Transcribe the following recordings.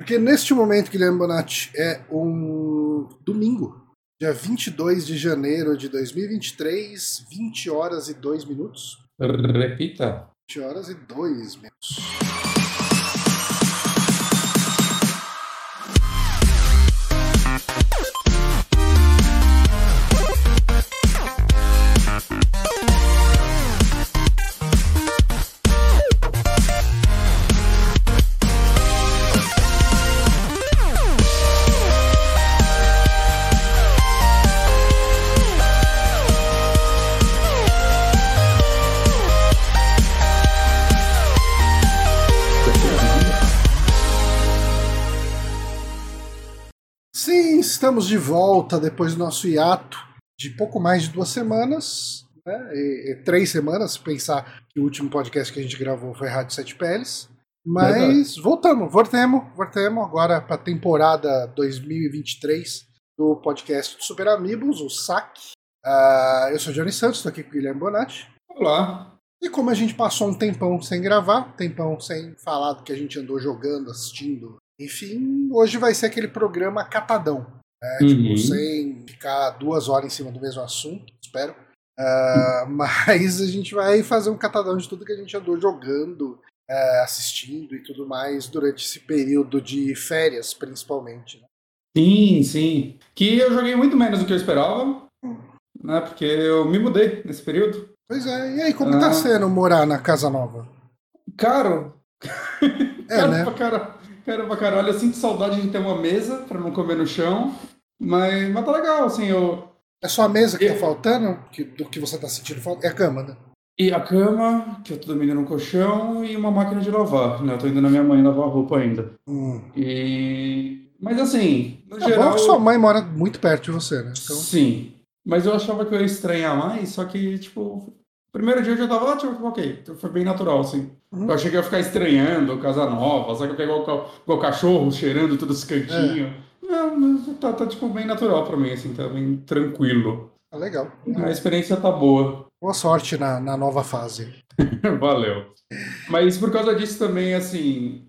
Porque neste momento, Guilherme Bonatti, é um domingo, dia 22 de janeiro de 2023, 20 horas e 2 minutos. Repita. 20 horas e 2 minutos. Estamos de volta depois do nosso hiato de pouco mais de duas semanas, né? E, e três semanas, se pensar que o último podcast que a gente gravou foi Rádio Sete Peles. Mas Verdade. voltamos, voltemos, voltemos agora para a temporada 2023 do podcast do Super Amigos, o SAC. Ah, eu sou o Johnny Santos, estou aqui com o Guilherme Bonatti. Olá. E como a gente passou um tempão sem gravar, um tempão sem falar do que a gente andou jogando, assistindo, enfim, hoje vai ser aquele programa catadão. Né? Uhum. Tipo, sem ficar duas horas em cima do mesmo assunto, espero. Ah, mas a gente vai fazer um catadão de tudo que a gente andou jogando, eh, assistindo e tudo mais durante esse período de férias, principalmente. né? Sim, sim. Que eu joguei muito menos do que eu esperava, né? Porque eu me mudei nesse período. Pois é, e aí, como que tá Ah. sendo morar na casa nova? Caro. É, caro né? pra caralho. Caro pra caralho. Eu sinto saudade de ter uma mesa pra não comer no chão. Mas, mas tá legal, assim, eu. É só a mesa que tá Eu- faltando? Que, do que você tá sentindo falta? É a cama, né? E a cama, que eu tô dormindo no colchão, e uma máquina de lavar, né? Eu tô indo na minha mãe lavar roupa ainda. Hum. E. Mas assim, no É geral. bom que sua mãe mora muito perto de você, né? Então, Sim. Mas eu achava que eu ia estranhar mais, só que, tipo, primeiro dia eu já tava, tipo, ok, então foi bem natural, assim. Uhum. Eu achei que ia ficar estranhando casa nova, sabe que eu igual, ca- igual cachorro cheirando todos os cantinhos. Não, mas tá, tá, tipo, bem natural pra mim, assim, tá bem tranquilo. tá legal. A experiência tá boa. Boa sorte na, na nova fase. Valeu. Mas por causa disso também, assim,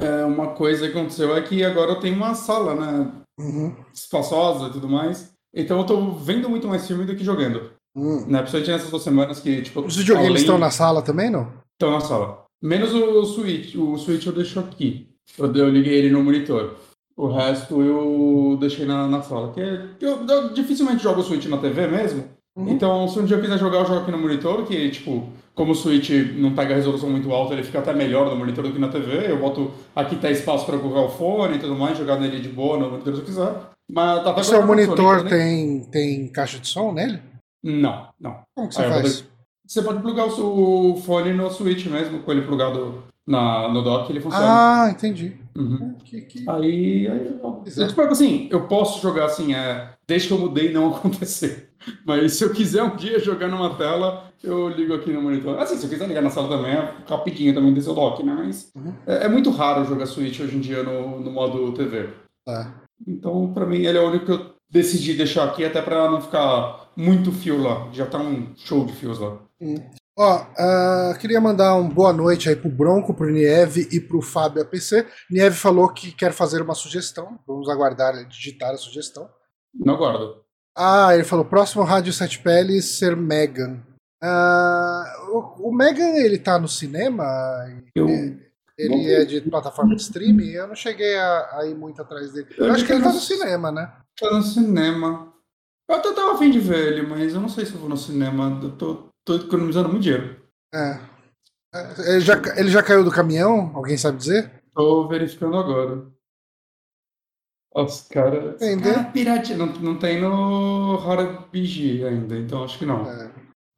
é, uma coisa que aconteceu é que agora eu tenho uma sala, né, Uhum. espaçosa e tudo mais. Então eu tô vendo muito mais filme do que jogando. Hum. Né? Principalmente nessas duas semanas que, tipo, Os videogames além- estão na sala também, não? estão na sala. Menos o Switch. O Switch eu deixo aqui. Eu, eu liguei ele no monitor. O resto eu deixei na, na sala. Que é- eu, eu dificilmente jogo o Switch na TV mesmo. Uhum. Então, se um dia eu quiser jogar, eu jogo aqui no monitor, que, tipo, como o Switch não pega a resolução muito alta, ele fica até melhor no monitor do que na TV. Eu boto aqui tá espaço para colocar o fone e tudo mais, jogar nele de boa no monitor se eu quiser. Mas tá O seu monitor tem, tem caixa de som nele? Não, não. Como que você vou faz? Você pode plugar o fone no Switch mesmo, com ele plugado na, no dock, ele funciona. Ah, entendi. Uhum. Que, que... Aí, aí eu, tipo, assim, eu posso jogar assim, é, desde que eu mudei não acontecer. Mas se eu quiser um dia jogar numa tela, eu ligo aqui no monitor. Assim, se eu quiser ligar na sala também, é rapidinho também desse dock, né? Mas Uhum. é, é muito raro jogar Switch hoje em dia no, no modo TV. Tá. Então, pra mim, ele é o único que eu decidi deixar aqui, até pra não ficar muito fio lá. Já tá um show de fios lá. Ó, ah, queria mandar uma boa noite aí pro Bronco, pro Nieve e pro Fábio APC. Nieve falou que quer fazer uma sugestão. Vamos aguardar ele digitar a sugestão. Não guardo. Ah, ele falou: próximo Rádio Sete Peles ser Megan. Ah, o, o Megan, ele tá no cinema? Eu, Ele é de plataforma de streaming? Eu não cheguei a, a ir muito atrás dele. Eu Eu acho que ele tá no cinema, né? Tá no cinema. Eu até tava afim de ver ele, mas eu não sei se eu vou no cinema. Eu tô, tô economizando muito dinheiro. É. É, Ele já, ele já caiu do caminhão? Alguém sabe dizer? Tô verificando agora. Os caras. Ah, piratinha. Não, não tem no Horror BG ainda, então acho que não. É.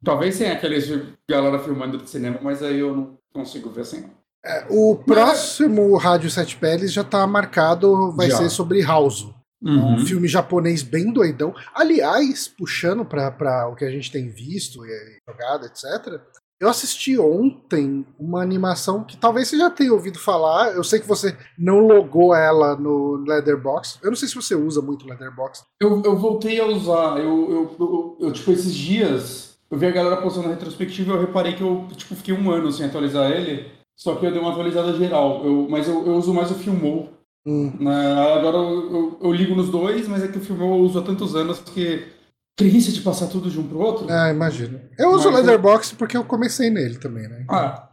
Talvez tenha aqueles de galera filmando do cinema, mas aí eu não consigo ver assim. É, o próximo Rádio Sete Peles já tá marcado, vai Já. ser sobre House. Um Uhum. filme japonês bem doidão. Aliás, puxando pra, pra o que a gente tem visto e jogado, etc. Eu assisti ontem uma animação que talvez você já tenha ouvido falar. Eu sei que você não logou ela no Leatherbox. Eu não sei se você usa muito Leatherbox. Eu, eu voltei a usar. Eu, eu, eu, eu, tipo, esses dias, eu vi a galera postando a retrospectiva e eu reparei que eu, tipo, fiquei um ano sem atualizar ele. Só que eu dei uma atualizada geral. Eu, mas eu, eu uso mais o Filmou. Hum. Né, Agora eu, eu- eu ligo nos dois, mas é que o filme eu uso há tantos anos que preguiça de passar tudo de um pro outro. Ah, imagino. Eu uso o Mas eu- Letterboxd porque eu comecei nele também, né? Ah,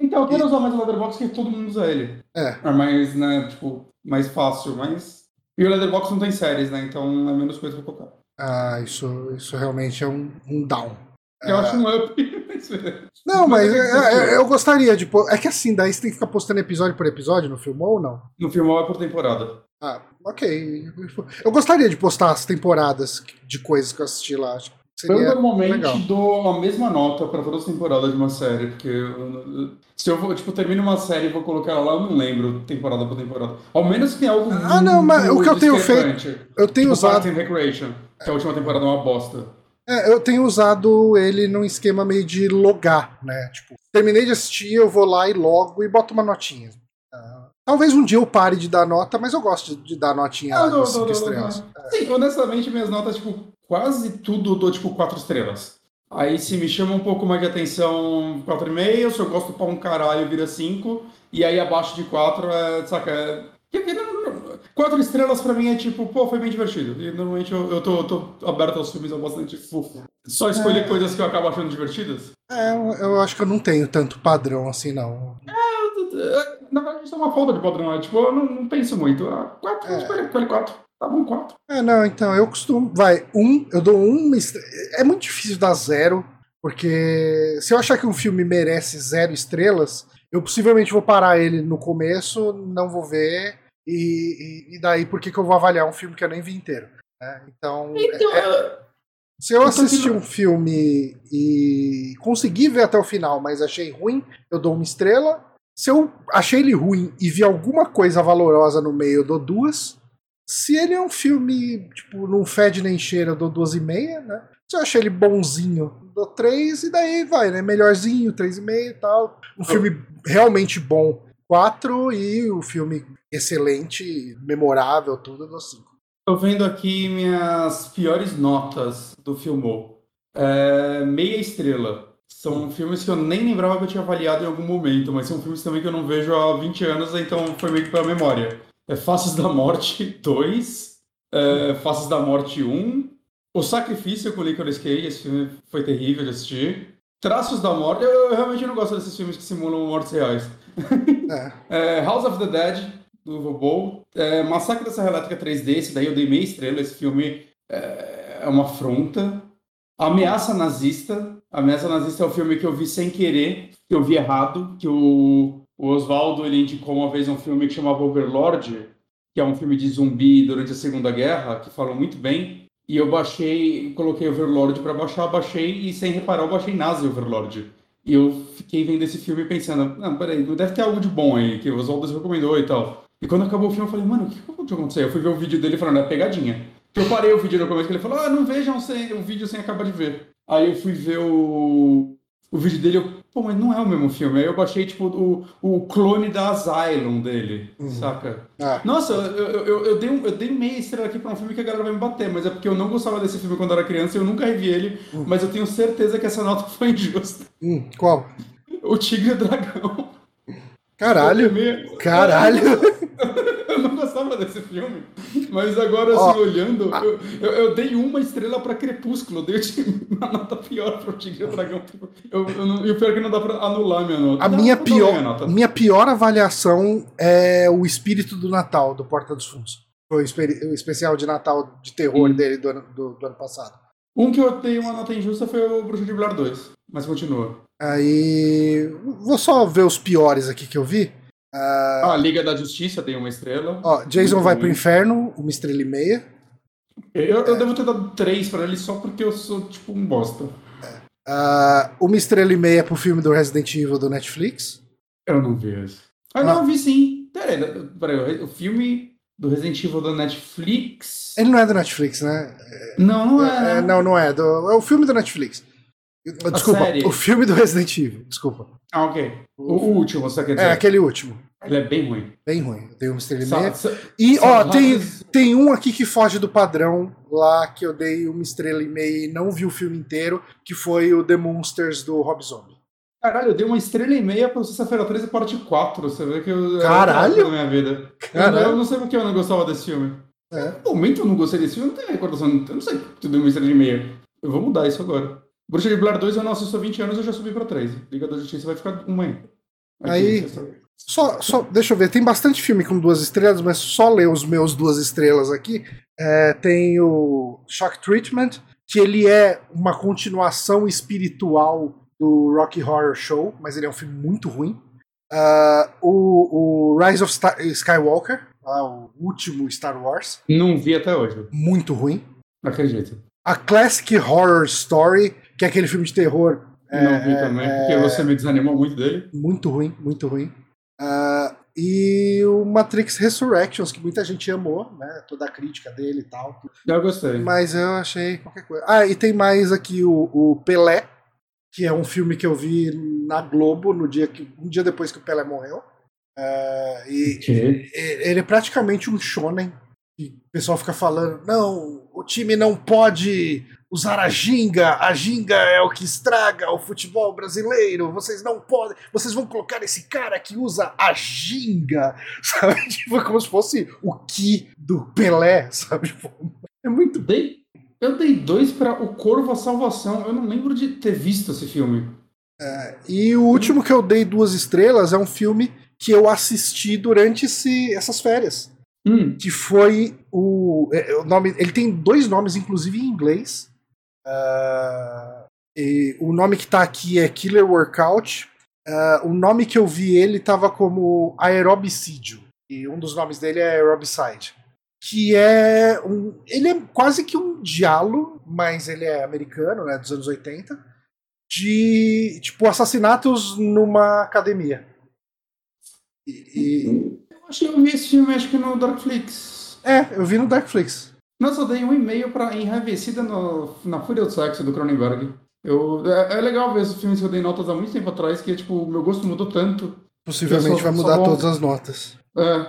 então eu quero usar mais o Letterboxd que todo mundo usa ele. É. É mais, né, tipo, mais fácil, mas... E o Letterboxd não tem séries, né, então é menos coisa pra colocar. Ah, isso, isso realmente é um, um down. Eu Ah. acho um up. Mas- Não, mas é é- é- eu gostaria de. pôr- É que assim, daí você tem que ficar postando episódio por episódio no filme ou não? No filme é por temporada. Ah, ok. Eu gostaria de postar as temporadas de coisas que eu assisti lá. Acho que Eu seria normalmente legal. dou a mesma nota pra todas as temporadas de uma série, porque eu- se eu tipo, termino uma série e vou colocar ela lá, eu não lembro temporada por temporada. Ao menos que tem algo Ah, não, mas o que eu tenho discrepante. Eu tenho Tipo, usado. Parks and Recreation, que a última temporada é uma bosta. É, eu tenho usado ele num esquema meio de logar, né? Tipo, terminei de assistir, eu vou lá e logo e boto uma notinha. Ah, talvez um dia eu pare de dar nota, mas eu gosto de, de dar notinha Ah, não, cinco não, estrelas. não. Sim, honestamente, minhas notas, tipo, quase tudo eu dou, tipo, quatro estrelas. Aí se me chama um pouco mais de atenção, 4,5, se eu gosto pra um caralho, vira 5. E aí abaixo de 4 é, saca, é... não- Quatro estrelas pra mim é tipo, pô, foi bem divertido. E normalmente eu, eu tô, tô aberto aos filmes, eu bastante fofo. Só escolher coisas que eu acabo achando divertidas. É, eu, eu acho que eu não tenho tanto padrão assim, não. Na verdade, isso é uma falta de padrão. É, tipo, eu não, não penso muito. Ah, quatro, É. escolhe, escolhe quatro. Tá bom, quatro. É, não, então, eu costumo. Vai, um, eu dou estrela. É muito difícil dar zero, porque se eu achar que um filme merece zero estrelas, eu possivelmente vou parar ele no começo, não vou ver, e, e- daí por que, que eu vou avaliar um filme que eu nem vi inteiro? né? Então, Então, é- se eu eu tô assistir um filme e conseguir ver até o final, mas achei ruim, eu dou uma estrela. Se eu achei ele ruim e vi alguma coisa valorosa no meio, eu dou duas. Se ele é um filme, tipo, não fede nem cheira, eu dou duas e meia, né? Se eu achei ele bonzinho, eu dou três, e daí vai, né? Melhorzinho, três e meio e tal. Um filme realmente bom, quatro, e o filme excelente, memorável, tudo, eu dou cinco. Tô vendo aqui minhas piores notas do Filmou. É, meia estrela. São filmes que eu nem lembrava que eu tinha avaliado em algum momento, mas são filmes também que eu não vejo há 20 anos, então foi meio que pela memória. É Faces da Morte 2, é, Faces da Morte 1, O Sacrifício com Licorice Cage, esse filme foi terrível de assistir. Traços da Morte, eu, eu realmente não gosto desses filmes que simulam mortes reais. É. É, House of the Dead, do Robô. É, Massacre da Serra Elétrica 3D, esse daí eu dei meia estrela. Esse filme é, é uma afronta. Ameaça Nazista. Ameaça Nazista é o filme que eu vi sem querer, que eu vi errado, que o, o Oswaldo ele indicou uma vez um filme que chamava Overlord, que é um filme de zumbi durante a Segunda Guerra, que falou muito bem. E eu baixei, coloquei Overlord para baixar, baixei e sem reparar eu baixei Nazi Overlord. E eu fiquei vendo esse filme pensando, não, peraí, deve ter algo de bom aí, que o Oswaldo recomendou e tal. E quando acabou o filme, eu falei, mano, o que pode acontecer? Eu fui ver o vídeo dele falando, é pegadinha. Eu parei o vídeo no começo, que ele falou, ah, não vejam o vídeo sem acabar de ver. Aí eu fui ver o, o vídeo dele, eu, pô, mas não é o mesmo filme. Aí eu baixei, tipo, o, o clone da Asylum dele, saca? Ah, Nossa, eu, eu, eu, dei um, eu dei meia estrela aqui pra um filme que a galera vai me bater, mas é porque eu não gostava desse filme quando eu era criança e eu nunca revi ele, mas eu tenho certeza que essa nota foi injusta. hum, qual? O Tigre e o Dragão. Caralho! Caralho! Desse filme, mas agora, assim, olhando, eu, eu, eu dei uma estrela pra Crepúsculo, eu dei uma nota pior pro Tigre e o Dragão. Eu, eu não- e o pior é que não dá pra anular minha nota. A Não, minha não pior, minha minha pior avaliação é o espírito do Natal, do Porta dos Fundos. Foi o especial de Natal de terror Hum. dele do ano, do- do ano passado. Um que eu dei uma nota injusta foi o Bruxo de Blair 2, mas continua. Aí. Vou só ver os piores aqui que eu vi. Ah, Liga da Justiça dei uma estrela. Ó, Jason Muito vai ruim. pro inferno, uma estrela e meia. Eu, eu devo ter dado três pra ele só porque eu sou tipo um bosta. Ah, uma estrela e meia pro filme do Resident Evil do Netflix. Eu não vi esse. Ah, não, eu vi sim. Peraí, peraí, o filme do Resident Evil da Netflix. Ele não é do Netflix, né? Não, não é. É, não, não é. Do, é o filme do Netflix. Desculpa, série? o filme do Resident Evil. Desculpa. Ah, ok. O, o último, você quer dizer? É, aquele último. Ele é bem ruim. Bem ruim. Eu dei uma estrela e E, ó, tem, tem um aqui que foge do padrão lá, que eu dei uma estrela e meia e não vi o filme inteiro, que foi o The Monsters do Rob Zombie. Caralho, eu dei uma estrela e meia pra Sexta-feira 13, parte 4. Você vê que eu. Caralho! Na minha vida. Caralho. Eu, eu não sei porque eu não gostava desse filme. É. No momento eu não gostei desse filme, eu não tenho recordação. Eu não sei porque tu deu uma estrela e meia. Eu vou mudar isso agora. Bruxa de Blair 2 eu não assisto há 20 anos, eu já subi pra 3. Liga da Justiça vai ficar uma Aí- sexta- Só, só, deixa eu ver, tem bastante filme com duas estrelas, mas só ler os meus duas estrelas aqui. É, tem o Shock Treatment, que ele é uma continuação espiritual do Rocky Horror Show, mas ele é um filme muito ruim. Ah, o, o Rise of Star- Skywalker, lá, o último Star Wars, Não vi até hoje. muito ruim. Acredito. A Classic Horror Story, que é aquele filme de terror não vi também, porque você me desanimou muito dele. Muito ruim, muito ruim. Ah, e o Matrix Resurrections, que muita gente amou, né? Toda a crítica dele e tal. Eu gostei. Mas eu achei qualquer coisa. Ah, e tem mais aqui o, o Pelé, que é um filme que eu vi na Globo no dia que, um dia depois que o Pelé morreu. Ah, e e- ele é praticamente um shonen. E o pessoal fica falando, não, o time não pode usar a ginga, a ginga é o que estraga o futebol brasileiro, vocês não podem, vocês vão colocar esse cara que usa a ginga, sabe? Tipo, como se fosse o Ki do Pelé, sabe? Tipo, É muito... Dei, eu dei dois pra O Corvo a Salvação. Eu não lembro de ter visto esse filme. E o último que eu dei duas estrelas é um filme que eu assisti durante esse- essas férias. Hum, que foi o, é, o nome. Ele tem dois nomes, inclusive em inglês. Ah, e o nome que tá aqui é Killer Workout. Ah, o nome que eu vi ele tava como Aerobicídio. E um dos nomes dele é Aerobicide. Que é um. Ele é quase que um diálogo, mas ele é americano, né? Dos anos 80. De tipo assassinatos numa academia. E- e, eu acho que eu vi esse filme, acho que no Darkflix. É, eu vi no Darkflix. Nossa, eu dei um e-mail pra Enraivecida no, na Fúria do Sexo do Cronenberg. Eu, é, é legal ver esses filmes que eu dei notas há muito tempo atrás, que tipo, o meu gosto mudou tanto. Possivelmente Eu só- vai só mudar todas as notas. É,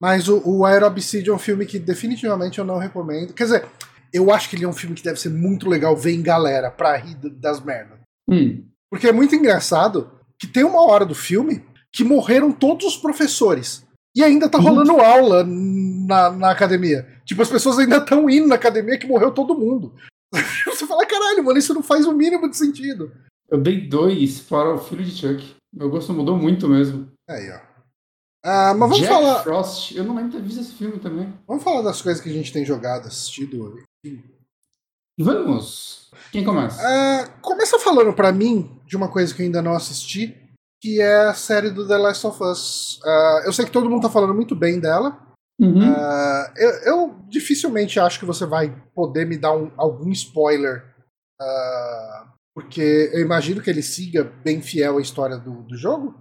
Mas o, o Aerobicide é um filme que definitivamente eu não recomendo. Quer dizer, eu acho que ele é um filme que deve ser muito legal ver em galera pra rir das merdas. hum, Porque é muito engraçado que tem uma hora do filme que morreram todos os professores. E ainda tá rolando aula na, na academia. Tipo, as pessoas ainda estão indo na academia que morreu todo mundo. Você fala, caralho, mano, isso não faz o mínimo de sentido. eu dei dois para o filho de Chuck. Meu gosto mudou muito mesmo. Aí, ó. Ah, mas vamos Jack falar. Frost, eu não lembro de ter visto esse filme também. Vamos falar das coisas que a gente tem jogado, assistido. Vamos! Quem começa? Ah, começa falando pra mim de uma coisa que eu ainda não assisti, que é a série do The Last of Us. Ah, eu sei que todo mundo tá falando muito bem dela. Uhum. Ah, eu, eu dificilmente acho que você vai poder me dar um- algum spoiler. ah, porque eu imagino que ele siga bem fiel à história do, do jogo.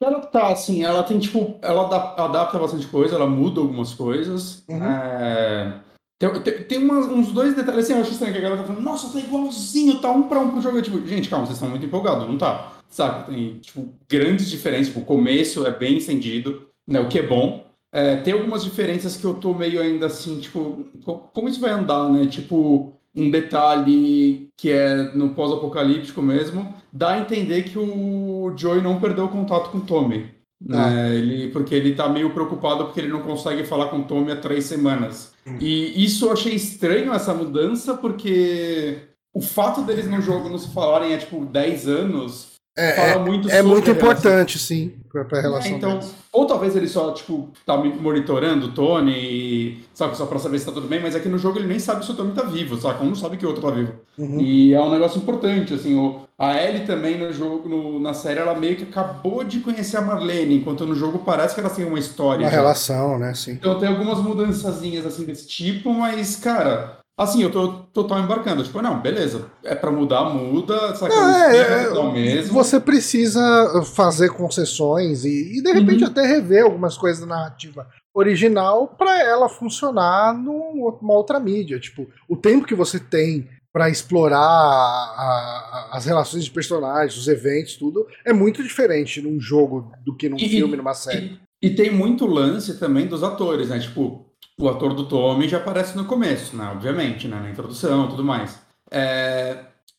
Ela tá, assim, ela tem, tipo, ela adap- adapta bastante coisa, ela muda algumas coisas. Uhum. É, Tem, tem, tem umas- uns dois detalhes, assim, eu acho estranho que a galera tá falando, nossa, tá igualzinho, tá um pra um pro jogo. Eu, tipo, gente, calma, vocês estão muito empolgados, não tá? Sabe, tem, tipo, grandes diferenças, tipo, o começo é bem estendido, né, o que é bom. É, tem algumas diferenças que eu tô meio ainda assim, tipo, co- como isso vai andar, né? Tipo, um detalhe que é no pós-apocalíptico mesmo, dá a entender que o Joey não perdeu o contato com o Tommy. Né? Ele, porque ele tá meio preocupado porque ele não consegue falar com o Tommy há três semanas. E isso eu achei estranho, essa mudança, porque o fato deles no jogo não se falarem há, tipo, 10 anos, É, fala muito é sobre muito importante, sim, pra, pra relação É, então, deles. ou talvez ele só, tipo, tá monitorando o Tony, e, sabe, só pra saber se tá tudo bem, mas aqui no jogo ele nem sabe se o Tony tá vivo, saca? Um não sabe que o outro tá vivo. Uhum. E é um negócio importante, assim, o, a Ellie também no jogo, no- na série, ela meio que acabou de conhecer a Marlene, enquanto no jogo parece que elas têm uma história. Uma já. relação, né, sim. Então tem algumas mudançazinhas, assim, desse tipo, mas, cara... Assim, eu tô total embarcando. Tipo, não, beleza. É pra mudar, muda. Saca? Não, é, é, é o mesmo. Você precisa fazer concessões e, e, de repente Uhum. até rever algumas coisas da narrativa original para ela funcionar numa outra mídia. Tipo, o tempo que você tem para explorar a- a- as relações de personagens, os eventos, tudo, é muito diferente num jogo do que num E- filme, numa série. E, e tem muito lance também dos atores, né? Tipo, o ator do Tommy já aparece no começo, né? Obviamente, né? Na introdução e tudo mais. É,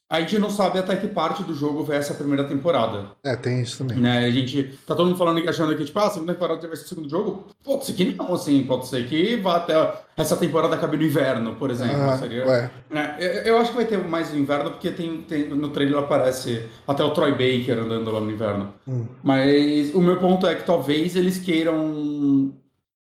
a gente não sabe até que parte do jogo vai essa primeira temporada. É, tem isso também. Né? A gente tá todo mundo falando achando que, tipo, ah, a segunda temporada vai ser o segundo jogo. Pode ser que não, assim, pode ser que vá até essa temporada acabe no inverno, por exemplo. Ah, seria... ué. É, eu eu acho que vai ter mais no inverno, porque tem, tem- no trailer aparece até o Troy Baker andando lá no inverno. Hum. Mas o meu ponto é que talvez eles queiram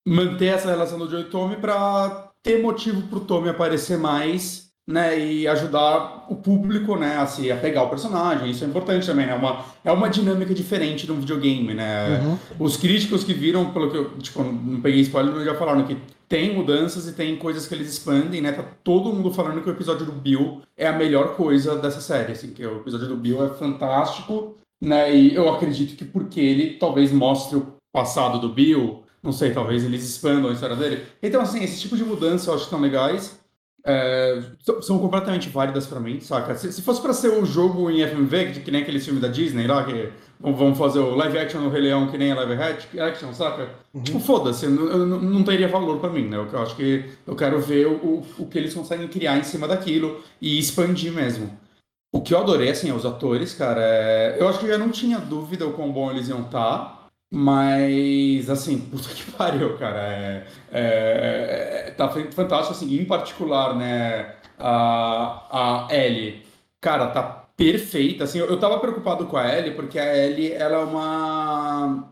manter essa relação do Joe e Tommy pra ter motivo pro Tommy aparecer mais, né? E ajudar o público, né, a se apegar ao personagem. Isso é importante também, né? É uma, é uma dinâmica diferente de um videogame, né? Uhum. Os críticos que viram, pelo que eu, tipo, não peguei spoiler, já falaram que tem mudanças e tem coisas que eles expandem, né? Tá todo mundo falando que o episódio do Bill é a melhor coisa dessa série, assim, que o episódio do Bill é fantástico, né? E eu acredito que porque ele talvez mostre o passado do Bill, não sei, talvez eles expandam a história dele. Então, assim, esse tipo de mudança eu acho que tão legais. É, são- são completamente válidas pra mim, saca? Se, se fosse pra ser o jogo em FMV, que, que nem aquele filme da Disney lá, que vão- fazer o live action no Rei Leão que nem a live action, saca? Tipo, foda-se, não, teria valor pra mim, né? Eu, eu acho que eu quero ver o, o, o que eles conseguem criar em cima daquilo e expandir mesmo. O que eu adorei, assim, é os atores, cara, é... eu acho que eu já não tinha dúvida o quão bom eles iam estar, mas, assim, puta que pariu, cara, é, é, é- tá fan- fantástico, assim, em particular, né, a, a Ellie, cara, tá perfeita, assim, eu, eu tava preocupado com a Ellie, porque a Ellie, ela é uma...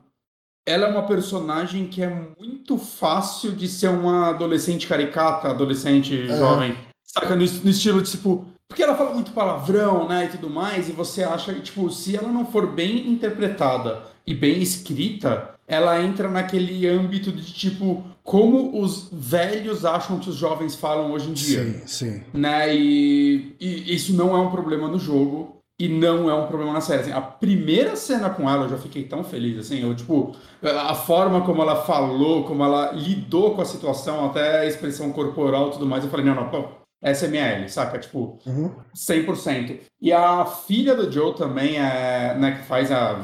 Ela é uma personagem que é muito fácil de ser uma adolescente caricata, adolescente É. jovem, saca? No, no estilo, tipo, porque ela fala muito palavrão, né, e tudo mais, e você acha que, tipo, se ela não for bem interpretada e bem escrita, ela entra naquele âmbito de, tipo, como os velhos acham que os jovens falam hoje em dia Sim, sim. né? E, e isso não é um problema no jogo e não é um problema na série. Assim, a primeira cena com ela eu já fiquei tão feliz, assim, eu tipo a forma como ela falou, como ela lidou com a situação, até a expressão corporal e tudo mais, eu falei não, não, pô, Ellie, saca? Tipo, Uhum. 100%. E a filha do Joe também, é, né, que faz a,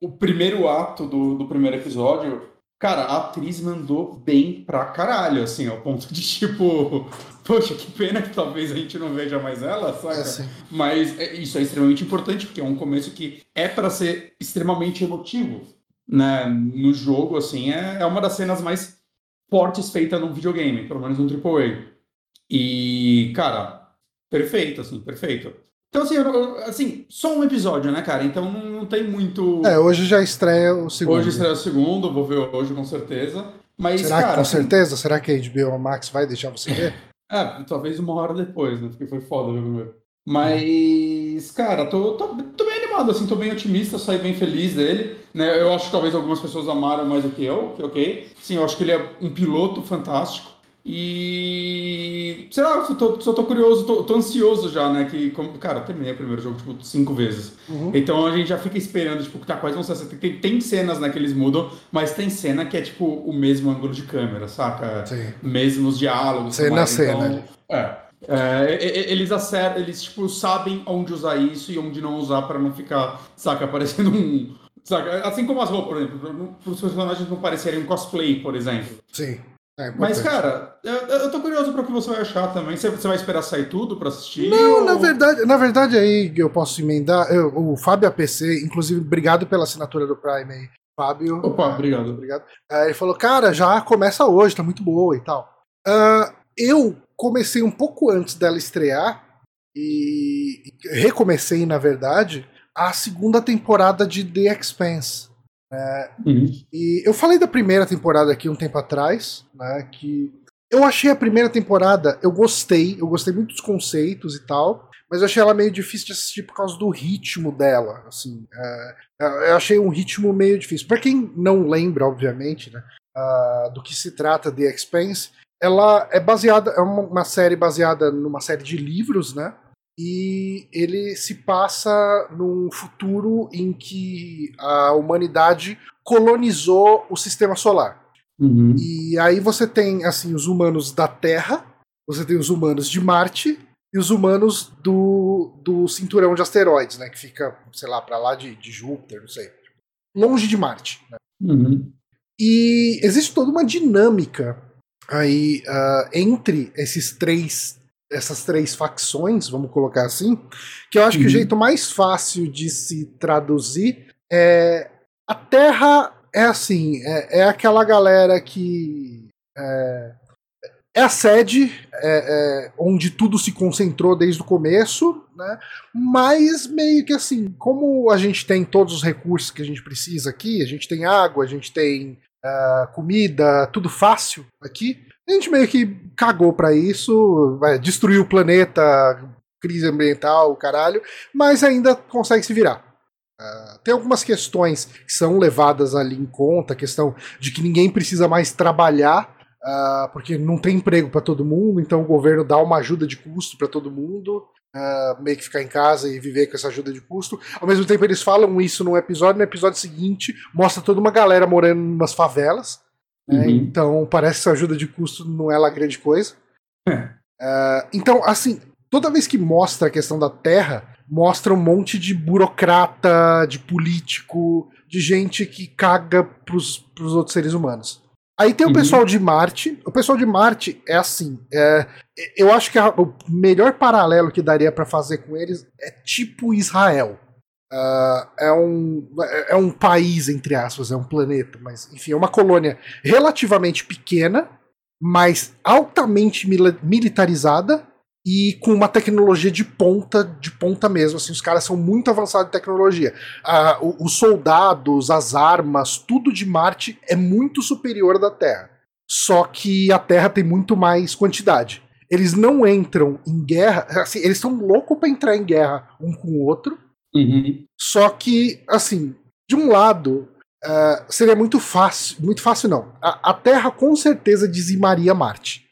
o primeiro ato do, do primeiro episódio. Cara, a atriz mandou bem pra caralho, assim, ao ponto de tipo, poxa, que pena que talvez a gente não veja mais ela, saca? É. Mas é- isso é extremamente importante, porque é um começo que é pra ser extremamente emotivo, né? No jogo, assim, é, é uma das cenas mais fortes feita num videogame, pelo menos num AAA. E, cara, perfeito, assim, perfeito. Então, assim, eu- assim, só um episódio, né, cara? Então não, não tem muito. É, hoje já estreia o segundo. hoje estreia o segundo, vou ver hoje com certeza. Mas, Será que cara, com assim, certeza? Será que a HBO Max vai deixar você ver? É, talvez uma hora depois, né? Porque foi foda ver primeiro. Mas, cara, tô, tô, tô bem animado, assim, tô bem otimista, saí bem feliz dele. Né? Eu acho que talvez algumas pessoas amaram mais do que eu, que ok. Sim, eu acho que ele é um piloto fantástico. E. Sei lá, só tô, só tô curioso, tô, tô ansioso já, né? Que, como- cara, eu terminei o primeiro jogo, tipo, cinco vezes. Uhum. Então a gente já fica esperando, tipo, tá, quais vão ser. Tem, tem cenas né, que eles mudam, mas tem cena que é, tipo, o mesmo ângulo de câmera, saca? Sim. mesmos diálogos. Cena a mais. cena. Então, é. É, eles acertam, eles tipo, sabem onde usar isso e onde não usar pra não ficar, saca, parecendo um. Saca? Assim como as roupas, por exemplo, para os personagens não parecerem um cosplay, por exemplo. Sim. É Mas, cara, eu, eu tô curioso pra o que você vai achar também. Você, você vai esperar sair tudo pra assistir? Não, ou- na verdade, na verdade aí eu posso emendar. eu- o Fábio APC, inclusive, obrigado pela assinatura do Prime aí. Fábio. Opa, ah, obrigado. Obrigado. Ah, ele falou, cara, já começa hoje, tá muito boa e tal. Ah, eu comecei um pouco antes dela estrear e recomecei, na verdade, a segunda temporada de The Expanse. Uhum. E eu falei da primeira temporada aqui um tempo atrás, né? Que eu achei a primeira temporada, eu gostei, eu gostei muito dos conceitos e tal, mas eu achei ela meio difícil de assistir por causa do ritmo dela, assim. é, eu achei um ritmo meio difícil. Pra quem não lembra, obviamente, né, ah, do que se trata The Expanse, ela é baseada, é uma, uma série baseada numa série de livros, né? E ele se passa num futuro em que a humanidade colonizou o sistema solar. Uhum. E aí você tem assim os humanos da Terra, você tem os humanos de Marte e os humanos do, do cinturão de asteroides, né? Que fica, sei lá, pra lá de, de Júpiter, não sei. Longe de Marte. Né? Uhum. E existe toda uma dinâmica aí ah, entre esses três essas três facções, vamos colocar assim, que eu acho uhum. que o uhum. jeito mais fácil de se traduzir é a Terra é assim, é, é aquela galera que é, é a sede é, é, onde tudo se concentrou desde o começo, né? Mas meio que assim, como a gente tem todos os recursos que a gente precisa aqui, a gente tem água, a gente tem uh, comida, tudo fácil aqui. A gente meio que cagou para isso, vai, destruiu o planeta, crise ambiental, caralho, mas ainda consegue se virar. Uh, tem algumas questões que são levadas ali em conta, a questão de que ninguém precisa mais trabalhar, uh, porque não tem emprego para todo mundo, então o governo dá uma ajuda de custo para todo mundo. Uh, meio que ficar em casa e viver com essa ajuda de custo. Ao mesmo tempo, eles falam isso num episódio, no episódio seguinte, mostra toda uma galera morando em umas favelas. Né? Uhum. Então, parece que essa ajuda de custo não é lá grande coisa. Uh, então, assim, toda vez que mostra a questão da terra, mostra um monte de burocrata, de político, de gente que caga pros, pros outros seres humanos. Aí tem o uhum. pessoal de Marte. O pessoal de Marte é assim. É, eu acho que a, o melhor paralelo que daria para fazer com eles é tipo Israel. Uh, é, um, é um país, entre aspas, é um planeta, mas enfim, é uma colônia relativamente pequena, mas altamente mil militarizada e com uma tecnologia de ponta, de ponta mesmo. Assim, os caras são muito avançados em tecnologia. Uh, os soldados, as armas, tudo de Marte é muito superior da Terra. Só que a Terra tem muito mais quantidade. Eles não entram em guerra, assim, eles estão loucos para entrar em guerra um com o outro. Uhum. Só que, assim, de um lado, uh, seria muito fácil, muito fácil não. A, a Terra com certeza dizimaria Marte.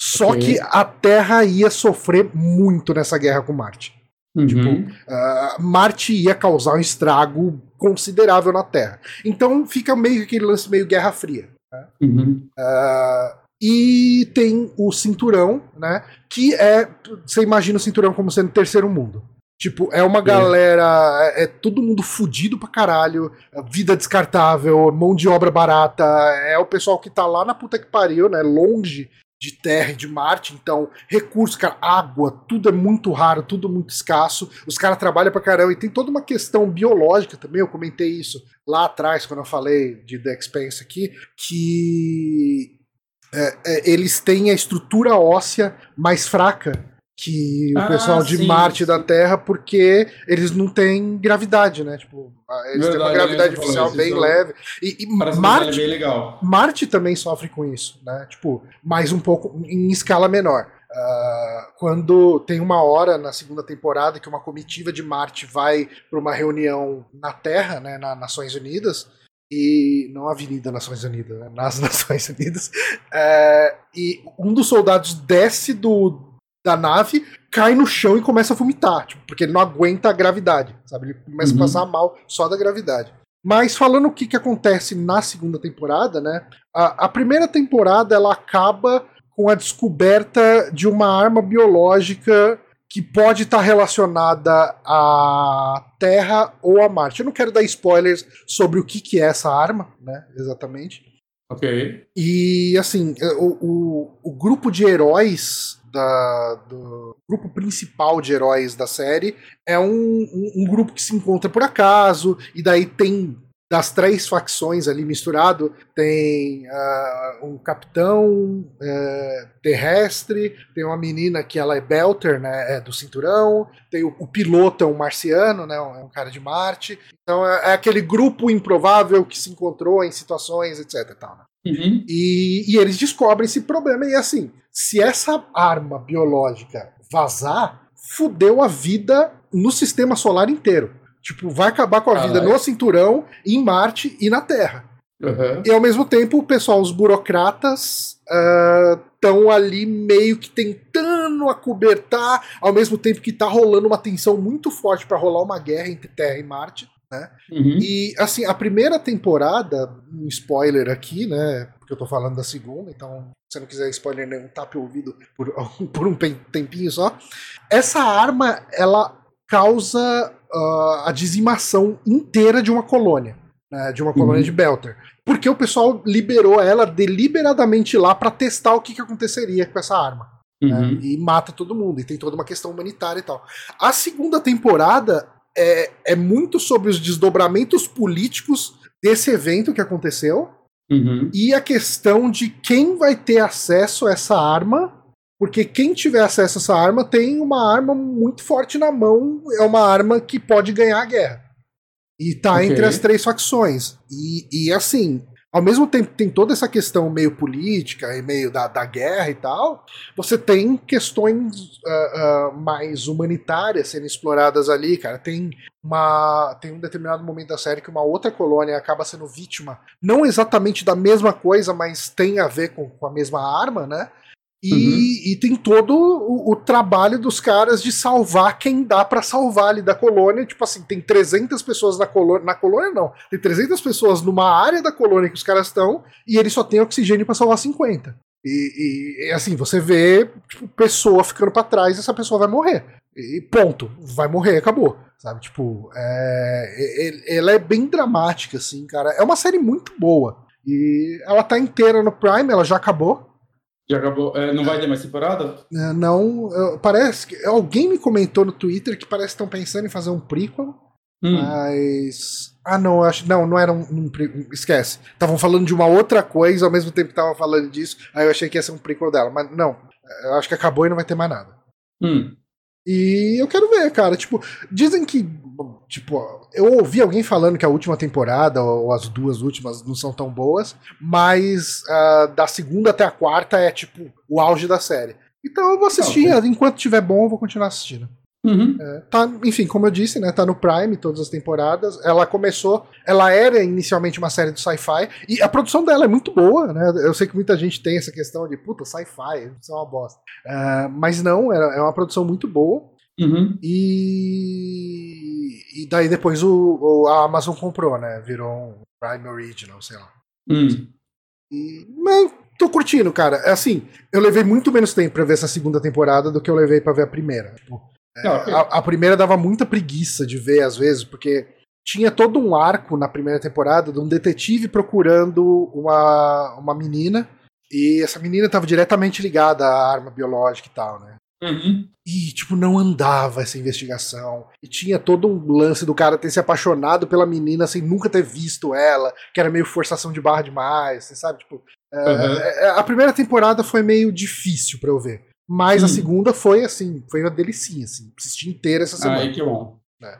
Só okay. que a Terra ia sofrer muito nessa guerra com Marte. Uhum. Tipo, uh, Marte ia causar um estrago considerável na Terra. Então fica meio aquele lance meio Guerra Fria. Né? Uhum. Uh, e tem o cinturão, né? Que é. Você imagina o cinturão como sendo terceiro mundo. Tipo, é uma galera. É, é todo mundo fudido pra caralho. Vida descartável, mão de obra barata. É o pessoal que tá lá na puta que pariu, né? Longe de terra e de Marte, então recursos, cara, água, tudo é muito raro, tudo muito escasso. Os caras trabalham pra caramba e tem toda uma questão biológica também. Eu comentei isso lá atrás quando eu falei de The Expanse aqui, que é, é, eles têm a estrutura óssea mais fraca que o ah, pessoal de sim, Marte da Terra, porque eles não têm gravidade, né? Tipo, eles Verdade, têm uma gravidade oficial bem então, leve. E, e Marte, bem legal. Marte também sofre com isso, né? Tipo, mais um pouco em escala menor. Uh, quando tem uma hora na segunda temporada que uma comitiva de Marte vai para uma reunião na Terra, né, nas Nações Unidas, e não a Avenida Nações Unidas, né, nas Nações Unidas, uh, e um dos soldados desce do, da nave, cai no chão e começa a vomitar, tipo, porque ele não aguenta a gravidade, sabe? Ele começa uhum. a passar mal só da gravidade. Mas falando o que, que acontece na segunda temporada, né? A, a primeira temporada ela acaba com a descoberta de uma arma biológica que pode estar relacionada à Terra ou a Marte. Eu não quero dar spoilers sobre o que, que é essa arma, né? Exatamente. Ok. E assim, o, o, o grupo de heróis da, do grupo principal de heróis da série. É um, um, um, grupo que se encontra por acaso, e daí tem das três facções ali misturado, tem uh, um capitão uh, terrestre, tem uma menina que ela é Belter, né, é do cinturão, tem o, o piloto é um marciano, né, um, é um cara de Marte. Então é, é, aquele grupo improvável que se encontrou em situações, etc. Tal, né? Uhum. E, e eles descobrem esse problema. E assim, se essa arma biológica vazar, fudeu a vida no sistema solar inteiro. Tipo, vai acabar com a vida no cinturão, em Marte e na Terra. Uhum. E ao mesmo tempo, o pessoal, os burocratas, estão uh, ali meio que tentando acobertar, ao mesmo tempo que tá rolando uma tensão muito forte para rolar uma guerra entre Terra e Marte. Né? Uhum. E assim, a primeira temporada, um spoiler aqui, né? Porque eu tô falando da segunda, então se você não quiser spoiler nenhum, tape o ouvido por, por um tempinho só. Essa arma, ela causa uh, a dizimação inteira de uma colônia, né, de uma colônia uhum. de Belter. Porque o pessoal liberou ela deliberadamente lá para testar o que, que aconteceria com essa arma. Né? Uhum. Né, e mata todo mundo, e tem toda uma questão humanitária e tal. A segunda temporada é, é muito sobre os desdobramentos políticos desse evento que aconteceu. Uhum. E a questão de quem vai ter acesso a essa arma porque quem tiver acesso a essa arma tem uma arma muito forte na mão, é uma arma que pode ganhar a guerra. E tá okay. entre as três facções. E, e assim, ao mesmo tempo que tem toda essa questão meio política e meio da, da guerra e tal, você tem questões uh, uh, mais humanitárias sendo exploradas ali, cara. Tem uma tem um determinado momento da série que uma outra colônia acaba sendo vítima, não exatamente da mesma coisa, mas tem a ver com, com a mesma arma, né? E, uhum. e, tem todo o, o, trabalho dos caras de salvar quem dá para salvar ali da colônia. Tipo assim, tem 300 pessoas na colônia. Na colônia, não. Tem 300 pessoas numa área da colônia que os caras estão e eles só têm oxigênio para salvar 50. E, e, assim, você vê tipo, pessoa ficando para trás essa pessoa vai morrer. E ponto. Vai morrer, acabou. Sabe? Tipo, é, ela é bem dramática, assim, cara. É uma série muito boa. E ela tá inteira no Prime, ela já acabou. Já acabou. É, não vai ter mais temporada? É, não. Parece que. Alguém me comentou no Twitter que parece que estão pensando em fazer um prequel. Hum. Mas. Ah, não, acho. Não, não era um, um Esquece. Estavam falando de uma outra coisa ao mesmo tempo que estavam falando disso. Aí eu achei que ia ser um prequel dela. Mas não. Eu acho que acabou e não vai ter mais nada. Hum. E eu quero ver, cara. Tipo, dizem que. Tipo, eu ouvi alguém falando que a última temporada, ou as duas últimas, não são tão boas, mas uh, da segunda até a quarta é, tipo, o auge da série. Então eu vou assistir, okay. enquanto tiver bom, eu vou continuar assistindo. Uhum. É, tá, enfim, como eu disse, né, tá no Prime todas as temporadas. Ela começou, ela era inicialmente uma série do sci-fi e a produção dela é muito boa, né? Eu sei que muita gente tem essa questão de puta, sci-fi, isso é uma bosta. Uh, mas não, é, é uma produção muito boa. Uhum. E, e daí depois o, o, a Amazon comprou, né? Virou um Prime Original, sei lá. Uhum. E, mas tô curtindo, cara. É assim, eu levei muito menos tempo pra ver essa segunda temporada do que eu levei pra ver a primeira. Tipo, é, a, a, primeira dava muita preguiça de ver, às vezes, porque tinha todo um arco na primeira temporada de um detetive procurando uma, uma menina. E essa menina estava diretamente ligada à arma biológica e tal, né? Uhum. E, tipo, não andava essa investigação. E tinha todo um lance do cara ter se apaixonado pela menina sem nunca ter visto ela, que era meio forçação de barra demais, você sabe? Tipo, uhum. é, a primeira temporada foi meio difícil para eu ver. Mas hum. a segunda foi assim, foi uma delicinha, assim. Assisti inteira essa semana. Aí que bom. É.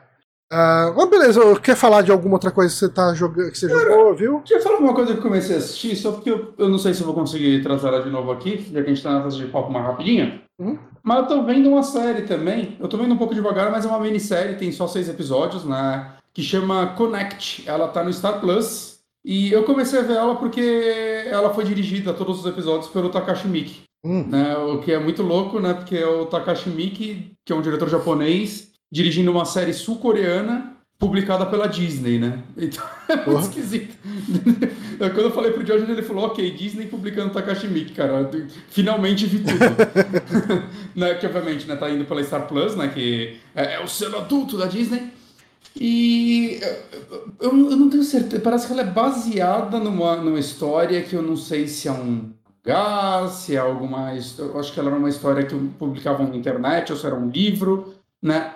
Uh, mas beleza, quer falar de alguma outra coisa que você tá jogando, que você Cara, jogou, viu? Quer falar uma coisa que eu comecei a assistir, só porque eu, eu não sei se eu vou conseguir trazer ela de novo aqui, já que a gente tá nessa de papo mais rapidinha. Uhum. Mas eu tô vendo uma série também. Eu tô vendo um pouco devagar, mas é uma minissérie, tem só seis episódios, né? Que chama Connect. Ela tá no Star Plus. E eu comecei a ver ela porque ela foi dirigida, todos os episódios, pelo Takashi Miki. Hum. Né, o que é muito louco, né? Porque é o Takashi Miike, que é um diretor japonês, dirigindo uma série sul-coreana publicada pela Disney, né? Então é muito esquisito. Quando eu falei pro George, ele falou, ok, Disney publicando Takashi Miike, cara. Finalmente vi tudo. né, que obviamente né, tá indo pela Star Plus, né? Que é, é o selo adulto da Disney. E eu, eu, não tenho certeza, parece que ela é baseada numa, numa história que eu não sei se é um se é alguma. Eu acho que ela era uma história que publicavam na internet, ou se era um livro, né?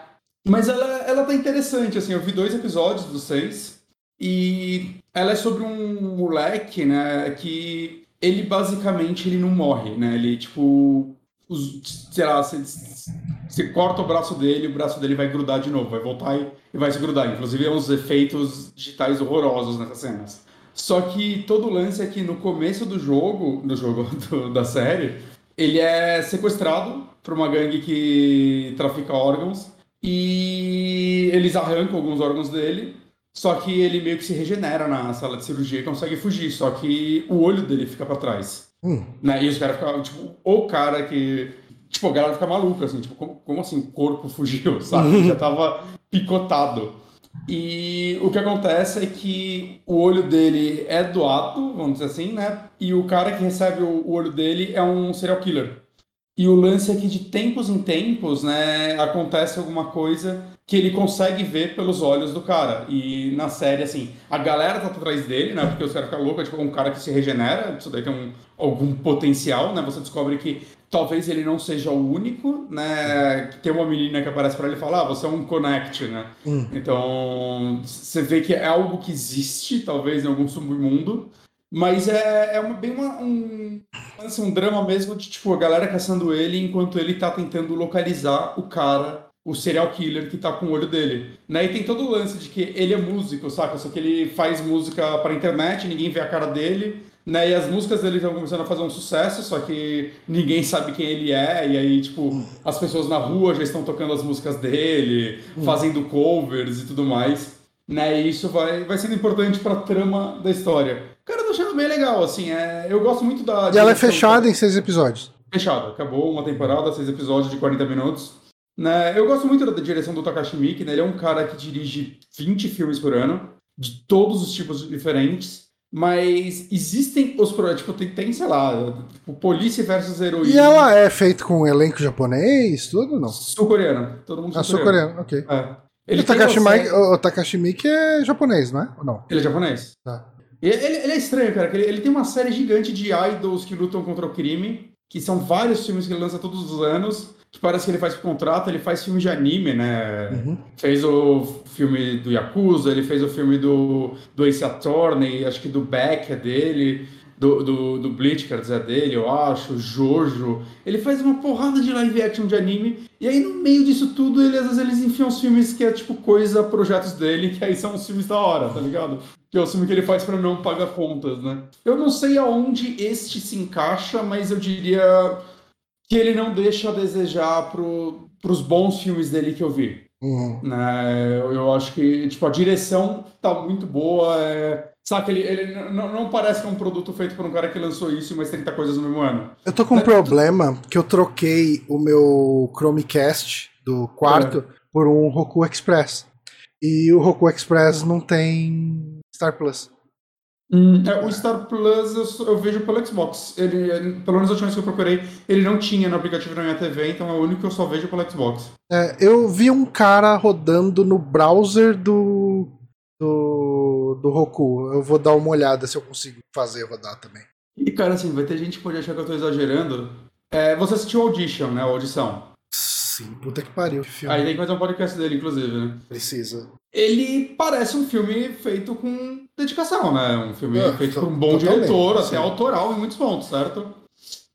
Mas ela, ela tá interessante, assim, eu vi dois episódios dos seis, e ela é sobre um moleque, né, que ele basicamente ele não morre, né? Ele, tipo, os, sei lá, você corta o braço dele, o braço dele vai grudar de novo, vai voltar e, e vai se grudar. Inclusive, é uns efeitos digitais horrorosos nessas cenas. Só que todo o lance é que no começo do jogo, do jogo do, da série, ele é sequestrado por uma gangue que trafica órgãos e eles arrancam alguns órgãos dele. Só que ele meio que se regenera na sala de cirurgia e consegue fugir. Só que o olho dele fica para trás. Hum. Né? E os caras ficam, tipo, o cara que. Tipo, a galera fica maluca, assim, tipo, como, como assim o corpo fugiu, sabe? Já tava picotado. E o que acontece é que o olho dele é doado, vamos dizer assim, né? E o cara que recebe o olho dele é um serial killer. E o lance é que de tempos em tempos, né, acontece alguma coisa que ele consegue ver pelos olhos do cara. E na série, assim, a galera tá atrás dele, né? Porque os caras ficam loucos, é tipo um cara que se regenera, isso daí tem um, algum potencial, né? Você descobre que talvez ele não seja o único, né? Tem uma menina que aparece para ele e fala, ah, você é um connect, né? Hum. Então, você vê que é algo que existe, talvez, em algum submundo, mas é, é uma, bem uma, um, assim, um drama mesmo de, tipo, a galera caçando ele enquanto ele tá tentando localizar o cara o serial killer que tá com o olho dele. Né? E tem todo o lance de que ele é músico, saca? Só que ele faz música pra internet, ninguém vê a cara dele. Né? E as músicas dele estão começando a fazer um sucesso, só que ninguém sabe quem ele é. E aí, tipo, as pessoas na rua já estão tocando as músicas dele, hum. fazendo covers e tudo mais. Né? E isso vai, vai sendo importante pra trama da história. Cara, eu tô achando bem legal, assim. É... Eu gosto muito da. E ela é fechada em seis episódios. Fechada. Acabou uma temporada, seis episódios de 40 minutos. Né? Eu gosto muito da direção do Takashi Miike, né? Ele é um cara que dirige 20 filmes por ano, de todos os tipos diferentes. Mas existem os projetos, tipo, tem, tem, sei lá, tipo, Polícia versus Heroína. E ela é feita com um elenco japonês, tudo, não? Sul-coreano. Todo mundo ah, sul-coreano. ok. É. Ele o, Takashi Miike, o Takashi Miike é japonês, não é? Ou não? Ele é japonês. Tá. Ele, ele, é estranho, cara, ele, ele tem uma série gigante de idols que lutam contra o crime, que são vários filmes que ele lança todos os anos que parece que ele faz contrato, ele faz filme de anime, né? Uhum. Fez o filme do Yakuza, ele fez o filme do, do Ace Attorney, acho que do Beck é dele, do, do, do Bleach, quer dizer, é dele, eu acho, Jojo. Ele faz uma porrada de live action de anime, e aí no meio disso tudo, ele, às vezes eles enfiam os filmes que é tipo coisa, projetos dele, que aí são os filmes da hora, tá ligado? Que é o filme que ele faz para não pagar contas, né? Eu não sei aonde este se encaixa, mas eu diria que ele não deixa a desejar para os bons filmes dele que eu vi. Uhum. Né? Eu, eu, acho que tipo, a direção tá muito boa. É... Saca, ele, ele não, não, parece que é um produto feito por um cara que lançou isso e mais 30 coisas no mesmo ano. Eu tô com um é, problema que eu troquei o meu Chromecast do quarto é. por um Roku Express. E o Roku Express não tem Star Plus. Hum, é, o Star Plus eu, eu, vejo pelo Xbox. Ele, pelo menos a última vez que eu procurei, ele não tinha no aplicativo da minha TV, então é o único que eu só vejo pelo Xbox. É, eu vi um cara rodando no browser do, do, do Roku. Eu vou dar uma olhada se eu consigo fazer rodar também. E cara, assim, vai ter gente que pode achar que eu tô exagerando. É, você assistiu Audition, né? Audição. Sim, puta que pariu. Que filme. Aí tem que fazer um podcast dele, inclusive, né? Precisa. Ele parece um filme feito com dedicação, né? Um filme é, feito por um bom diretor, até autoral em muitos pontos, certo?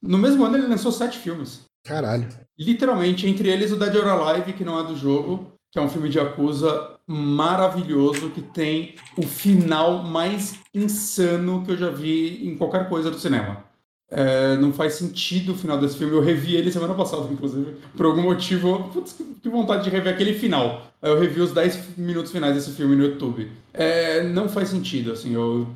No mesmo ano ele lançou sete filmes. Caralho. Literalmente, entre eles o Dead or Alive, que não é do jogo, que é um filme de acusa maravilhoso, que tem o final mais insano que eu já vi em qualquer coisa do cinema. É, não faz sentido o final desse filme. Eu revi ele semana passada, inclusive. Por algum motivo, putz, que vontade de rever aquele final. Eu revi os 10 minutos finais desse filme no YouTube. É, não faz sentido, assim, eu.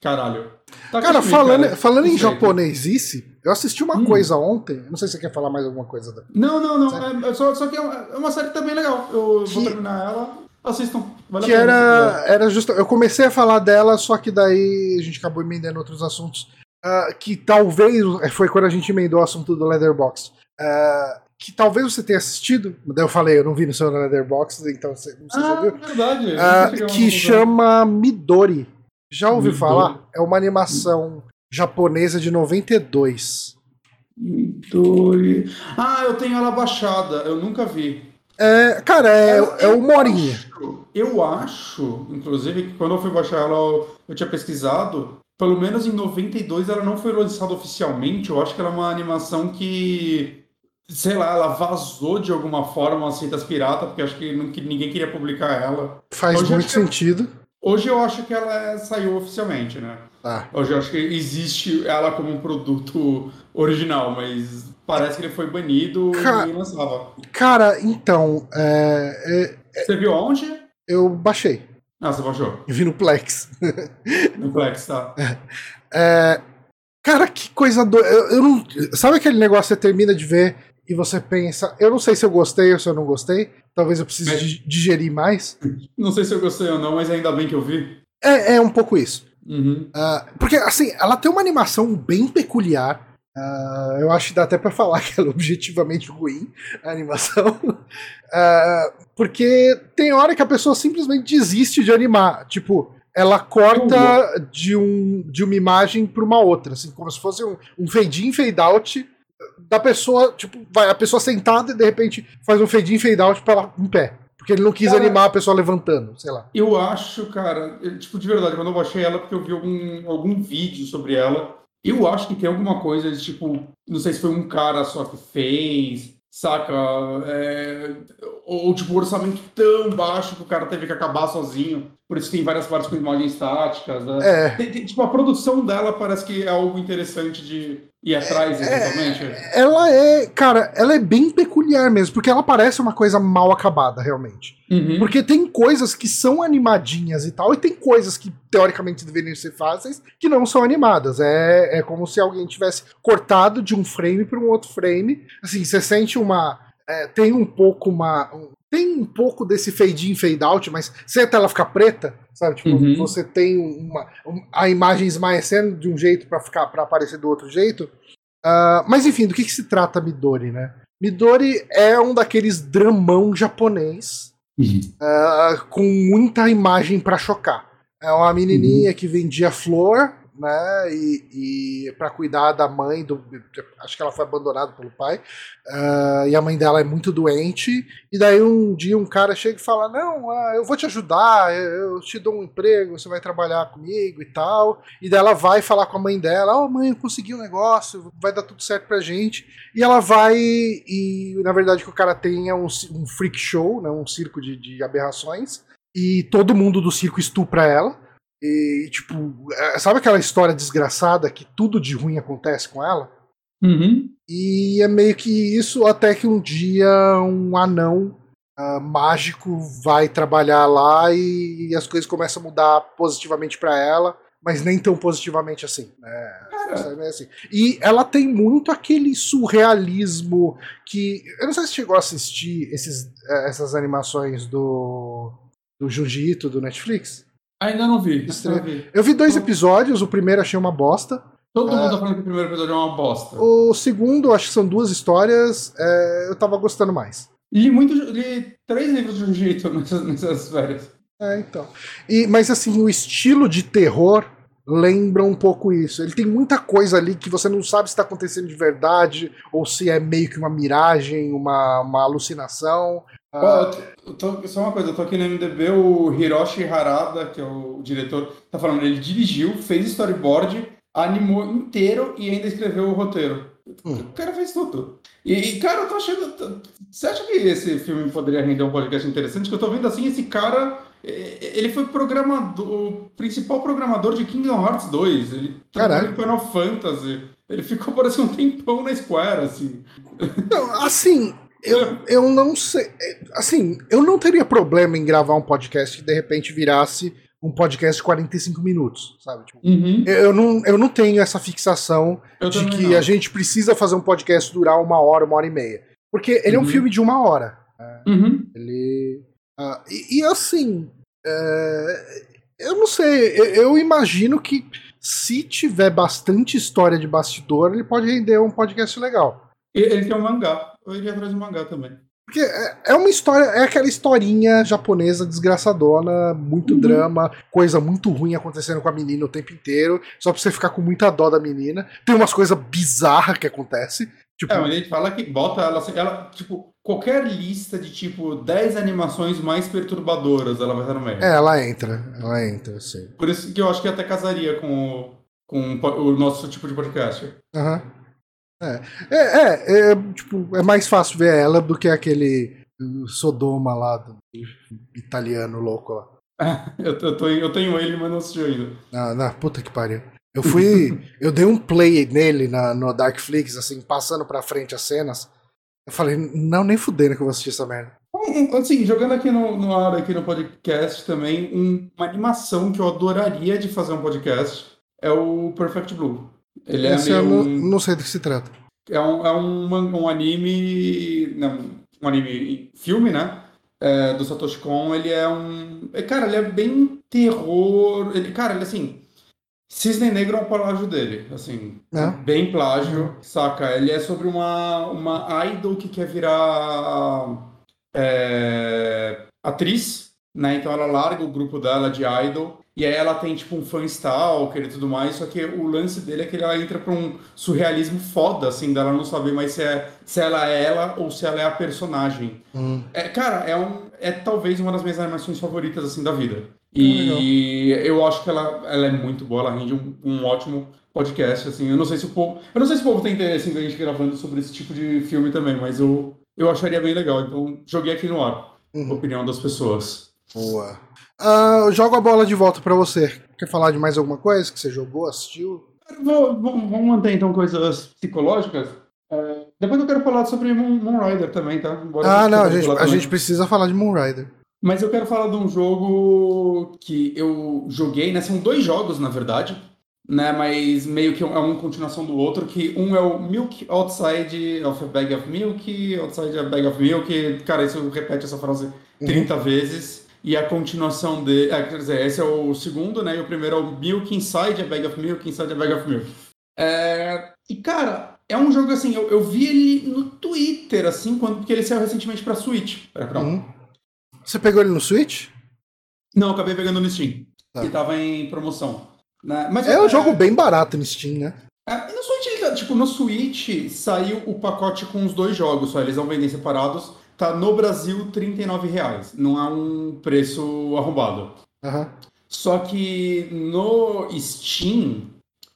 Caralho. Tá cara, falando, cara, falando em japonesice, eu assisti uma hum. coisa ontem. Não sei se você quer falar mais alguma coisa da. Não, não, não. É, só, só que é uma, é série que tá legal. Eu que... vou terminar ela. Assistam. Vale que era, era justo. Eu comecei a falar dela, só que daí a gente acabou emendando outros assuntos uh, que talvez é, foi quando a gente emendou o assunto do Leatherbox. Uh, que talvez você tenha assistido, daí eu falei, eu não vi no seu Leatherbox, então você não sei ah, se viu. verdade. Uh, que chama Midori. Já ouviu Midori. falar? É uma animação japonesa de 92. Midori. Ah, eu tenho ela baixada, eu nunca vi. É, cara, é, eu, é uma horinha. Acho, eu acho, inclusive, que quando eu fui baixar ela, eu, eu tinha pesquisado, pelo menos em 92 ela não foi lançada oficialmente. Eu acho que ela é uma animação que, sei lá, ela vazou de alguma forma as fitas pirata, porque acho que, ninguém queria publicar ela. Faz hoje muito sentido. Hoje eu acho que ela saiu oficialmente, né? Ah. Hoje eu acho que existe ela como um produto original, mas parece que ele foi banido Ca... e lançava. Cara, então. É, é, Você viu onde? Eu baixei. Ah, você baixou? Eu vi no Plex. No Plex, tá. É, cara, que coisa doida. Eu, eu, não. Sabe aquele negócio que você termina de ver e você pensa, eu não sei se eu gostei ou se eu não gostei. Talvez eu precise é. digerir mais. Não sei se eu gostei ou não, mas ainda bem que eu vi. É, é um pouco isso. Uhum. Uh, porque, assim, ela tem uma animação bem peculiar. Uh, eu acho que dá até para falar que ela é objetivamente ruim, a animação. Uh, porque tem hora que a pessoa simplesmente desiste de animar. Tipo, ela corta de, um, de uma imagem para uma outra, assim, como se fosse um, um fade in, fade out da pessoa, tipo, vai a pessoa sentada e de repente faz um fade in, fade out para ela em pé. Porque ele não quis cara, animar a pessoa levantando, sei lá. Eu acho, cara, tipo, de verdade, quando eu baixei ela, porque eu vi algum, algum vídeo sobre ela, eu acho que tem alguma coisa de tipo, não sei se foi um cara só que fez, saca? É, ou tipo, orçamento tão baixo que o cara teve que acabar sozinho. Por isso tem várias partes com imagens estáticas. Né? É. Tem, tem, tipo, a produção dela parece que é algo interessante de ir atrás, é, eventualmente. É, ela é, cara, ela é bem peculiar mesmo, porque ela parece uma coisa mal acabada, realmente. Uhum. Porque tem coisas que são animadinhas e tal, e tem coisas que teoricamente deveriam ser fáceis que não são animadas. É, é como se alguém tivesse cortado de um frame para um outro frame. Assim, você sente uma. É, tem um pouco uma. Tem um pouco desse fade in, fade out, mas sem a tela ficar preta, sabe? Tipo, uhum. você tem uma, a imagem esmaecendo de um jeito para ficar para aparecer do outro jeito. Uh, mas enfim, do que, que se trata Midori, né? Midori é um daqueles dramão japonês uhum. uh, com muita imagem para chocar. É uma menininha uhum. que vendia flor né? E, e para cuidar da mãe, do, acho que ela foi abandonada pelo pai, uh, e a mãe dela é muito doente. E daí um dia um cara chega e fala: Não, uh, eu vou te ajudar, eu, te dou um emprego, você vai trabalhar comigo e tal. E daí ela vai falar com a mãe dela: Ó, oh, mãe, eu consegui um negócio, vai dar tudo certo pra gente. E ela vai, e na verdade o que o cara tem é um, um freak show, né, um circo de, de aberrações. E todo mundo do circo estupra ela. E, tipo, é, sabe aquela história desgraçada que tudo de ruim acontece com ela? Uhum. E é meio que isso até que um dia um anão uh, mágico vai trabalhar lá e, e, as coisas começam a mudar positivamente para ela, mas nem tão positivamente assim. Né? assim. E ela tem muito aquele surrealismo que. Eu não sei se chegou a assistir esses, eh, essas animações do, do Jiu-Jitsu do Netflix. Ainda não vi. Não vi. Eu vi dois episódios, o primeiro achei uma bosta. Todo mundo tá falando que o primeiro episódio é uma bosta. O segundo, acho que são duas histórias, é, eu tava gostando mais. Li muito, li três livros de jiu-jitsu nessas, nessas férias. É, então. E, mas assim, o estilo de terror lembra um pouco isso. Ele tem muita coisa ali que você não sabe se está acontecendo de verdade ou se é meio que uma miragem, uma, uma alucinação. Ah, tô, só uma coisa, eu tô aqui no MDB, o Hiroshi Harada, que é o diretor, tá falando, ele dirigiu, fez storyboard, animou inteiro e ainda escreveu o roteiro. Hum. O cara fez tudo. E, cara, eu tô achando. Você acha que esse filme poderia render um podcast interessante? Que eu tô vendo assim, esse cara. Ele foi programador, o principal programador de Kingdom Hearts 2. Ele trabalhou em Final Fantasy. Ele ficou parecendo um tempão na Square, assim. Não, assim, eu, eu não sei. Assim, eu não teria problema em gravar um podcast que de repente virasse um podcast de 45 minutos, sabe? Tipo, uhum. eu, não, eu não tenho essa fixação eu de que não. a gente precisa fazer um podcast durar uma hora, uma hora e meia. Porque ele uhum. é um uhum. filme de uma hora. Né? Uhum. Ele. Uh, e, e, assim. Uh, eu não sei. Eu, eu imagino que se tiver bastante história de bastidor, ele pode render um podcast legal. Ele tem um mangá eu iria atrás do mangá também. Porque é, é uma história, é aquela historinha japonesa desgraçadona, muito uhum. drama, coisa muito ruim acontecendo com a menina o tempo inteiro, só pra você ficar com muita dó da menina. Tem umas coisas bizarras que acontecem. Tipo... É, mas a gente fala que bota ela, ela, tipo, qualquer lista de tipo 10 animações mais perturbadoras, ela vai estar no meio. É, ela entra, ela entra, sim. Por isso que eu acho que até casaria com o, com o nosso tipo de podcast. Aham. Uhum. É, é, é, é, tipo, é mais fácil ver ela do que aquele Sodoma lá, do italiano louco lá. eu, eu, tô, eu tenho ele, mas não assisti ainda. Ah, na puta que pariu. Eu fui. eu dei um play nele na, no Darkflix, assim, passando pra frente as cenas. Eu falei, não, nem fudendo que eu vou assistir essa merda. Assim, jogando aqui no, no ar, aqui no podcast também, um, uma animação que eu adoraria de fazer um podcast é o Perfect Blue. Ele é Esse meio eu não, não sei do que se trata. É um, é um, um anime. Não, um anime filme, né? É, do Satoshi Kon, ele é um. É, cara, ele é bem terror. Ele, cara, ele assim. Cisne Negro é um plágio dele, assim, É? bem plágio, saca? Ele é sobre uma, uma idol que quer virar é, atriz, né? Então ela larga o grupo dela de idol e aí ela tem tipo um fã stalker e tudo mais, só que o lance dele é que ela entra pra um surrealismo foda, assim, dela não saber mais se, é, se ela é ela ou se ela é a personagem. Hum. É, cara, é, um, é talvez uma das minhas animações favoritas, assim, da vida. E eu acho que ela, ela é muito boa, ela rende um, um ótimo podcast, assim. Eu não sei se o povo. Eu não sei se o povo tem interesse em ver a gente gravando sobre esse tipo de filme também, mas eu, eu acharia bem legal. Então, joguei aqui no ar. Uhum. A opinião das pessoas. Boa. Ah, eu jogo a bola de volta pra você. Quer falar de mais alguma coisa que você jogou, assistiu? Vou- vou- vamos manter então coisas psicológicas. É, depois eu quero falar sobre Moon, Moon Rider também, tá? Embora Ah, não, a gente, a gente precisa falar de Moonrider. Mas eu quero falar de um jogo que eu joguei, né? São dois jogos, na verdade, né? Mas meio que é uma continuação do outro, que um é o Milk Outside of a Bag of Milk, Outside a Bag of Milk. Cara, isso repete essa frase 30 vezes. E a continuação de. é, quer dizer, esse é o segundo, né? E o primeiro é o Milk Inside a Bag of Milk, Inside a Bag of Milk. É, E, cara, é um jogo assim, eu, eu vi ele no Twitter, assim, quando, porque ele saiu recentemente pra Switch. Pra, pra, Uhum. Você pegou ele no Switch? não, acabei pegando no Steam. Tá. Que tava em promoção. Né? Mas É um jogo bem barato no Steam, né? É, e no Switch, tipo, no Switch saiu o pacote com os dois jogos, só eles vão vender separados. Tá no Brasil 39 reais. Não é um preço arrombado. Aham. Só que no Steam,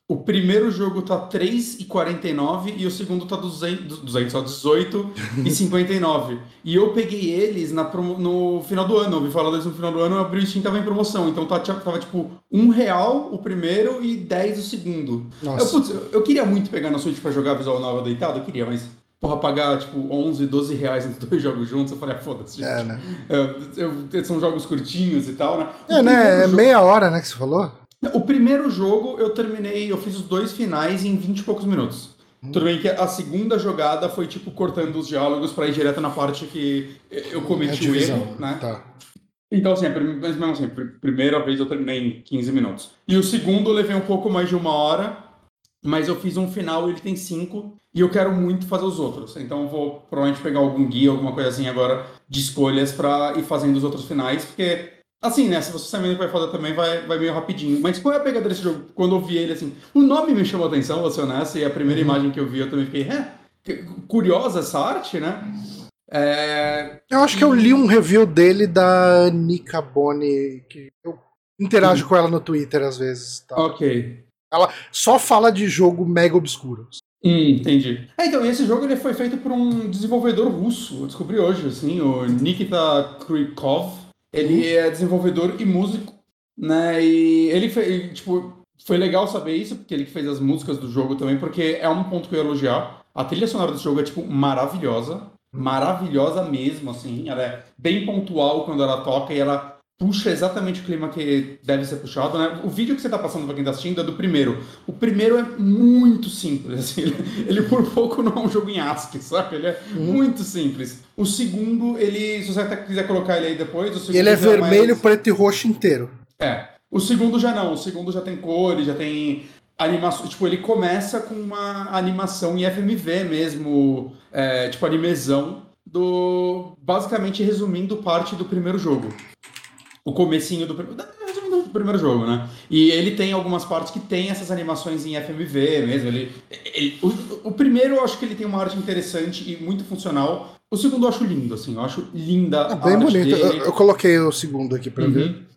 o primeiro jogo tá R$ 3,49 e o segundo tá 200, 200 só 18,59. e eu peguei eles na no final do ano, eu ouvi falar deles no final do ano, eu abri o Steam tava em promoção, então tá, tava tipo um real o primeiro e 10 o segundo. Eu, Nossa. putz, eu, eu queria muito pegar na Switch pra jogar Visual Novel deitado, eu queria, mas porra, pagar tipo 11, 12 reais nos dois jogos juntos, eu falei, ah, foda-se, gente. É, né? Eu- são jogos curtinhos e tal, né? O É, né? É jogo- meia hora, né, que você falou? o primeiro jogo eu terminei, eu fiz os dois finais em 20 e poucos minutos. Tudo bem que a segunda jogada foi tipo cortando os diálogos pra ir direto na parte que eu É cometi o divisão. erro, né? Tá. Então, assim, prim- mas mesmo assim, primeira vez eu terminei em 15 minutos. E o segundo eu levei um pouco mais de uma hora, mas eu fiz um final e ele tem cinco, e eu quero muito fazer os outros. Então eu vou provavelmente pegar algum guia, alguma coisa assim agora, de escolhas pra ir fazendo os outros finais, porque, assim, né, se você o que vai fazer também, vai, vai meio rapidinho. Mas qual é a pegada desse jogo? Quando eu vi ele, assim, o nome me chamou a atenção, vou ser honesto, e a primeira imagem que eu vi eu também fiquei, é, curiosa essa arte, né? É, Eu acho que eu li um review dele da Anika Boni, que eu interajo com ela no Twitter às vezes. Tá? ok. Só fala de jogo mega obscuro. Hum, entendi. É, então, esse jogo ele foi feito por um desenvolvedor russo. Eu descobri hoje, assim, o Nikita Krykov. Ele é desenvolvedor e músico, né? E ele fez, tipo, foi legal saber isso, porque ele que fez as músicas do jogo também, porque é um ponto que eu ia elogiar. A trilha sonora desse jogo é, tipo, maravilhosa. Maravilhosa mesmo, assim. Ela é bem pontual quando ela toca e ela puxa exatamente o clima que deve ser puxado, né? O vídeo que você tá passando pra quem tá assistindo é do primeiro. O primeiro é muito simples, assim. Ele, ele por pouco não é um jogo em ASCII, sabe? Ele é muito simples. O segundo, ele... Se você até quiser colocar ele aí depois... O segundo ele é já vermelho, mais- preto e roxo inteiro. é. O segundo já não. O segundo já tem cores, já tem animação. Tipo, ele começa com uma animação em FMV mesmo, é, tipo animezão, do basicamente resumindo parte do primeiro jogo. O comecinho do, do primeiro jogo, né? E ele tem algumas partes que tem essas animações em FMV mesmo. Ele, ele- o, o primeiro eu acho que ele tem uma arte interessante e muito funcional. O segundo eu acho lindo, assim. Eu acho linda É bem bonito. Eu, eu coloquei o segundo aqui pra ver.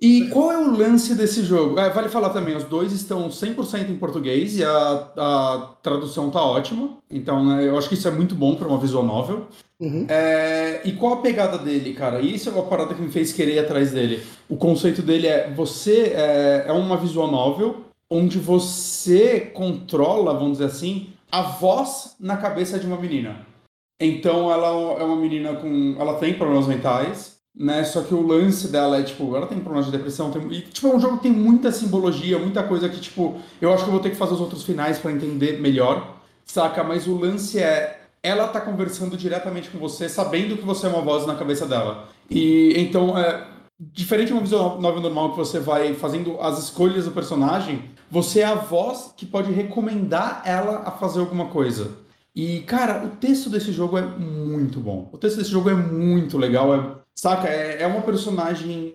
E qual é o lance desse jogo? É, vale falar também, os dois estão 100% em português e a, a tradução tá ótima. Então, né, eu acho que isso é muito bom para uma visual novel. Uhum. É, e qual a pegada dele, cara? Isso é uma parada que me fez querer ir atrás dele. O conceito dele é: você é, é uma visual novel onde você controla, vamos dizer assim, a voz na cabeça de uma menina. Então ela é uma menina com. Ela tem problemas mentais, né? Só que o lance dela é, tipo, ela tem problemas de depressão. Tem, e, tipo, é um jogo que tem muita simbologia, muita coisa que, tipo, eu acho que eu vou ter que fazer os outros finais pra entender melhor, saca? Mas o lance é. Ela tá conversando diretamente com você, sabendo que você é uma voz na cabeça dela. E então, é, diferente de uma visão nova normal que você vai fazendo as escolhas do personagem, você é a voz que pode recomendar ela a fazer alguma coisa. E, cara, o texto desse jogo é muito bom. O texto desse jogo é muito legal. É, saca? É, é uma personagem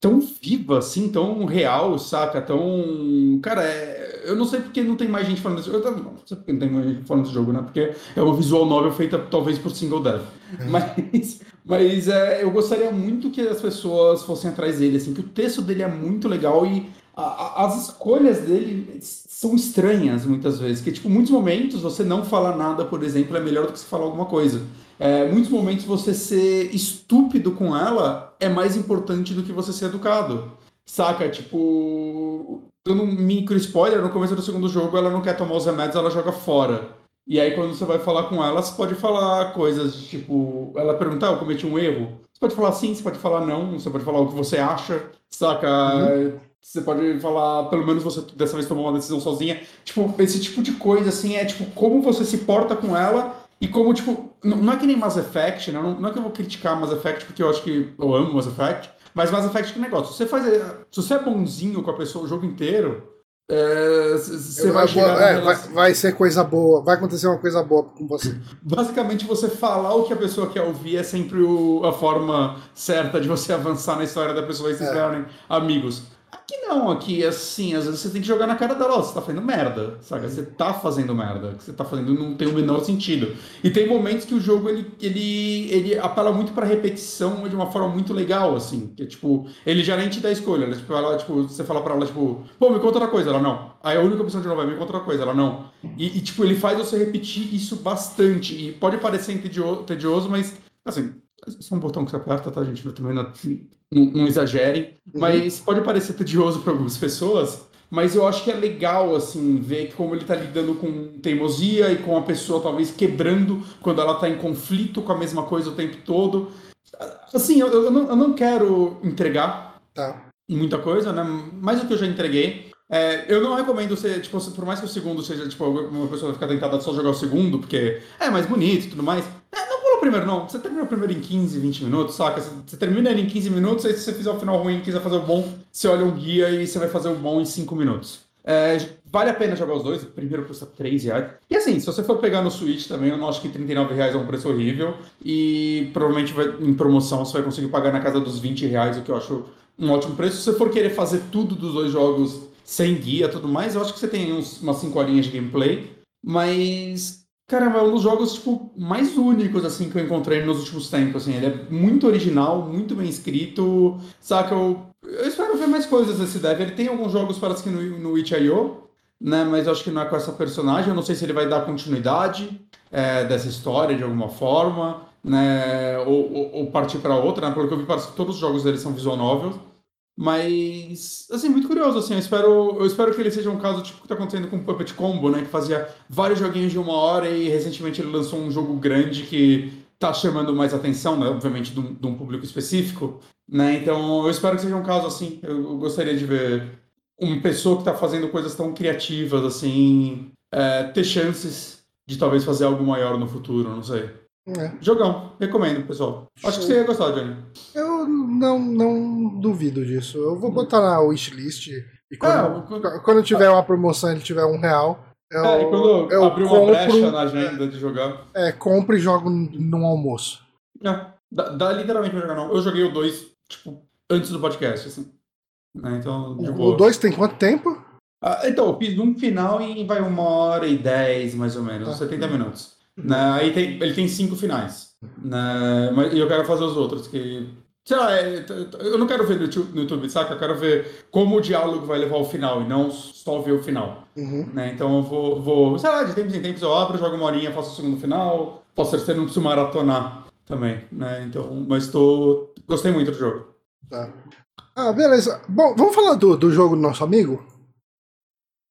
tão viva, assim, tão real, saca? Tão. Cara, é... eu não sei porque não tem mais gente falando desse jogo. Eu não sei porque não tem mais gente falando desse jogo, né? Porque é uma visual novel feita talvez por single dev. Uhum. Mas, mas é, eu gostaria muito que as pessoas fossem atrás dele, assim, que o texto dele é muito legal e a, a, as escolhas dele são estranhas muitas vezes. Que, tipo, muitos momentos você não falar nada, por exemplo, é melhor do que você falar alguma coisa. É, muitos momentos você ser estúpido com ela é mais importante do que você ser educado. Saca? Tipo, dando um micro spoiler, no começo do segundo jogo ela não quer tomar os remédios, ela joga fora. E aí quando você vai falar com ela, você pode falar coisas tipo, ela perguntar, ah, eu cometi um erro. Você pode falar sim, você pode falar não, você pode falar o que você acha, saca? Uhum. Você pode falar, pelo menos você dessa vez tomou uma decisão sozinha. Tipo, esse tipo de coisa, assim, é tipo, como você se porta com ela e como, tipo, não é que nem Mass Effect, né? não, não é que eu vou criticar Mass Effect porque eu acho que eu amo Mass Effect, mas Mass Effect que negócio. Se você, faz, se você é bonzinho com a pessoa o jogo inteiro, é, você vai chegar. É, vai, vai, ser coisa boa, vai acontecer uma coisa boa com você. Basicamente, você falar o que a pessoa quer ouvir é sempre o, a forma certa de você avançar na história da pessoa e se é. amigos. Aqui não, aqui assim, às vezes você tem que jogar na cara dela, ó, você tá fazendo merda, sabe? Você tá fazendo merda, que você tá fazendo não tem o menor sentido. E tem momentos que o jogo ele, ele, ele apela muito pra repetição de uma forma muito legal, assim, que tipo, ele já nem te dá escolha, né? tipo, ela, tipo, você fala pra ela, tipo, pô, me conta outra coisa, ela não. Aí a única opção de novo é me conta outra coisa, ela não. E, e tipo, ele faz você repetir isso bastante, e pode parecer tedioso, mas, assim, é um botão que você aperta, tá, gente? Eu também não, não, não exagerem. Uhum. Mas pode parecer tedioso para algumas pessoas. Mas eu acho que é legal, assim, ver como ele tá lidando com teimosia e com a pessoa talvez quebrando quando ela tá em conflito com a mesma coisa o tempo todo. Assim, eu, eu, não, eu não quero entregar tá. muita coisa, né? Mais do que eu já entreguei. É, eu não recomendo ser, tipo, por mais que o segundo seja, tipo, uma pessoa ficar tentada só jogar o segundo, porque é mais bonito e tudo mais. É, o primeiro, não. Você termina o primeiro em 15, 20 minutos, saca? Você termina ele em 15 minutos, aí se você fizer o final ruim e quiser fazer o bom, você olha um guia e você vai fazer o bom em 5 minutos. É, vale a pena jogar os dois, o primeiro custa 3 reais. E assim, se você for pegar no Switch também, eu não acho que 39 reais é um preço horrível. E provavelmente vai, em promoção você vai conseguir pagar na casa dos 20 reais, o que eu acho um ótimo preço. Se você for querer fazer tudo dos dois jogos sem guia tudo mais, eu acho que você tem uns, umas 5 horinhas de gameplay. Mas Caramba, é um dos jogos tipo, mais únicos assim que eu encontrei nos últimos tempos. Assim. Ele é muito original, muito bem escrito. Saca? Eu, eu espero ver mais coisas desse dev. Ele tem alguns jogos parece que no, no itch.io, né? Mas eu acho que não é com essa personagem. Eu não sei se ele vai dar continuidade é, dessa história de alguma forma, né? Ou, ou, ou partir para outra, né? Pelo que eu vi, parece que todos os jogos dele são visual novels. Mas, assim, muito curioso, assim, eu espero, eu espero que ele seja um caso tipo que tá acontecendo com o Puppet Combo, né, que fazia vários joguinhos de uma hora e recentemente ele lançou um jogo grande que tá chamando mais atenção, né, obviamente, de um, de um público específico, né, então eu espero que seja um caso assim, eu, eu gostaria de ver uma pessoa que tá fazendo coisas tão criativas, assim, é, ter chances de talvez fazer algo maior no futuro, não sei. É. Jogão, recomendo, pessoal. Acho que você ia gostar, Johnny. Eu não, não duvido disso. Eu vou botar na wishlist e quando, é, quando tiver uma promoção ele tiver um real. Eu, é, e quando eu abrir uma brecha na agenda de jogar. É, compro e jogo num almoço. É, dá, dá literalmente pra jogar não. Eu joguei o 2, tipo, antes do podcast, assim. Né, então, o 2 tem quanto tempo? Ah, então, eu fiz um final e vai uma hora e dez, mais ou menos, tá. 70 minutos. Né? Aí tem, ele tem cinco finais. Né? Mas, e eu quero fazer os outros, que. Sei lá, é, eu não quero ver no YouTube, no YouTube, saca? Eu quero ver como o diálogo vai levar ao final e não só ver o final. Uhum. Né? Então eu vou, vou, sei lá, de tempos em tempos eu abro, jogo uma horinha, faço o segundo final. Posso ser, não preciso maratonar também, né? Então, mas tô. Gostei muito do jogo. Tá. Ah, beleza. Bom, vamos falar do, do jogo do nosso amigo?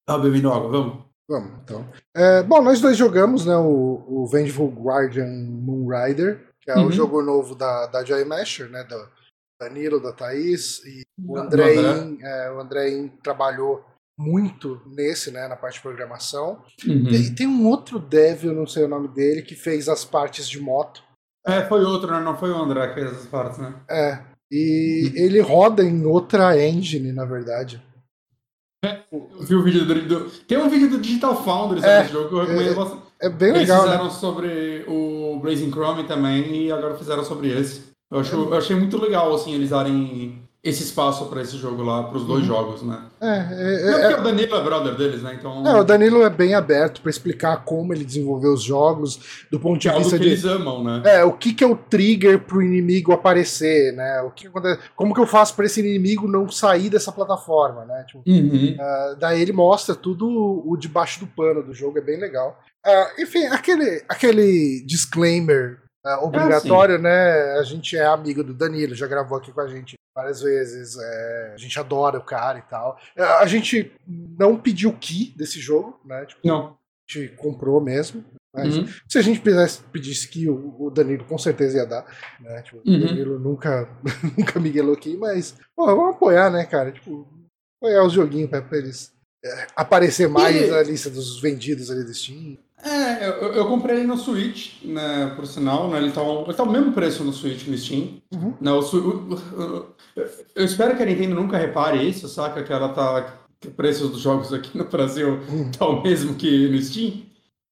Tá bebendo água, vamos. Vamos, então. É, bom, nós dois jogamos né, o, o Vengeful Guardian Moonrider, que é uhum. o jogo novo da, da Joy Masher, né, do Danilo, da Thaís, e o André, é, o André trabalhou muito nesse, né, na parte de programação. Uhum. E tem um outro dev, eu não sei o nome dele, que fez as partes de moto. É, foi outro, né? Não foi o André que fez as partes, né? É. E uhum. ele roda em outra engine, na verdade. É, eu vi o vídeo do, do, Tem um vídeo do Digital Foundry sobre é, esse jogo que eu recomendo é, bastante. É bem legal. Eles fizeram né? sobre o Blazing Chrome também e agora fizeram sobre esse. Eu, acho, eu achei muito legal, assim, eles darem esse espaço para esse jogo lá, para os dois uhum. jogos, né? É, é, é, porque é, o Danilo é brother deles, né? Então... É, o Danilo é bem aberto para explicar como ele desenvolveu os jogos, do ponto de é vista que de. eles amam, né? É, o que, que é o trigger pro inimigo aparecer, né? O que acontece, como que eu faço para esse inimigo não sair dessa plataforma, né? Tipo, uhum. uh, daí ele mostra tudo o debaixo do pano do jogo, é bem legal. Uh, enfim, aquele, aquele disclaimer uh, obrigatório, ah, né? A gente é amigo do Danilo, já gravou aqui com a gente várias vezes. É, a gente adora o cara e tal. É, a gente não pediu key desse jogo, né? Tipo, não. A gente comprou mesmo. Mas uhum. se a gente pedisse, pedisse que o, Danilo com certeza ia dar. Né? Tipo, uhum. O Danilo nunca, nunca miguelou aqui, mas pô, vamos apoiar, né, cara? Tipo, apoiar os joguinhos pra, pra eles aparecer mais na lista dos vendidos ali do Steam. É, eu, eu, comprei ele no Switch, né, por sinal, né, ele tá, ele tá o mesmo preço no Switch no Steam. Uhum. Né, o, o, eu espero que a Nintendo nunca repare isso, saca? Que ela tá. Que o preço dos jogos aqui no Brasil uhum. tá o mesmo que no Steam.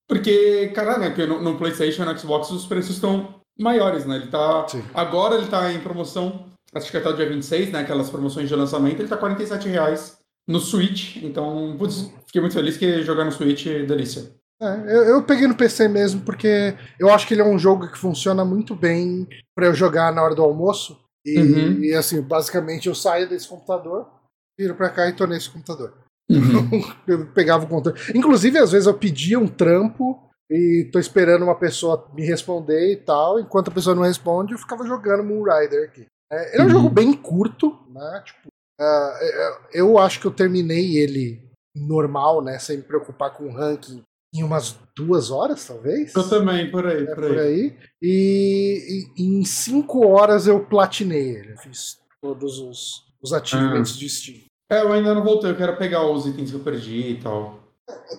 Porque, cara, né, no, no PlayStation e no Xbox os preços estão maiores, né? Ele tá. Sim. Agora ele tá em promoção, acho que até o dia 26, né? Aquelas promoções de lançamento, ele tá 47 reais no Switch. Então, putz, fiquei muito feliz que jogar no Switch é delícia. É, eu, eu, peguei no PC mesmo porque eu acho que ele é um jogo que funciona muito bem para eu jogar na hora do almoço. E, uhum. e, assim, basicamente eu saio desse computador, viro para cá e tô nesse computador. Uhum. eu pegava o controle. Inclusive, às vezes eu pedia um trampo e tô esperando uma pessoa me responder e tal. Enquanto a pessoa não responde, eu ficava jogando Moonrider aqui. É, ele é um uhum. jogo bem curto, né? Tipo, uh, eu acho que eu terminei ele normal, né? Sem me preocupar com o ranking em umas duas horas, talvez. Eu também, por aí, é, por, aí. por aí. E, e, em cinco horas eu platinei ele. Eu fiz todos os, os achievements ah. de Steam. É, eu ainda não voltei, eu quero pegar os itens que eu perdi e tal.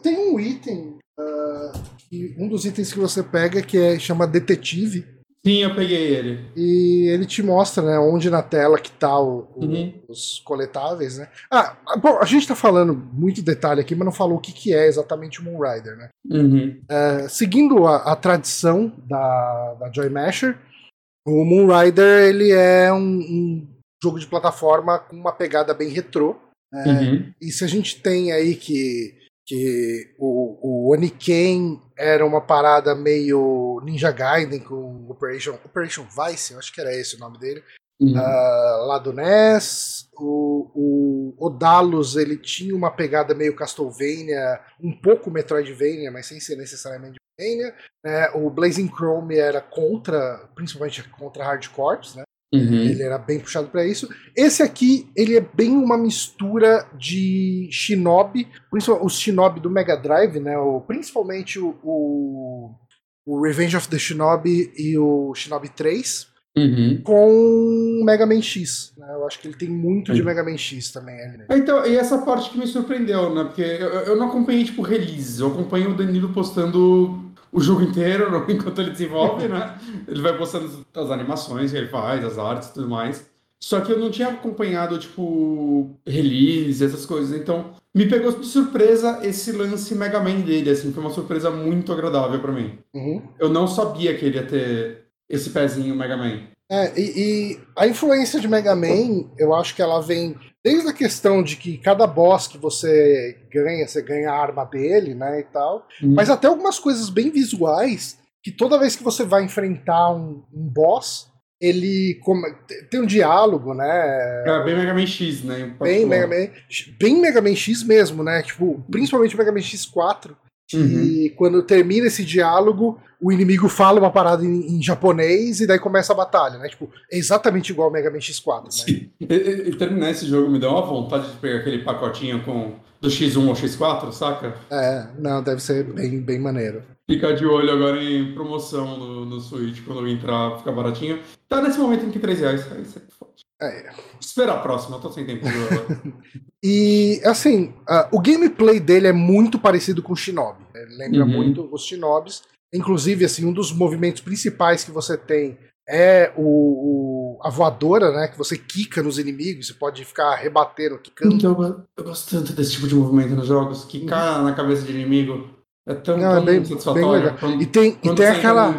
Tem um item, uh, que, um dos itens que você pega que é, chama Detetive. Sim, eu peguei ele. E ele te mostra, né, onde na tela que tá o, o, uhum. os coletáveis, né? Ah, bom, a gente tá falando muito detalhe aqui, mas não falou o que, que é exatamente o Moonrider, né? Uhum. É, seguindo a, a, tradição da, da Joy Masher, o Moonrider ele é um, um, jogo de plataforma com uma pegada bem retrô. É, uhum. E se a gente tem aí que que o, o Oniken era uma parada meio Ninja Gaiden com Operation, Operation Vice, eu acho que era esse o nome dele, uhum. uh, lá do NES. O, o Odalus ele tinha uma pegada meio Castlevania, um pouco Metroidvania, mas sem ser necessariamente Metroidvania. Né? O Blazing Chrome era contra, principalmente contra Hard Corps, né? Uhum. Ele era bem puxado para isso. Esse aqui, ele é bem uma mistura de Shinobi, principalmente os Shinobi do Mega Drive, né? O, principalmente o, o, o, Revenge of the Shinobi e o Shinobi 3, uhum. com Mega Man X. Né? Eu acho que ele tem muito de Mega Man X também. Né? Então, e essa parte que me surpreendeu, né? Porque eu, eu não acompanhei, tipo, release. Eu acompanho o Danilo postando o jogo inteiro enquanto ele desenvolve, né? Ele vai postando as animações que ele faz, as artes e tudo mais. Só que eu não tinha acompanhado, tipo, release, essas coisas. Então, me pegou de surpresa esse lance Mega Man dele, assim. Foi uma surpresa muito agradável para mim. Uhum. Eu não sabia que ele ia ter esse pezinho Mega Man. É, e, e, a influência de Mega Man, eu acho que ela vem desde a questão de que cada boss que você ganha, você ganha a arma dele, né, e tal, hum. mas até algumas coisas bem visuais, que toda vez que você vai enfrentar um, um boss, ele tem um diálogo, né? É, bem Mega Man X, né? Bem Mega Man, bem Mega Man X mesmo, né? Tipo, principalmente o Mega Man X4, que uhum. quando termina esse diálogo, o inimigo fala uma parada em, em, japonês e daí começa a batalha, né? Tipo, é exatamente igual ao Mega Man X4, né? Sim. E, e, e, terminar esse jogo me deu uma vontade de pegar aquele pacotinho com do X1 ao X4, saca? É, não, deve ser bem, bem maneiro. Ficar de olho agora em promoção no, no Switch, quando entrar, ficar baratinho. Tá nesse momento em que 3 reais. Aí você é. Espera a próxima, eu tô sem tempo. e, assim, uh, o gameplay dele é muito parecido com o Shinobi. Ele lembra uhum. muito os Shinobis. Inclusive, assim, um dos movimentos principais que você tem é o, o, a voadora, né? Que você quica nos inimigos, você pode ficar rebatendo, quicando. Então, eu gosto tanto desse tipo de movimento nos jogos, quicar na cabeça de inimigo. É tão, Não, é tão bem- satisfatório. bem legal. Quando, E tem, e tem aquela.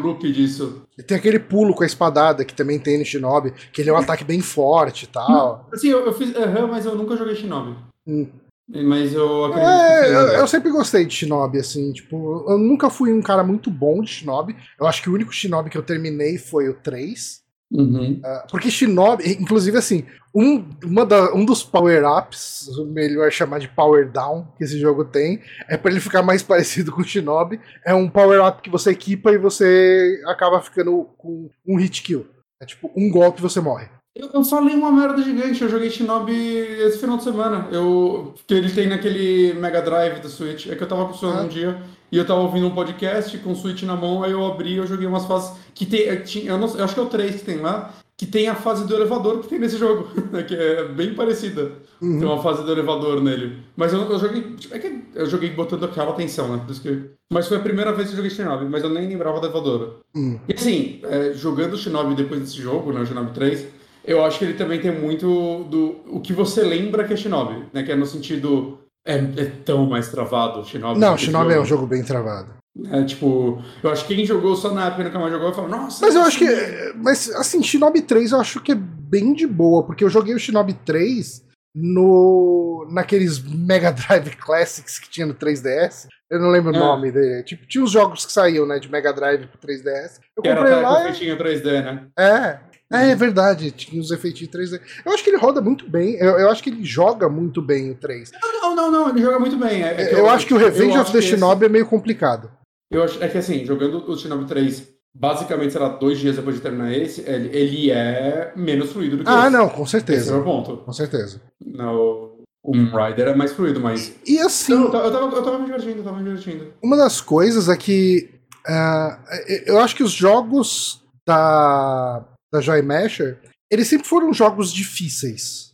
E tem aquele pulo com a espadada que também tem no Shinobi, que ele é um ataque bem forte e tal. Assim, eu, eu fiz aham, mas eu nunca joguei Shinobi. Hum. Mas eu acredito É, eu, eu sempre gostei de Shinobi, assim, tipo, eu nunca fui um cara muito bom de Shinobi. Eu acho que o único Shinobi que eu terminei foi o 3. Uhum. Porque Shinobi, inclusive assim, um, uma da- um dos power-ups, melhor chamar de power down, que esse jogo tem, é pra ele ficar mais parecido com o Shinobi. É um power-up que você equipa e você acaba ficando com um hit kill. É tipo, um golpe você morre. Eu, eu falei uma merda gigante, eu joguei Shinobi esse final de semana. Eu, que ele tem naquele Mega Drive do Switch. É que eu tava com o Ah. um dia e eu tava ouvindo um podcast com o Switch na mão, aí eu abri e eu joguei umas fases que tem. Eu, não, eu acho que é o 3 que tem lá, que tem a fase do elevador que tem nesse jogo. que é bem parecida. Uhum. Tem uma fase do elevador nele. Mas eu, eu joguei. tipo, É que eu joguei botando aquela atenção, né? Que- mas foi a primeira vez que eu joguei Shinobi, mas eu nem lembrava do elevador. Hum. E assim, é, jogando Shinobi depois desse jogo, né, o Shinobi 3, eu acho que ele também tem muito do o que você lembra que é Shinobi, né? Que é no sentido. É, é tão mais travado o Shinobi. Não, Shinobi é um jogo bem travado. É, tipo, eu acho que quem jogou só na época nunca mais jogou, fala, nossa. Mas eu acho que. esse- Mas assim, Shinobi 3 eu acho que é bem de boa, porque eu joguei o Shinobi 3 no. naqueles Mega Drive Classics que tinha no 3DS. Eu não lembro o É. nome dele. Tipo, tinha uns jogos que saíam, né, de Mega Drive pro 3DS. Eu Que era comprei com lá. o feitinho 3D, né? É. É, é verdade, tinha uns efeitinhos 3D. Eu acho que ele roda muito bem. Eu, eu acho que ele joga muito bem o 3. Não, não, não, ele joga muito bem. É, é eu, acho que o Revenge eu of the Shinobi é meio complicado. Eu acho, é que assim, jogando o Shinobi 3, basicamente, sei lá, dois dias depois de terminar esse, ele, ele é menos fluido do que Ah, esse. não, com Esse é certeza. o ponto. Com certeza. No, o Moon Rider é mais fluido, mas. E assim. Eu, eu, tava, eu tava me divertindo, eu tava me divertindo. Uma das coisas é que ah, eu acho que os jogos da, da Joy Masher, eles sempre foram jogos difíceis.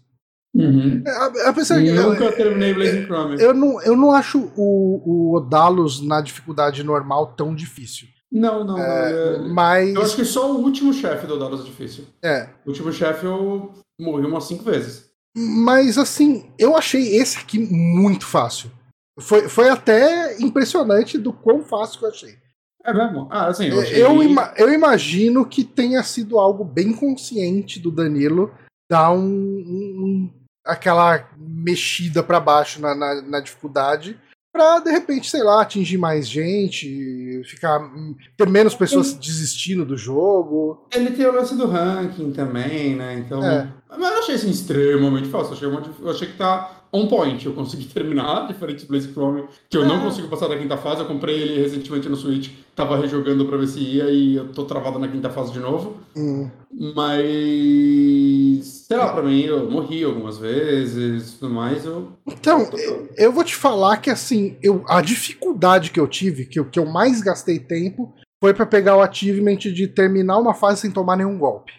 Uhum. A- Apesar que eu, Nunca terminei Blazing Chrome. eu, não, eu não acho o, o Odalos na dificuldade normal tão difícil. Não, não, não. é- Mas. Eu acho que só o último chefe do Dallas é difícil. É. O último chefe eu morri umas cinco vezes. Mas assim, eu achei esse aqui muito fácil. Foi, foi até impressionante do quão fácil que eu achei. É mesmo? Ah, assim, eu achei. Eu, ima- eu imagino que tenha sido algo bem consciente do Danilo dar um, um- um- aquela mexida pra baixo na, na, na dificuldade pra de repente, sei lá, atingir mais gente, ficar ter menos pessoas desistindo do jogo. Ele tem o lance do ranking também, né? Então. É. Mas eu não achei assim extremamente. Eu achei, achei que tá on point. Eu consegui terminar, diferente do Blaze Chrome, que eu não É. consigo passar da quinta fase. Eu comprei ele recentemente no Switch, tava rejogando pra ver se ia e eu tô travado na quinta fase de novo. Hum. Mas. Sei lá, pra mim, eu morri algumas vezes e tudo mais. Eu. Então, eu vou te falar que assim, eu, a dificuldade que eu tive, que, eu- que eu mais gastei tempo, foi pra pegar o achievement de terminar uma fase sem tomar nenhum golpe.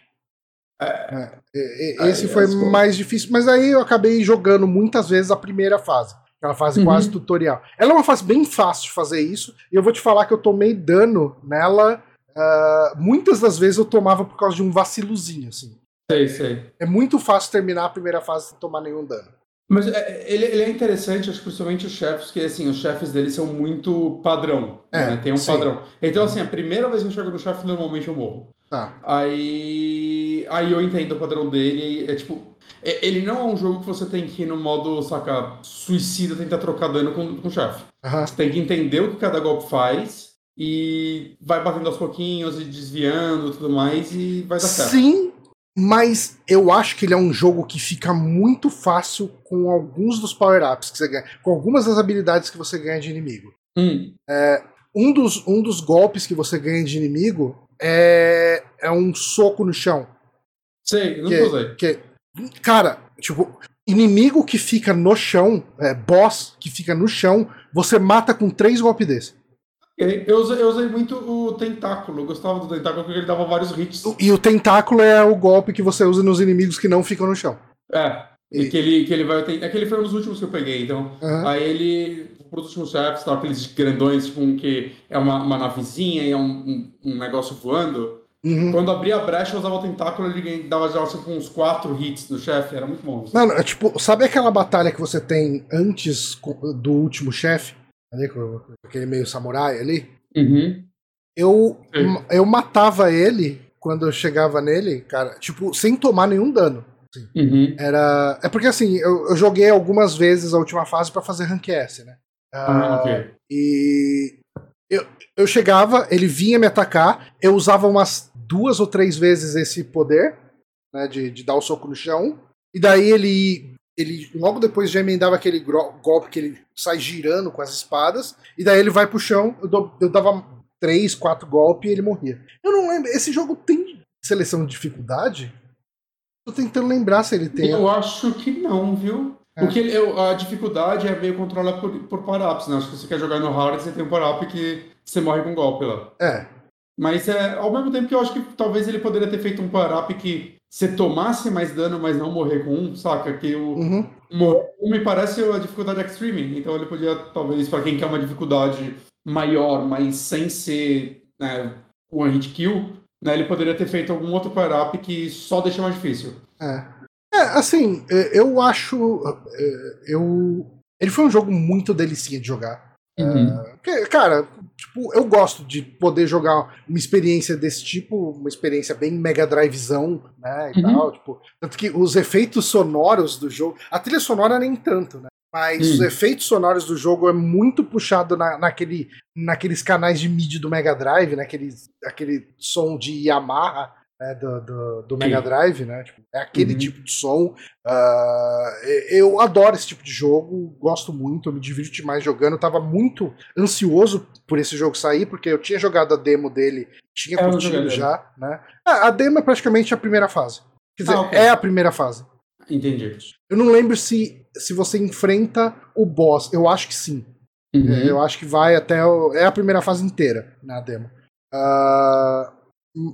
É, e- e- Aí, esse foi mais difícil, mas aí eu acabei jogando muitas vezes a primeira fase. Aquela fase Uhum. quase tutorial. Ela é uma fase bem fácil de fazer isso, e eu vou te falar que eu tomei dano nela. ah, muitas das vezes eu tomava por causa de um vacilozinho, assim. Sei, sei. É muito fácil terminar a primeira fase sem tomar nenhum dano. Mas é, ele, ele é interessante, acho que principalmente os chefes, que assim, os chefes dele são muito padrão. É, né? Tem um sim. padrão. Então, assim, a primeira vez que eu chego no chefe, normalmente eu morro. Tá. Aí. Aí eu entendo o padrão dele. É tipo. é- Ele não é um jogo que você tem que ir no modo, saca, suicida, tentar trocar dano com, com o chefe. Você tem que entender o que cada golpe faz e vai batendo aos pouquinhos e desviando e tudo mais e vai dar certo. Sim, mas eu acho que ele é um jogo que fica muito fácil com alguns dos power-ups que você ganha, com algumas das habilidades que você ganha de inimigo. Hum, Um dos, um dos golpes que você ganha de inimigo é, é um soco no chão. sei, nunca Que- usei. Que, cara, tipo, inimigo que fica no chão, é, boss que fica no chão, você mata com três golpes desse. Eu usei, eu usei muito o tentáculo. Eu gostava do tentáculo porque ele dava vários hits. E o tentáculo é o golpe que você usa nos inimigos que não ficam no chão. É. E- que ele, que ele vai. É que ele foi um dos últimos que eu peguei, então. Aham. Aí ele. Pros últimos chefes, tal, aqueles grandões, tipo, um que é uma, uma navezinha e é um, um, um negócio voando. Uhum. Quando abria a brecha, eu usava o tentáculo, ele dava já tipo, uns 4 hits do chefe, era muito bom. Mano, é tipo, sabe aquela batalha que você tem antes do último chefe? Ali, com aquele meio samurai ali? Uhum. Eu, Sim. eu matava ele quando eu chegava nele, cara, tipo, sem tomar nenhum dano. Uhum. Era. É porque assim, eu, eu joguei algumas vezes a última fase pra fazer rank S, né? Ah, ok. E eu, eu chegava, ele vinha me atacar, eu usava umas duas ou três vezes esse poder, né, de, de dar o soco no chão, e daí ele, ele logo depois já emendava aquele golpe que ele sai girando com as espadas, e daí ele vai pro chão, eu, dou- eu dava três, quatro golpes e ele morria. Eu não lembro, esse jogo tem seleção de dificuldade? Tô tentando lembrar se ele tem. Eu acho que não, viu? É. Porque eu- a dificuldade é meio controlada por, por power-ups, né? Acho que se você quer jogar no hard, você tem um power-up que você morre com golpe lá. É, Mas é, ao mesmo tempo que eu acho que talvez ele poderia ter feito um power-up que você tomasse mais dano, mas não morrer com um, saca? Que o uhum. morrer um me parece a dificuldade extreme. Então ele podia, talvez, pra quem quer uma dificuldade maior, mas sem ser né, one hit kill, né, ele poderia ter feito algum outro power-up que só deixa mais difícil. É. É, assim, é, eu acho. é, Eu. Ele foi um jogo muito delicinha de jogar. Porque, cara, tipo, eu gosto de poder jogar uma experiência desse tipo, uma experiência bem Mega Drivezão, né? E Uhum. tal. Tipo, tanto que os efeitos sonoros do jogo. A trilha sonora nem tanto, né? Mas os Hum. efeitos sonoros do jogo é muito puxado na, naquele, naqueles canais de MIDI do Mega Drive, né? Aquele, aquele som de Yamaha né? do, do, do Mega. Drive, né? Tipo, é aquele Uhum. tipo de som. Ah, eu adoro esse tipo de jogo, gosto muito, eu me divirto demais jogando. Eu tava muito ansioso por esse jogo sair, porque eu tinha jogado a demo dele, tinha É, curtido já, né? Ah, a demo é praticamente a primeira fase. Quer dizer, Ah, ok. é a primeira fase. Entendi. Eu não lembro se, se você enfrenta o boss. Eu acho que sim. Uhum. É, Eu acho que vai até. o- é a primeira fase inteira na demo. Ah,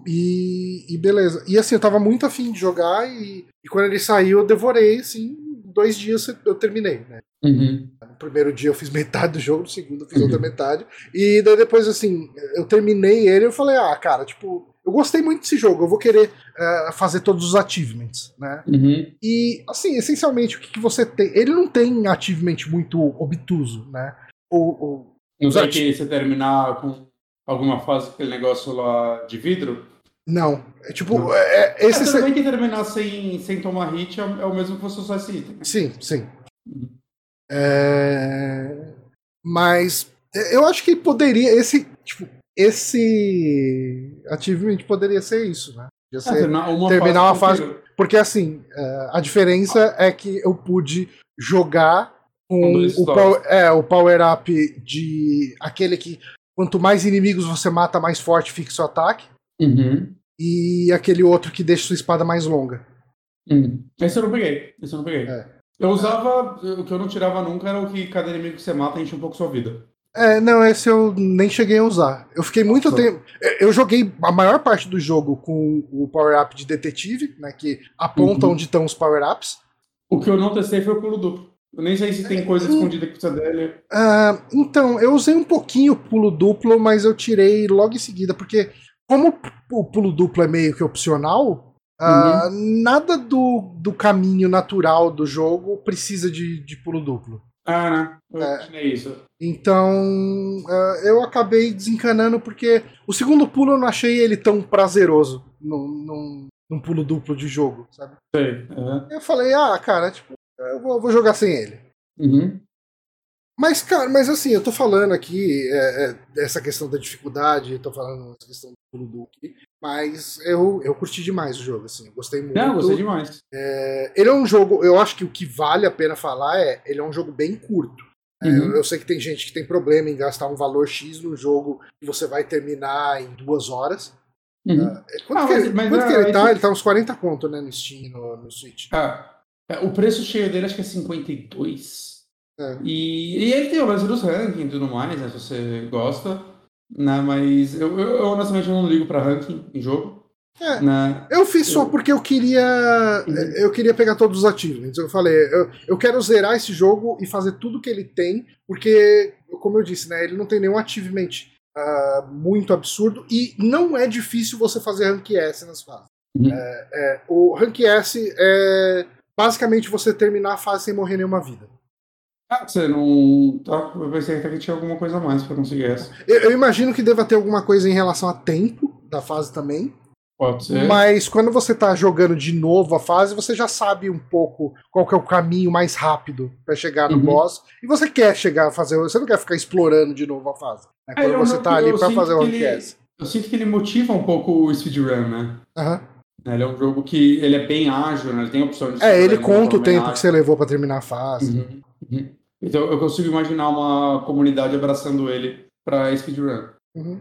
e, e beleza. E assim, eu tava muito afim de jogar e, e quando ele saiu eu devorei, assim, em dois dias eu terminei, né? Uhum. No primeiro dia eu fiz metade do jogo, no segundo eu fiz outra metade. E daí depois, assim, eu terminei ele e eu falei, ah, cara, tipo, eu gostei muito desse jogo, eu vou querer eh, fazer todos os achievements, né? Uhum. E, assim, essencialmente, o que, que você tem. Ele não tem achievement muito obtuso, né? O, o- Não sei Exato. que você terminar com alguma fase com aquele negócio lá de vidro. não. É tipo, Não. é, é- esse. é, tudo que terminar sem, sem tomar hit é, é o mesmo que fosse usar esse item. Sim, sim. Uhum. É, Mas eu acho que poderia. Esse. Tipo, esse achievement poderia ser isso, né? Podia É, ser- terminar uma terminar uma fase. fase- Porque assim, é, a diferença é que eu pude jogar Com dois o, power, é, o power up de aquele que quanto mais inimigos você mata, mais forte fica seu ataque. Uhum. E aquele outro que deixa sua espada mais longa. Uhum. Esse eu não peguei. Esse eu não peguei. É. Eu usava. O que eu não tirava nunca era o que cada inimigo que você mata enche um pouco sua vida. É, não, esse eu nem cheguei a usar. Eu fiquei muito Nossa. tempo. Eu joguei a maior parte do jogo com o power up de detetive, né? Que aponta Uhum. onde estão os power ups. O que eu não testei foi o pulo duplo. Eu nem sei se tem coisa Hum. escondida que precisa dele. Ah, então, eu usei um pouquinho o pulo duplo, mas eu tirei logo em seguida, porque como o pulo duplo é meio que opcional, ah, nada do, do caminho natural do jogo precisa de, de pulo duplo. Ah, né? Eu É. isso. Então, ah, eu acabei desencanando porque o segundo pulo eu não achei ele tão prazeroso num, num, num pulo duplo de jogo, sabe? Sei. Uhum. Eu falei, ah, cara, tipo, eu vou, vou jogar sem ele. Uhum. Mas, cara, mas assim, eu tô falando aqui é, é, dessa questão da dificuldade, tô falando dessa questão do aqui, mas eu, eu curti demais o jogo, assim, eu gostei muito. Não, gostei demais. É, ele é um jogo, eu acho que o que vale a pena falar é, ele é um jogo bem curto. É, Uhum. eu, eu sei que tem gente que tem problema em gastar um valor X no jogo que você vai terminar em duas horas. Uhum. É, Quanto, Ah, que, mas- ele- mas quanto é- que ele tá? Ele tá uns 40 conto, né, no Steam, no, no Switch. Ah, o preço cheio dele acho que é 52. É. E, e ele tem o lance dos rankings e tudo mais, né? Se você gosta. Né? Mas eu, eu, eu, honestamente eu não ligo pra ranking em jogo. É. Né? Eu fiz só Eu- porque eu queria. Eu queria pegar todos os achievements. Eu falei, eu, eu quero zerar esse jogo e fazer tudo que ele tem, porque, como eu disse, né, ele não tem nenhum achievement uh, muito absurdo e não é difícil você fazer rank S nas fases. Uhum. É, é, o rank S é basicamente você terminar a fase sem morrer nenhuma vida. Ah, você não. Tá, eu pensei que tinha alguma coisa a mais pra conseguir essa. Eu, eu, imagino que deva ter alguma coisa em relação a tempo da fase também. Pode ser. Mas quando você tá jogando de novo a fase, você já sabe um pouco qual que é o caminho mais rápido para chegar no uhum. boss. E você quer chegar a fazer. Você não quer ficar explorando de novo a fase. Né? Quando é, você tá ali pra fazer o ele, Eu sinto que ele motiva um pouco o speedrun, né? Aham. Uhum. Ele é um jogo que ele é bem ágil, né? Ele tem opção de. É, ele conta o tempo que você levou para terminar a fase. Uhum. Uhum. Então eu consigo imaginar uma comunidade abraçando ele pra speedrun. Uhum.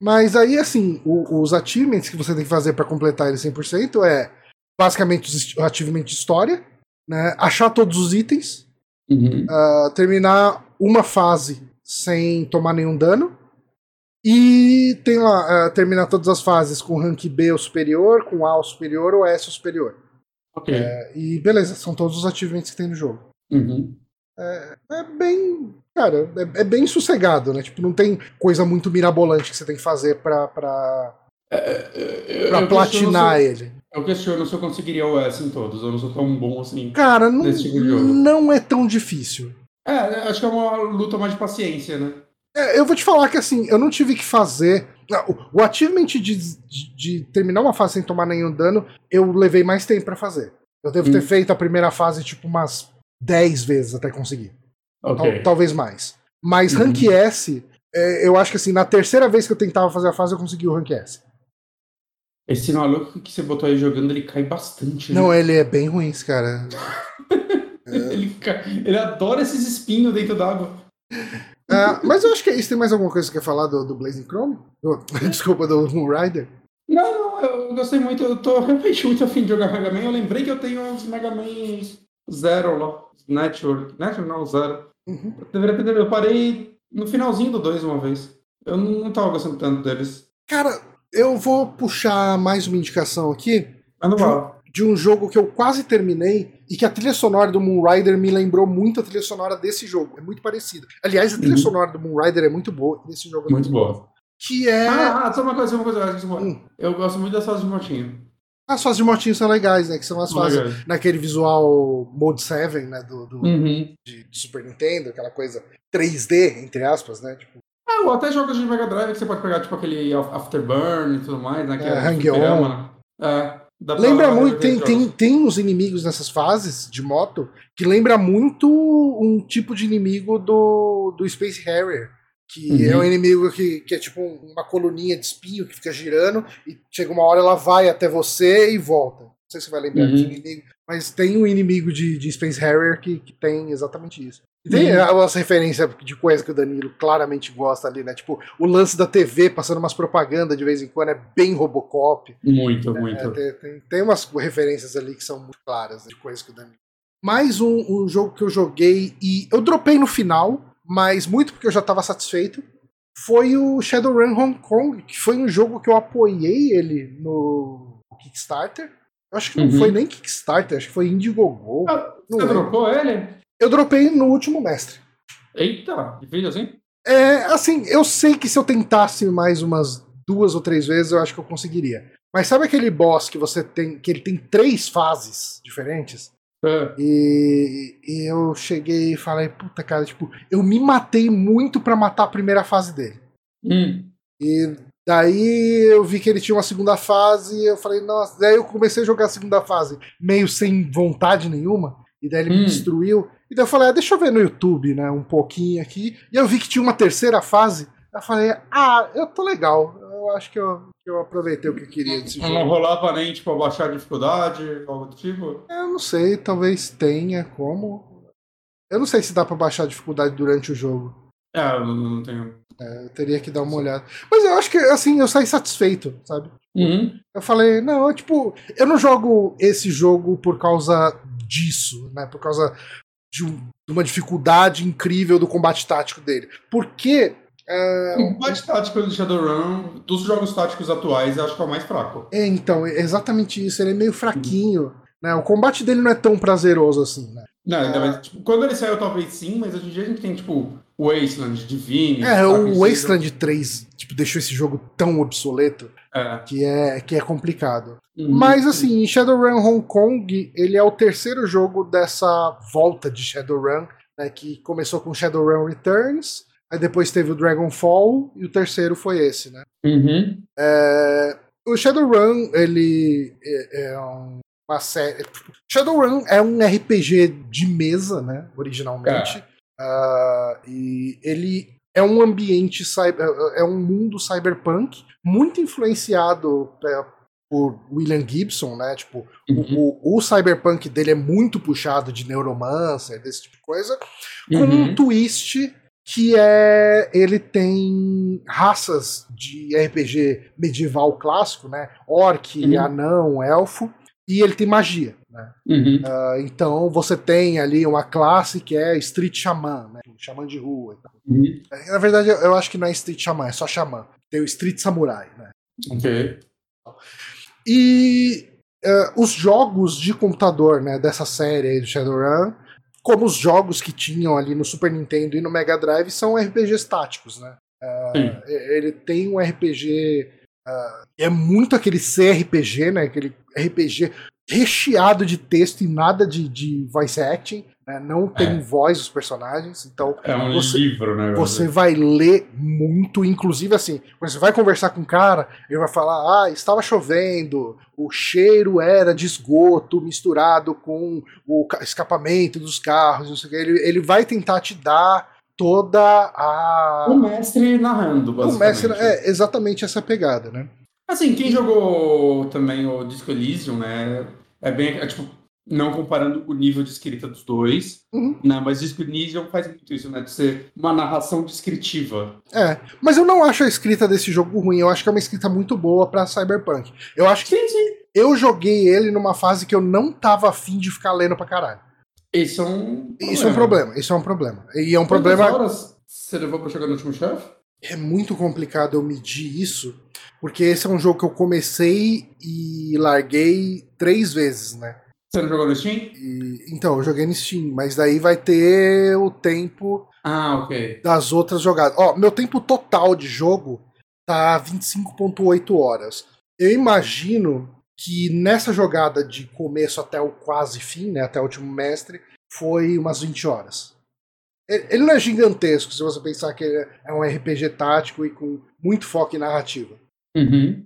Mas aí, assim, o, os achievements que você tem que fazer para completar ele 100% é basicamente o achievement de história, né? achar todos os itens, uhum. uh, terminar uma fase sem tomar nenhum dano, e tem lá, uh, terminar todas as fases com rank B ou superior, com A ou superior ou S ou superior. Ok. Uh, e beleza, são todos os achievements que tem no jogo. Uhum. É, é, bem cara, é, é, bem sossegado, né? Tipo, não tem coisa muito mirabolante que você tem que fazer pra, pra, é, é pra platinar ele. Eu questiono se eu conseguiria o S em todos, eu não sou tão bom assim. Cara, não, tipo não é tão difícil. É, acho que é uma luta mais de paciência, né? É, eu vou te falar que assim, eu não tive que fazer. O, o achievement de, de, de, terminar uma fase sem tomar nenhum dano, eu levei mais tempo para fazer. Eu devo hum. ter feito a primeira fase, tipo, umas 10 vezes até conseguir. Okay. Tal, talvez mais. Mas uhum. Rank S, é, eu acho que assim, na terceira vez que eu tentava fazer a fase, eu consegui o Rank S. Esse maluco que você botou aí jogando, ele cai bastante. Né? Não, ele é bem ruim, esse cara. ele, ele adora esses espinhos dentro d'água. Uh, mas eu acho que é isso. Tem mais alguma coisa que você quer falar do, do Blazing Chrome? Desculpa, do Moon Rider? Não, não, eu gostei muito. Eu tô realmente muito afim de jogar Mega Man. Eu lembrei que eu tenho uns Mega Man Zero lá. Network. Network não, Zero. Uhum. Deveria ter. Eu parei no finalzinho do 2 uma vez. Eu não, não tava gostando tanto deles. Cara, eu vou puxar mais uma indicação aqui. De um, de um jogo que eu quase terminei e que a trilha sonora do Moonrider me lembrou muito a trilha sonora desse jogo. É muito parecida. Aliás, a trilha uhum. sonora do Moonrider é muito boa desse jogo é muito, muito boa. boa. Que é. Ah, ah, só uma coisa, uma coisa. Hum. Eu gosto muito dessas de motinho. As fases de motinho são legais, né? Que são as fases legais. naquele visual Mode 7, né? Do, do uhum. de, de, Super Nintendo, aquela coisa 3D, entre aspas, né? Tipo... É, ou até jogos de Mega Drive que você pode pegar, tipo aquele Afterburn e tudo mais, né? Que é, é Hang On. Né? É, lembra muito, tem, tem, tem uns inimigos nessas fases de moto que lembra muito um tipo de inimigo do, do Space Harrier. Que uhum. é um inimigo que, que é tipo uma coluninha de espinho que fica girando e chega uma hora ela vai até você e volta. Não sei se você vai lembrar uhum. desse inimigo, mas tem um inimigo de, de Space Harrier que, que tem exatamente isso. Tem uhum. as referências de coisa que o Danilo claramente gosta ali, né? Tipo, o lance da TV passando umas propagandas de vez em quando é bem Robocop. Muito, né? muito. É, tem, tem, umas referências ali que são muito claras né? de coisas que o Danilo. Mais um, um jogo que eu joguei e eu dropei no final, mas muito porque eu já estava satisfeito, foi o Shadowrun Hong Kong, que foi um jogo que eu apoiei ele no Kickstarter. Eu acho que não uhum. foi nem Kickstarter, acho que foi Indiegogo. Ah, você dropou ele? Eu dropei no último mestre. Eita, difícil assim? É, assim, eu sei que se eu tentasse mais umas duas ou três vezes, eu acho que eu conseguiria. Mas sabe aquele boss que você tem, que ele tem três fases diferentes? É. E, e, eu cheguei e falei, puta cara, tipo, eu me matei muito para matar a primeira fase dele. Hum. E daí eu vi que ele tinha uma segunda fase, e eu falei, nossa, daí eu comecei a jogar a segunda fase, meio sem vontade nenhuma, e daí ele hum. me destruiu. E daí eu falei, ah, deixa eu ver no YouTube, né, um pouquinho aqui. E eu vi que tinha uma terceira fase. Eu falei, ah, eu tô legal. Eu acho que eu, que eu aproveitei o que eu queria desse jogo. Não rolava nem, tipo, abaixar a dificuldade, algo do tipo? Eu não sei, talvez tenha como. Eu não sei se dá pra baixar a dificuldade durante o jogo. É, eu não tenho. É, eu teria que dar uma olhada. Mas eu acho que, assim, eu saí satisfeito, sabe? Uhum. Eu falei, não, tipo, eu não jogo esse jogo por causa disso, né? Por causa de, um, de uma dificuldade incrível do combate tático dele. Porque é... O combate tático do Shadowrun, dos jogos táticos atuais, eu acho que é o mais fraco. É, então, é exatamente isso. Ele é meio fraquinho. Uhum. Né? O combate dele não é tão prazeroso assim, né? Não, ainda é... mais, tipo, quando ele saiu, talvez sim, mas hoje em dia a gente tem, tipo, Wasteland, Divine. É, o Wasteland 3 tipo, deixou esse jogo tão obsoleto É. que é, que é complicado. Uhum. Mas assim, Shadowrun Hong Kong, ele é o terceiro jogo dessa volta de Shadowrun, né, que começou com Shadowrun Returns, aí depois teve o Dragonfall e o terceiro foi esse, né? Uhum. É, o Shadowrun, ele é, é um- uma série. Shadowrun é um RPG de mesa, né? Originalmente. Ah, e ele é um ambiente, cyber, é um mundo cyberpunk muito influenciado é, por William Gibson, né? Tipo, Uhum. o, o cyberpunk dele é muito puxado de neuromancer, desse tipo de coisa com Uhum. um twist que é ele tem raças de RPG medieval clássico, né? Orc, Uhum. anão, elfo, e ele tem magia, né? Uhum. Ah, então você tem ali uma classe que é Street Shaman, né? Xamã de rua. e tal. Uhum. Na verdade, eu acho que não é Street Shaman, é só Xamã. Tem o Street Samurai, né? Ok. E eh, os jogos de computador né, dessa série aí do Shadowrun, como os jogos que tinham ali no Super Nintendo e no Mega Drive, são RPGs táticos, né? Eh, ele tem um RPG. Ah, é muito aquele CRPG, né? Aquele RPG recheado de texto e nada de, de voice acting. né, Não tem É. voz dos personagens, então É um Você- livro, né? você vai ler muito, inclusive assim, quando você vai conversar com o cara, ele vai falar: ah, estava chovendo, o cheiro era de esgoto misturado com o ca- escapamento dos carros, não sei o que. Ele, ele vai tentar te dar toda a. O mestre narrando, O basicamente. mestre é exatamente essa pegada, né? Assim, quem jogou também o Disco Elysium, né? É bem. É, tipo, não comparando o nível de escrita dos dois, Uhum. né? Mas Disco Elysium faz muito isso, né? De ser uma narração descritiva. É, mas eu não acho a escrita desse jogo ruim, eu acho que é uma escrita muito boa pra Cyberpunk. Eu acho que Sim, sim. eu joguei ele numa fase que eu não tava afim de ficar lendo pra caralho. Esse é um. Isso é um problema, isso é um problema. E é um Quantas problema. horas você levou pra chegar no último chefe? É muito complicado eu medir isso, porque esse é um jogo que eu comecei e larguei três vezes, né? Você não jogou no Steam? E- então, eu joguei no Steam, mas daí vai ter o tempo Ah, ok. das outras jogadas. Ó, meu tempo total de jogo tá 25.8 horas. Eu imagino que nessa jogada de começo até o quase fim, né, até o último mestre, foi umas 20 horas. Ele não é gigantesco, se você pensar que ele é um RPG tático e com muito foco em narrativa. Uhum.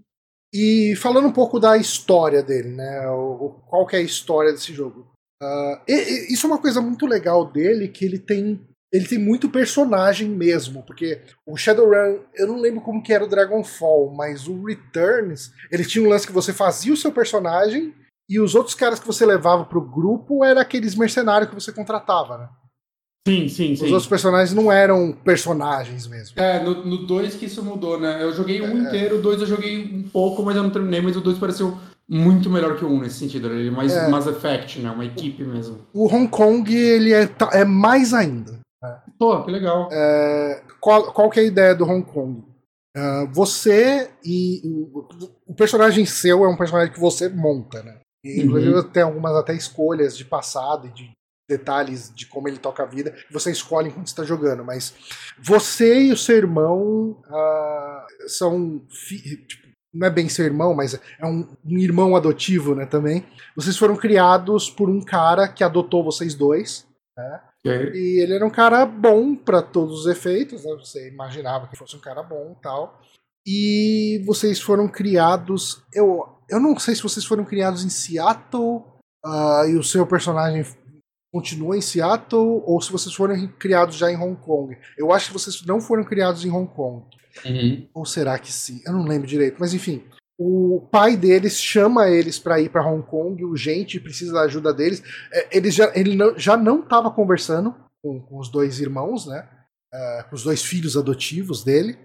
E falando um pouco da história dele, né? O, qual que é a história desse jogo? Ah, e- e isso é uma coisa muito legal dele, que ele tem ele tem muito personagem mesmo, porque o Shadowrun, eu não lembro como que era o Dragonfall, mas o Returns, ele tinha um lance que você fazia o seu personagem e os outros caras que você levava pro grupo eram aqueles mercenários que você contratava, né? Sim, sim, Os sim. outros personagens não eram personagens mesmo. É, no 2 que isso mudou, né? Eu joguei um É. inteiro, o 2 eu joguei um pouco, mas eu não terminei, mas o 2 pareceu muito melhor que o 1 um nesse sentido. Ele é mais É. Mass Effect, né? Uma equipe mesmo. O Hong Kong, ele é, é mais ainda. Pô, que legal. É, qual, qual que é a ideia do Hong Kong? Ah, você e o, o personagem seu é um personagem que você monta, né? E, Inclusive Uhum. tem algumas até escolhas de passado e de detalhes de como ele toca a vida você escolhe enquanto está jogando. Mas você e o seu irmão ah, são tipo, não é bem seu irmão, mas é um, um irmão adotivo, né? Também. Vocês foram criados por um cara que adotou vocês dois. Né? E ele era um cara bom para todos os efeitos, né? Você imaginava que fosse um cara bom e tal. E vocês foram criados. Eu, eu não sei se vocês foram criados em Seattle ah, e o seu personagem continua em Seattle ou se vocês foram criados já em Hong Kong. Eu acho que vocês não foram criados em Hong Kong. Uhum. Ou será que sim? Eu não lembro direito. Mas enfim, o pai deles chama eles para ir para Hong Kong urgente, precisa da ajuda deles. É, Eles já, ele não- já não estava conversando com, com os dois irmãos, né? É, com os dois filhos adotivos dele.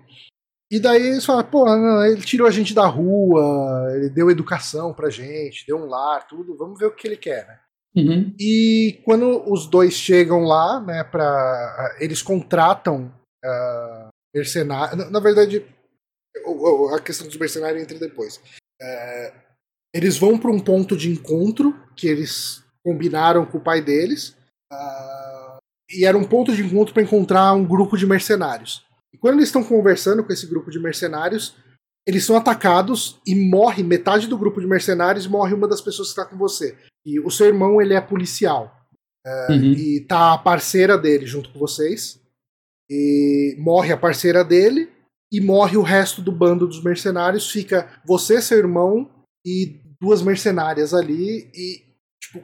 E daí eles falam, pô, não, ele tirou a gente da rua, ele deu educação pra gente, deu um lar, tudo, vamos ver o que ele quer, né? Uhum. E quando os dois chegam lá, né, para eles contratam ah, mercenários. Na, na verdade, o- o- a questão dos mercenários entra depois. É, eles vão para um ponto de encontro que eles combinaram com o pai deles. ah, e era um ponto de encontro para encontrar um grupo de mercenários. E quando eles estão conversando com esse grupo de mercenários, eles são atacados e morre metade do grupo de mercenários morre uma das pessoas que está com você. E o seu irmão, ele é policial. É, uhum. E tá a parceira dele junto com vocês. E morre a parceira dele e morre o resto do bando dos mercenários. Fica você, seu irmão e duas mercenárias ali. E, tipo,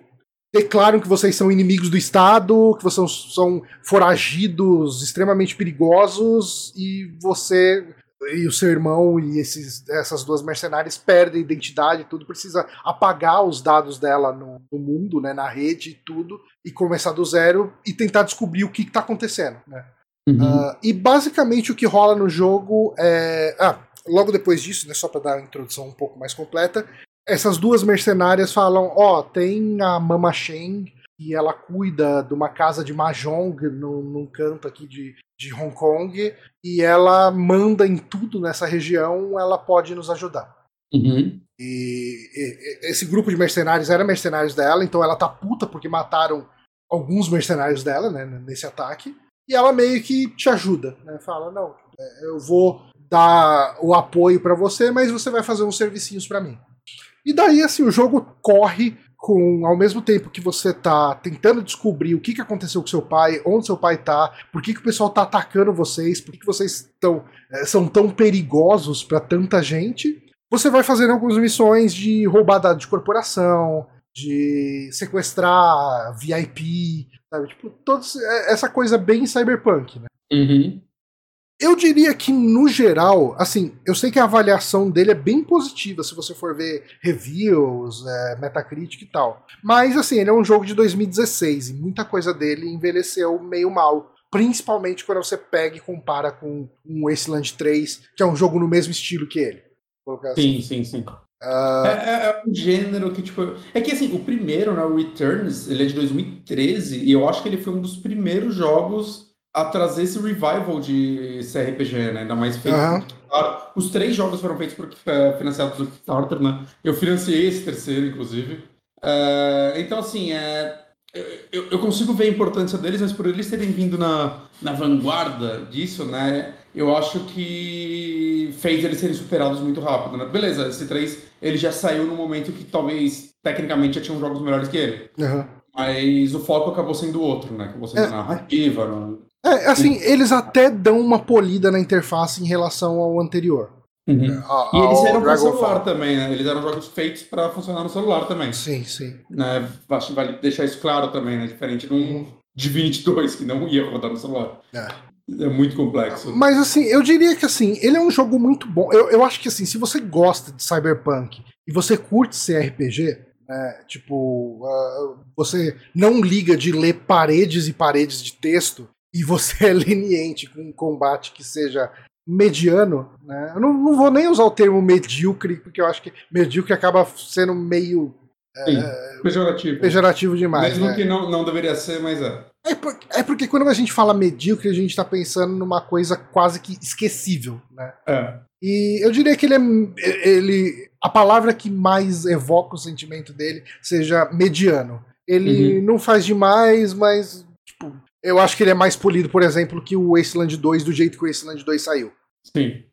declaram que vocês são inimigos do Estado, que vocês são foragidos extremamente perigosos e você e o seu irmão e esses, essas duas mercenárias perdem identidade e tudo, precisa apagar os dados dela no, no, mundo, né, na rede e tudo, e começar do zero e tentar descobrir o que está acontecendo, né? Uhum. Uh, e basicamente o que rola no jogo é. Ah, logo depois disso, né, só para dar a introdução um pouco mais completa, essas duas mercenárias falam: Ó, oh, tem a Mama Shen e ela cuida de uma casa de mahjong no, num canto aqui de, de Hong Kong e ela manda em tudo nessa região, ela pode nos ajudar. Uhum. E, e, esse grupo de mercenários era mercenários dela, então ela tá puta porque mataram alguns mercenários dela, né, nesse ataque. E ela meio que te ajuda, né? Fala, não, é, eu vou dar o apoio para você, mas você vai fazer uns servicinhos para mim. E daí, assim, o jogo corre com ao mesmo tempo que você tá tentando descobrir o que, que aconteceu com seu pai, onde seu pai tá, por que, que o pessoal tá atacando vocês, por que, que vocês tão, é, são tão perigosos para tanta gente, você vai fazendo algumas missões de roubar dados de corporação, de sequestrar VIP, sabe? Tipo, todos, é, essa coisa bem cyberpunk, né? Uhum. Eu diria que, no geral, assim, eu sei que a avaliação dele é bem positiva se você for ver reviews, é, Metacritic e tal. Mas, assim, ele é um jogo de 2016 e muita coisa dele envelheceu meio mal. Principalmente quando você pega e compara com um Wasteland 3, que é um jogo no mesmo estilo que ele. Assim. Sim, sim, sim. Uh... É, é, um gênero que, tipo. É que assim, o primeiro, né, o Returns, ele é de 2013, e eu acho que ele foi um dos primeiros jogos a trazer esse revival de CRPG, né? Ainda mais feito uhum. Os três jogos foram feitos por uh, financiados do Kickstarter, né? Eu financiei esse terceiro, inclusive. Uh, então, assim, é, eu, eu, consigo ver a importância deles, mas por eles terem vindo na, na vanguarda disso, né? Eu acho que fez eles serem superados muito rápido, né? Beleza, esse 3 ele já saiu no momento que talvez tecnicamente já tinham jogos melhores que ele. Uhum. Mas o foco acabou sendo outro, né? Acabou sendo é, narrativa, no, é, assim, eles até dão uma polida na interface em relação ao anterior. Uhum. A, e eles eram para celular também, né? Eles eram jogos feitos para funcionar no celular também. Sim, sim. Né? Acho que vale deixar isso claro também, né? Diferente de um Divinity 2, que não ia rodar no celular. É. É muito complexo. Mas assim, eu diria que assim, ele é um jogo muito bom. Eu, eu acho que assim, se você gosta de Cyberpunk e você curte CRPG, né, tipo, uh, você não liga de ler paredes e paredes de texto e você é leniente com um combate que seja mediano, né? Eu não, não vou nem usar o termo medíocre, porque eu acho que medíocre acaba sendo meio Sim, é, pejorativo. Pejorativo demais. Mesmo né? que não, não deveria ser, mas é. É, por, é porque quando a gente fala medíocre, a gente tá pensando numa coisa quase que esquecível, né? É. E eu diria que ele é. Ele, a palavra que mais evoca o sentimento dele seja mediano. Ele uhum. não faz demais, mas tipo, eu acho que ele é mais polido, por exemplo, que o Wasteland 2 do jeito que o Wasteland 2 saiu. Sim.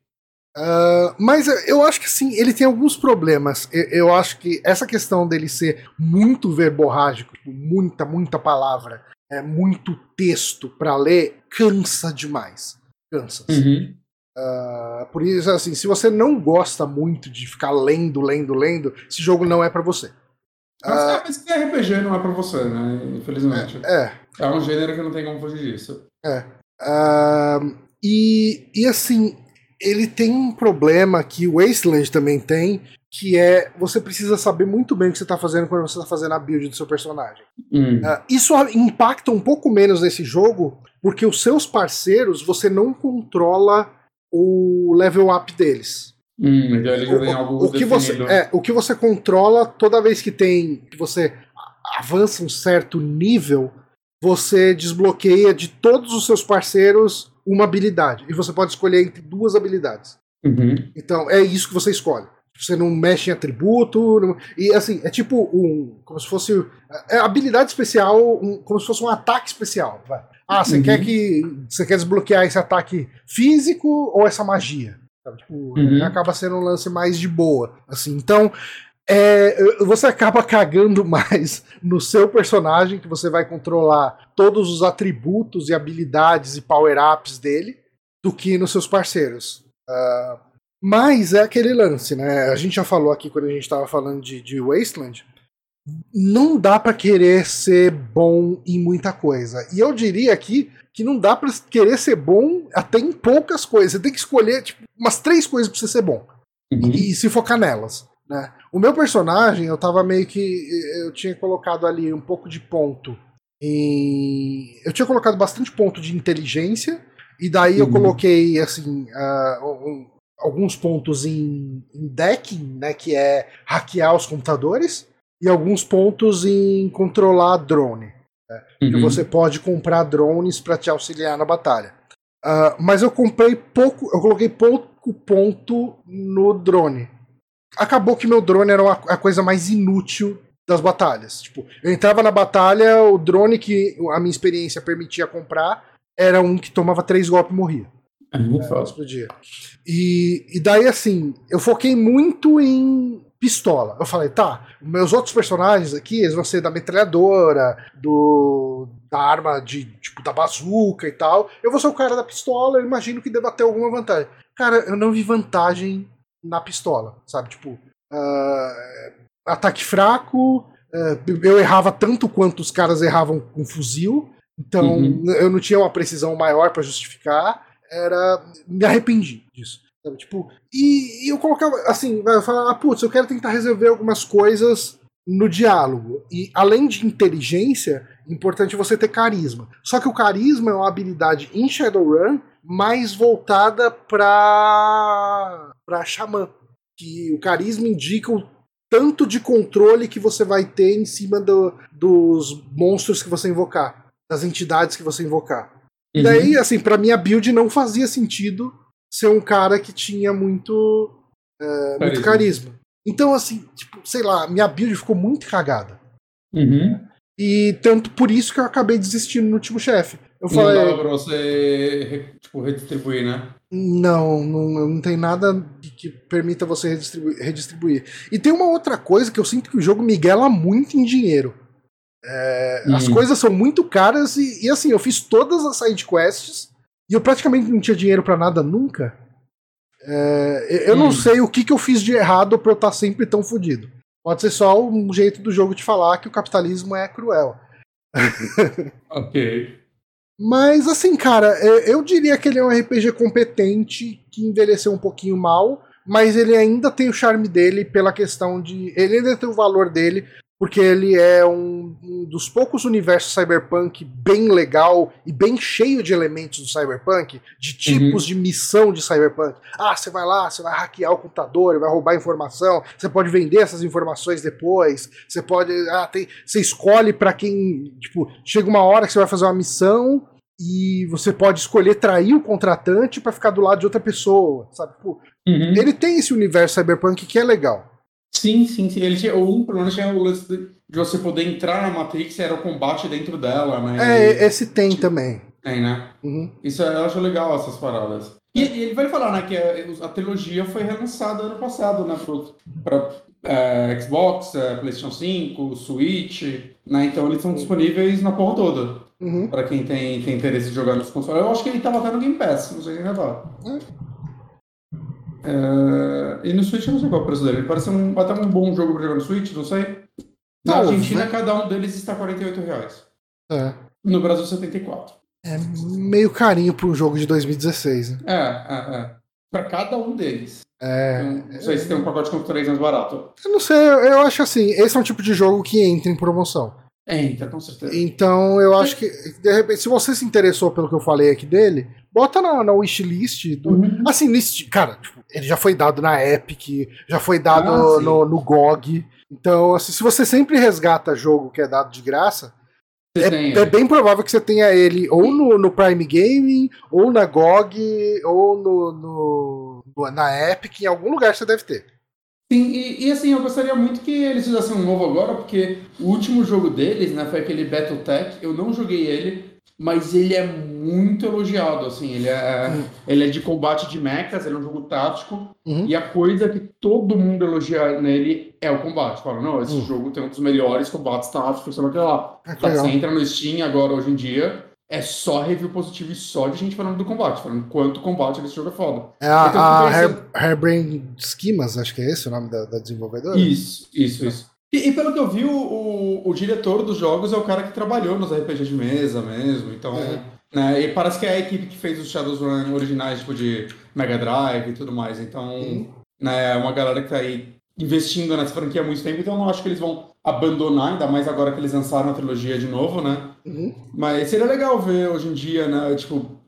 Uh, mas eu acho que sim, ele tem alguns problemas. Eu, eu, acho que essa questão dele ser muito verborrágico, tipo, muita, muita palavra, é muito texto para ler, cansa demais. Cansa. Uhum. Uh, por isso, assim, se você não gosta muito de ficar lendo, lendo, lendo, esse jogo não é para você. Mas, uh, mas RPG não é pra você, né? Infelizmente. É. É um gênero que não tem como fugir disso. É. E, e assim, ele tem um problema que o Wasteland também tem, que é você precisa saber muito bem o que você está fazendo quando você está fazendo a build do seu personagem. Hum. Uh, isso impacta um pouco menos nesse jogo, porque os seus parceiros você não controla o level up deles. Hum, então ele já tem algo o que você é o que você controla toda vez que tem que você avança um certo nível, você desbloqueia de todos os seus parceiros uma habilidade e você pode escolher entre duas habilidades. Uhum. Então é isso que você escolhe. Você não mexe em atributo não, e assim é tipo um como se fosse é habilidade especial, um, como se fosse um ataque especial. Vai. Ah, você Uhum. quer que. Você quer desbloquear esse ataque físico ou essa magia? Sabe, Tipo, Uhum. acaba sendo um lance mais de boa. Assim, então. é, você acaba cagando mais no seu personagem, que você vai controlar todos os atributos e habilidades e power-ups dele, do que nos seus parceiros. Ah, mas é aquele lance, né? A gente já falou aqui quando a gente estava falando de, de Wasteland. Não dá pra querer ser bom em muita coisa. E eu diria aqui que não dá pra querer ser bom até em poucas coisas. Você tem que escolher tipo, umas três coisas pra você ser bom Uhum. e se focar nelas. Né? O meu personagem, eu tava meio que. Eu tinha colocado ali um pouco de ponto em. Eu tinha colocado bastante ponto de inteligência, e daí eu Uhum. coloquei, assim, ah, um- alguns pontos em, em decking, né? Que é hackear os computadores, e alguns pontos em controlar drone. Que Uhum. você pode comprar drones para te auxiliar na batalha. Ah, mas eu comprei pouco, eu coloquei pouco ponto no drone. Acabou que meu drone era uma- a coisa mais inútil das batalhas. Tipo, eu entrava na batalha, o drone que a minha experiência permitia comprar era um que tomava três golpes e morria. É muito foda. Explodia. E, e daí, assim, eu foquei muito em pistola. Eu falei, tá, meus outros personagens aqui, eles vão ser da metralhadora, do da arma de, tipo, da bazuca e tal. Eu vou ser o cara da pistola, eu imagino que deva ter alguma vantagem. Cara, eu não vi vantagem na pistola, sabe? Tipo, ah, ataque fraco, ah, eu errava tanto quanto os caras erravam com fuzil, então Uhum. eu não tinha uma precisão maior pra justificar. Era. Me arrependi disso. Sabe? Tipo, e, e eu colocava assim, eu falava, ah, putz, eu quero tentar resolver algumas coisas no diálogo. E além de inteligência, é importante você ter carisma. Só que o carisma é uma habilidade em Shadowrun mais voltada pra, pra xamã. Que o carisma indica o tanto de controle que você vai ter em cima do- dos monstros que você invocar, das entidades que você invocar. E Uhum. daí, assim, pra minha build não fazia sentido ser um cara que tinha muito, é, muito Carisma. Então, assim, tipo, sei lá, minha build ficou muito cagada. Uhum. E tanto por isso que eu acabei desistindo no último chefe. Eu Não falei, dava pra você tipo, redistribuir, né? não, não, não tem nada que, que permita você redistribuir, redistribuir. E tem uma outra coisa que eu sinto que o jogo miguela muito em dinheiro. É, As Hum. coisas são muito caras e, e, assim, eu fiz todas as side quests e eu praticamente não tinha dinheiro pra nada nunca. É, eu não Hum. sei o que, que eu fiz de errado pra eu estar sempre tão fodido. Pode ser só um jeito do jogo de falar que o capitalismo é cruel. Ok. Mas assim, cara, é, eu diria que ele é um RPG competente que envelheceu um pouquinho mal, mas ele ainda tem o charme dele pela questão de. Ele ainda tem o valor dele, porque ele é um, um dos poucos universos cyberpunk bem legal e bem cheio de elementos do cyberpunk, de tipos de missão de cyberpunk. Ah, você vai lá, você vai hackear o computador, vai roubar informação, você pode vender essas informações depois, você pode. Ah, tem, você escolhe pra quem. Tipo, chega uma hora que você vai fazer uma missão e você pode escolher trair o contratante pra ficar do lado de outra pessoa, sabe? Tipo, Uhum. ele tem esse universo cyberpunk que é legal. Sim, sim, sim. Ele tinha, um, menos tinha o lance de você poder entrar na Matrix e era o combate dentro dela, né? É, esse tem também. Tem, né? Uhum. Isso eu acho legal, essas paradas. E, e ele vai falar, né, que a, a trilogia foi relançada ano passado, né, pro, pra é, Xbox, é, PlayStation 5, Switch, né, então eles são disponíveis na porra toda, Uhum. pra quem tem, tem interesse de jogar nos consoles. Eu acho que ele tava até no Game Pass, não sei se ainda tá. É, e no Switch eu não sei qual é o preço dele, ele parece um, até um bom jogo pra jogar no Switch, não sei. Na Talvez. Argentina, cada um deles está 48 reais. É. No Brasil, 74. É meio carinho pra um jogo de 2016, né? É, é, é. Pra cada um deles. É. Não sei se tem um pacote com três mais barato. Eu não sei, eu, eu acho assim, esse é um tipo de jogo que entra em promoção. Entra, com certeza. Então eu acho que, de repente, se você se interessou pelo que eu falei aqui dele, bota na, na wishlist do. Uhum. Assim, nesse, cara, tipo, ele já foi dado na Epic, já foi dado Ah, no, no GOG. Então, assim, se você sempre resgata jogo que é dado de graça, tem, é, é bem provável que você tenha ele ou no, no Prime Gaming, ou na GOG, ou no, no- no- na Epic, em algum lugar você deve ter. Sim, e, e, assim, eu gostaria muito que eles fizessem um novo agora, porque o último jogo deles, né, foi aquele Battletech, eu não joguei ele, mas ele é muito elogiado, assim, ele é, uhum. ele é de combate de mechas, ele é um jogo tático, uhum. e a coisa que todo mundo elogia nele é o combate. Fala, não, esse uhum. jogo tem um dos melhores combates táticos, sei lá, que lá. É tá, você entra no Steam agora, hoje em dia, é só review positivo e só de gente falando do combate, falando quanto combate desse jogo é foda. É a, então, a Hair, Hairbrain Schemas, acho que é esse o nome da, da desenvolvedora? Isso, isso, isso. E, e, pelo que eu vi, o, o, o, diretor dos jogos é o cara que trabalhou nos RPG de mesa mesmo, então... É. Né, e parece que é a equipe que fez os Shadowrun originais, tipo, de Mega Drive e tudo mais, então... Uhum. Né, é uma galera que tá aí investindo nessa franquia há muito tempo, então eu não acho que eles vão abandonar, ainda mais agora que eles lançaram a trilogia de novo, né? Uhum. Mas seria legal ver hoje em dia, né? Tipo,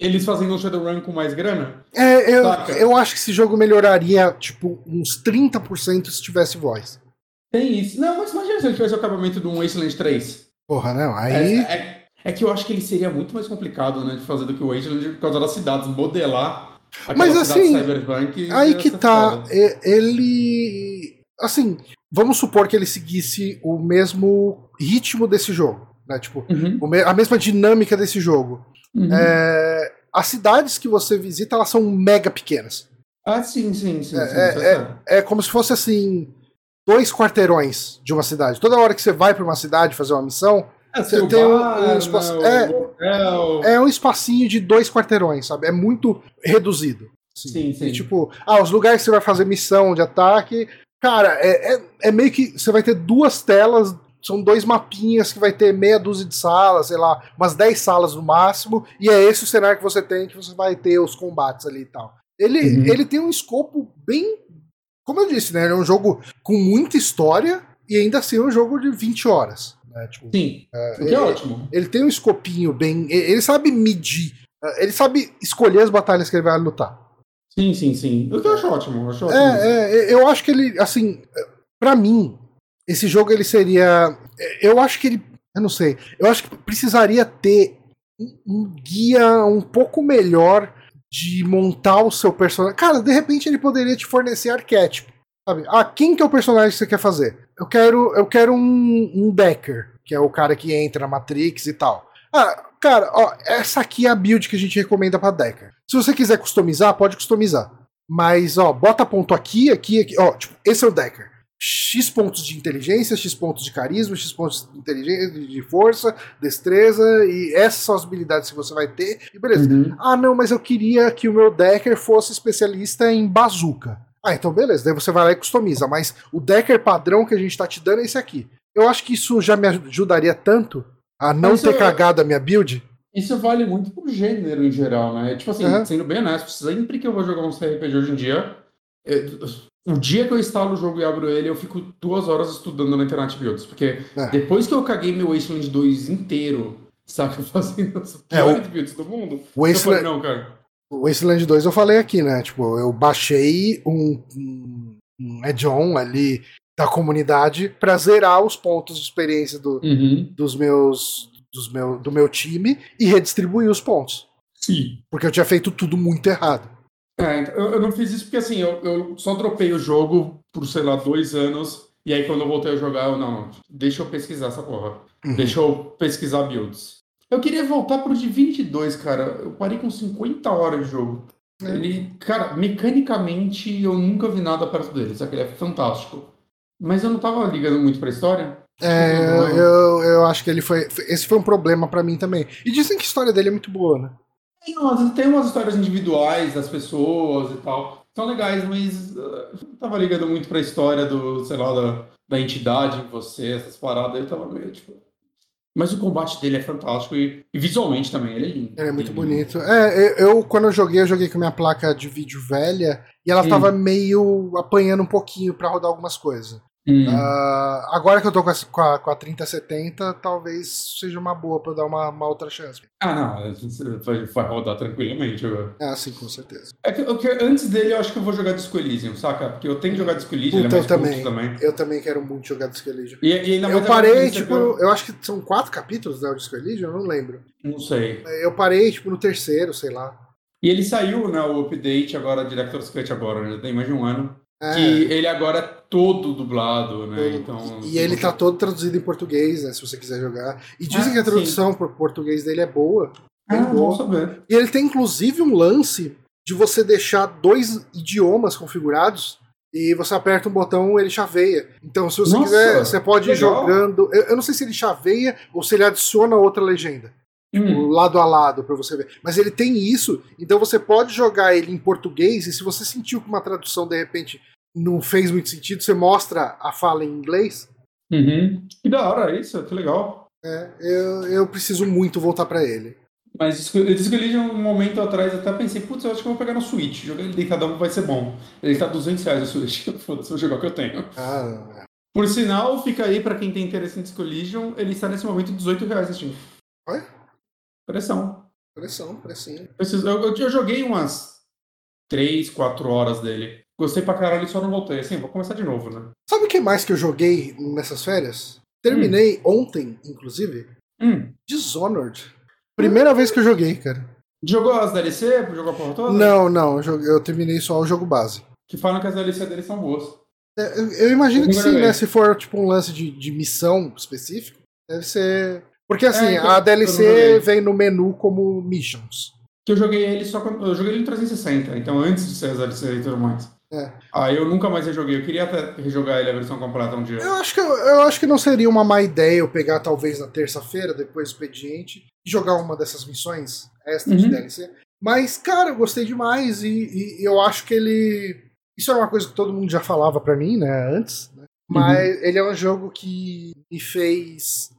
eles fazendo um Shadowrun com mais grana. É, eu, eu acho que esse jogo melhoraria, tipo, uns 30% se tivesse voz. Tem isso. Não, mas imagina se ele tivesse o acabamento de um Wasteland 3. Porra, não, aí... É, é, é, que eu acho que ele seria muito mais complicado, né, de fazer do que o Wasteland por causa das cidades, modelar mas assim, aí que tá, ele... Assim, vamos supor que ele seguisse o mesmo ritmo desse jogo, né, tipo, uhum. a mesma dinâmica desse jogo. Uhum. É, as cidades que você visita, elas são mega pequenas. Ah, sim, sim, sim. É, sim, é, é, é como se fosse assim dois quarteirões de uma cidade. Toda hora que você vai para uma cidade fazer uma missão, é, você tem bar, um, um espaço, né, é, é um espacinho de dois quarteirões, sabe? É muito reduzido. Assim. Sim, sim. E, tipo, ah, os lugares que você vai fazer missão de ataque, cara, é, é, é meio que você vai ter duas telas são dois mapinhas que vai ter meia dúzia de salas, sei lá, umas 10 salas no máximo, e é esse o cenário que você tem, que você vai ter os combates ali e tal. Ele, uhum. ele tem um escopo bem como eu disse, né? Ele é um jogo com muita história e ainda assim é um jogo de 20 horas. Né? Tipo, Sim, é, que é ele, é ótimo. Ele tem um escopinho bem. Ele sabe medir. É, ele sabe escolher as batalhas que ele vai lutar. Sim, sim, sim. Eu acho ótimo. Eu acho ótimo é, é, eu acho que ele, assim, para mim, esse jogo ele seria. Eu acho que ele. Eu não sei. Eu acho que precisaria ter um guia um pouco melhor de montar o seu personagem. Cara, de repente ele poderia te fornecer arquétipo. Sabe? Ah, quem que é o personagem que você quer fazer? Eu quero, eu quero um, um Decker, que é o cara que entra na Matrix e tal. Ah, cara, ó, essa aqui é a build que a gente recomenda para Decker. Se você quiser customizar, pode customizar. Mas, ó, bota ponto aqui, aqui, aqui. Ó, tipo, esse é o Decker. X pontos de inteligência, X pontos de carisma, X pontos de inteligência, de força, destreza, e essas são as habilidades que você vai ter. E beleza. Uhum. Ah, não, mas eu queria que o meu Decker fosse especialista em bazuca. Ah, então beleza, daí você vai lá e customiza, mas o Decker padrão que a gente tá te dando é esse aqui. Eu acho que isso já me ajudaria tanto a não ter cagado a minha build. Isso vale muito pro gênero em geral, né? Tipo assim, uhum. sendo bem honesto, sempre que eu vou jogar um CRPG hoje em dia, o dia que eu instalo o jogo e abro ele, eu fico duas horas estudando na internet builds. Porque é. depois que eu caguei meu Wasteland 2 inteiro, sabe, fazendo as piores é, builds do mundo, Wasteland, não, cara. O Wasteland 2 eu falei aqui, né? Tipo, eu baixei um, um, um add-on ali da comunidade para zerar os pontos de experiência do, uhum. dos meus, dos meu, do meu time e redistribuir os pontos. Sim. Porque eu tinha feito tudo muito errado. É, então, eu, eu, não fiz isso porque assim, eu, eu só dropei o jogo por, sei lá, dois anos. E aí quando eu voltei a jogar, eu não, deixa eu pesquisar essa porra. Uhum. Deixa eu pesquisar builds. Eu queria voltar pro Divinity 2, cara. Eu parei com 50 horas de jogo. É. Ele, cara, mecanicamente eu nunca vi nada perto dele, sabe? Ele é fantástico. Mas eu não tava ligando muito pra história. É, eu, eu acho que ele foi. Esse foi um problema para mim também. E dizem que a história dele é muito boa, né? Tem umas, tem umas histórias individuais das pessoas e tal. São legais, mas uh, não tava ligando muito pra história do, sei lá, da, da entidade em você, essas paradas. Eu tava meio tipo. Mas o combate dele é fantástico e, e visualmente também ele é lindo. Ele é muito bonito. É, eu, quando eu joguei, eu joguei com minha placa de vídeo velha e ela hum. tava meio apanhando um pouquinho para rodar algumas coisas. Hum. Uh, agora que eu tô com a, com, a, com a 3070, talvez seja uma boa pra dar uma, uma outra chance. Ah, não, vai, vai rodar tranquilamente agora. Ah, sim, com certeza. É que, que, antes dele eu acho que eu vou jogar Disco Elysium, saca? Porque eu tenho que jogar Disco Elysium, Puta, ele é eu também, também. Eu também quero muito jogar Disco Elysium. E, e eu parei, tipo, eu... eu acho que são quatro capítulos né, Disco Elysium, eu não lembro. Não sei. Eu parei, tipo, no terceiro, sei lá. E ele saiu, né, o update agora, Director's Cut agora, né? Tem mais de um ano. É. Que ele agora é todo dublado, né? Todo. Então, e, e ele tá todo traduzido em português, né? Se você quiser jogar. E dizem ah, que a tradução para português dele é boa. É ah, boa. saber. E ele tem inclusive um lance de você deixar dois idiomas configurados e você aperta um botão ele chaveia. Então, se você Nossa, quiser, você pode ir jogando. Eu, eu, não sei se ele chaveia ou se ele adiciona outra legenda. Tipo, hum. lado a lado para você ver. Mas ele tem isso, então você pode jogar ele em português e se você sentiu que uma tradução de repente não fez muito sentido, você mostra a fala em inglês. Uhum. Que da hora isso, que legal. É, eu, eu preciso muito voltar para ele. Mas eu descobri um momento atrás, até pensei, putz, eu acho que eu vou pegar no Switch. Jogar ele deitadão vai ser bom. Ele tá 200 reais no Switch. Foda-se, vou jogar o que eu tenho. Ah. Por sinal, fica aí pra quem tem interesse em Disco Legion, ele está nesse momento 18 reais Steam. Oi? Pressão. Pressão, pressinho. Eu, eu, eu, joguei umas 3, 4 horas dele. Gostei pra caralho e só não voltei. Assim, vou começar de novo, né? Sabe o que mais que eu joguei nessas férias? Terminei hum. ontem, inclusive. Hum. Dishonored. Primeira vez que eu joguei, cara. Jogou as DLC? Jogou a porra toda? Não, não. Eu, terminei só o jogo base. Que falam que as DLC deles são boas. É, eu, eu, imagino eu que sim, né? Se for tipo um lance de, de missão específico, deve ser. Porque assim, é, a DLC vem no menu como missions. Que eu joguei ele só quando. Eu joguei ele em 360, então antes de ser as DLC e tudo mais. É. Ah, eu nunca mais rejoguei. Eu queria até rejogar ele a versão completa um dia. Eu acho que, eu acho que não seria uma má ideia eu pegar talvez na terça-feira, depois do expediente, e jogar uma dessas missões extra uhum. de DLC. Mas, cara, eu gostei demais e, e, eu acho que ele. Isso era uma coisa que todo mundo já falava para mim, né, antes. Né? Mas uhum. ele é um jogo que me fez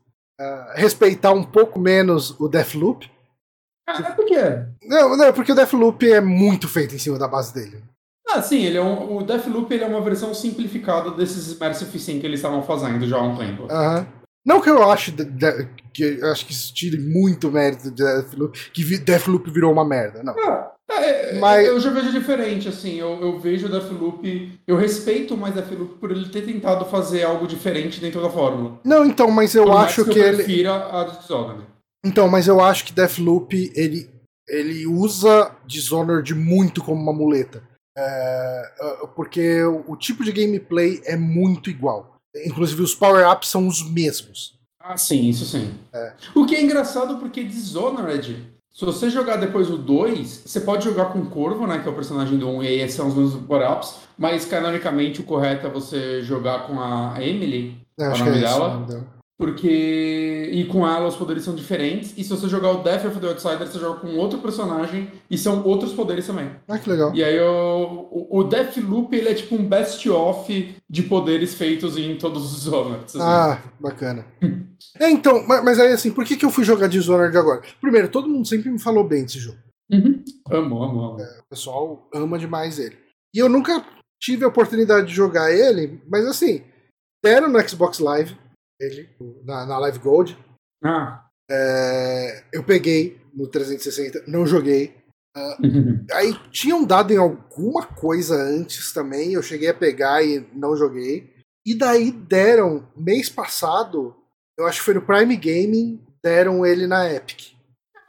uh, respeitar um pouco menos o Deathloop. Ah, por quê? Não, não, porque o Deathloop é muito feito em cima da base dele. Ah, sim, ele é um, o Deathloop ele é uma versão simplificada desses Immersive Sim que eles estavam fazendo já há um tempo. Aham. Não que eu acho de, de, que acho que isso tire muito mérito de Deathloop, que Deathloop virou uma merda, não. Ah, é, é, Mas... Eu já vejo diferente, assim, eu, eu vejo o Deathloop, eu respeito mais Deathloop por ele ter tentado fazer algo diferente dentro da fórmula. Não, então, mas eu por acho que, que eu ele... prefira a Dishonored. Então, mas eu acho que Deathloop, ele, ele usa Dishonored muito como uma muleta. É, é, porque o, tipo de gameplay é muito igual. Inclusive os power-ups são os mesmos. Ah, sim, isso sim. É. O que é engraçado porque Dishonored, se você jogar depois o 2, você pode jogar com o Corvo, né, que é o personagem do 1, e esses são os mesmos power-ups, mas canonicamente o correto é você jogar com a Emily, é, o nome é dela. Isso, porque. E com ela os poderes são diferentes. E se você jogar o Death of the Outsider, você joga com outro personagem e são outros poderes também. Ah, que legal. E aí o, o, o Deathloop ele é tipo um best-of de poderes feitos em todos os Dishonored. Assim. Ah, bacana. é, então, mas, mas, aí assim, por que, que eu fui jogar Dishonored agora? Primeiro, todo mundo sempre me falou bem desse jogo. Uhum. Amo, amo, amo. É, o pessoal ama demais ele. E eu nunca tive a oportunidade de jogar ele, mas assim, deram no Xbox Live ele na, na Live Gold. Ah. É, eu peguei no 360, não joguei. Uh, aí tinham dado em alguma coisa antes também, eu cheguei a pegar e não joguei. E daí deram, mês passado, eu acho que foi no Prime Gaming, deram ele na Epic.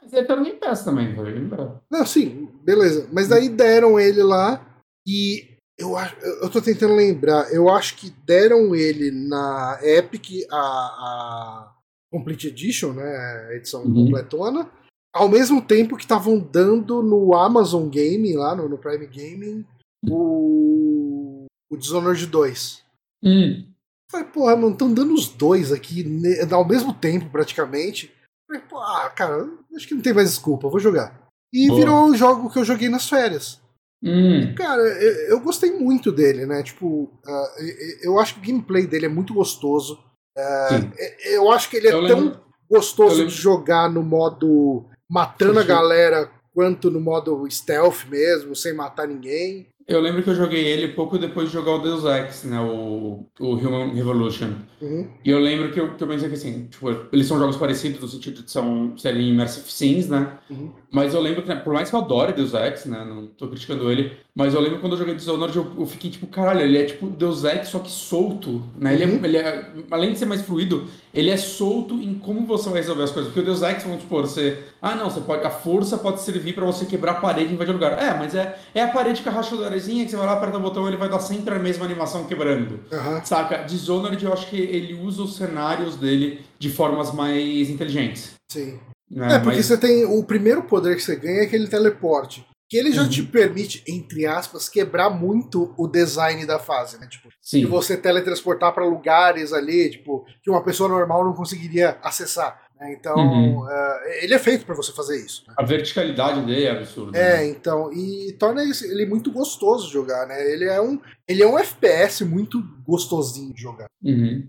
Mas ele tá no Game Pass também, lembrar. Não, sim, beleza. Mas daí deram ele lá e eu, eu tô tentando lembrar. Eu acho que deram ele na Epic a, a Complete Edition, né? A edição uhum. completona. Ao mesmo tempo que estavam dando no Amazon Gaming, lá no, no Prime Gaming, o, o Dishonored 2. Hum. Falei, porra, não estão dando os dois aqui ao mesmo tempo, praticamente. Falei, pô, ah, cara, acho que não tem mais desculpa, vou jogar. E Boa. virou um jogo que eu joguei nas férias. Hum. Cara, eu, eu, gostei muito dele, né? Tipo, uh, eu acho que o gameplay dele é muito gostoso. Uh, eu acho que ele é eu tão lembro, gostoso de jogar no modo matando a galera quanto no modo stealth mesmo, sem matar ninguém. Eu lembro que eu joguei ele pouco depois de jogar o Deus Ex, né? O, o Human Revolution. Uhum. E eu lembro que eu, que eu pensei que assim, tipo, eles são jogos parecidos no sentido de são, serem immersive sims, né? Uhum. Mas eu lembro que, por mais que eu adore Deus Ex, né? Não tô criticando ele, mas eu lembro quando eu joguei Dishonored, eu, eu fiquei tipo, caralho, ele é tipo Deus Ex, só que solto, né? Ele, é, uhum. ele é, além de ser mais fluido, ele é solto em como você vai resolver as coisas. Porque o Deus Ex, vamos supor, você. Ah, não, você pode. A força pode servir para você quebrar a parede e invadir o lugar. É, mas é, é a parede que a rachadura coisinha que você vai lá, aperta o botão, ele vai dar sempre a mesma animação quebrando. Aham. Saca? Dishonored, eu acho que ele usa os cenários dele de formas mais inteligentes. Sim. Né? É, porque Mas- você tem. O primeiro poder que você ganha é aquele teleporte. Que ele já Uhum. te permite, entre aspas, quebrar muito o design da fase, né? Tipo, Sim. de você teletransportar pra lugares ali, tipo, que uma pessoa normal não conseguiria acessar. né? Então, Uhum. eh, ele é feito pra você fazer isso. né? A verticalidade dele é absurda. É, então, e torna ele muito gostoso de jogar, né? Ele é um, ele é um FPS muito gostosinho de jogar. Uhum.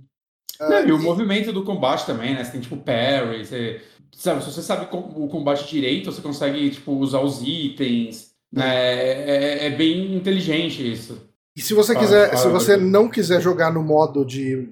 Ah, Não, e o e- movimento do combate também, né? Você tem tipo parry, você, sabe, se você sabe o combate direito, você consegue tipo usar os itens, né? É, é bem inteligente isso. E se você quiser, ah, se você não quiser jogar no modo de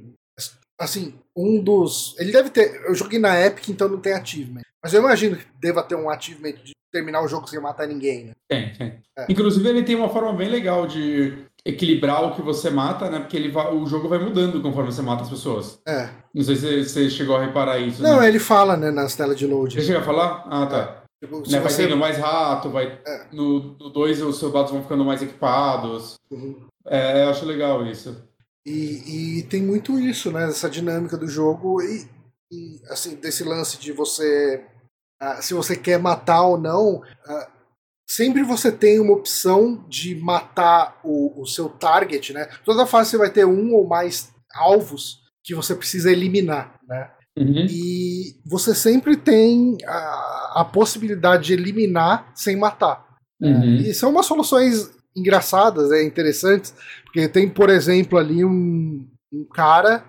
assim, um dos, ele deve ter, eu joguei na Epic, então não tem achievement. Mas eu imagino que deva ter um achievement de terminar o jogo sem matar ninguém, né? Tem, tem. É. Inclusive ele tem uma forma bem legal de equilibrar o que você mata, né? Porque ele vai- o jogo vai mudando conforme você mata as pessoas. É. Não sei se você chegou a reparar isso. Não, né? ele fala, né, nas telas de load. Você chega a falar? Ah, tá. Tipo, se Né, vai você tendo mais rato, vai. É. No 2 os soldados vão ficando mais equipados. Uhum. É, eu acho legal isso. E, e tem muito isso, né? Essa dinâmica do jogo e, e, assim, desse lance de você. ah, se você quer matar ou não, ah, sempre você tem uma opção de matar o, o seu target, né? Toda fase você vai ter um ou mais alvos que você precisa eliminar, né? Uhum. E você sempre tem a, a possibilidade de eliminar sem matar. Uhum. E são umas soluções engraçadas, é interessantes, porque tem, por exemplo, ali um, um cara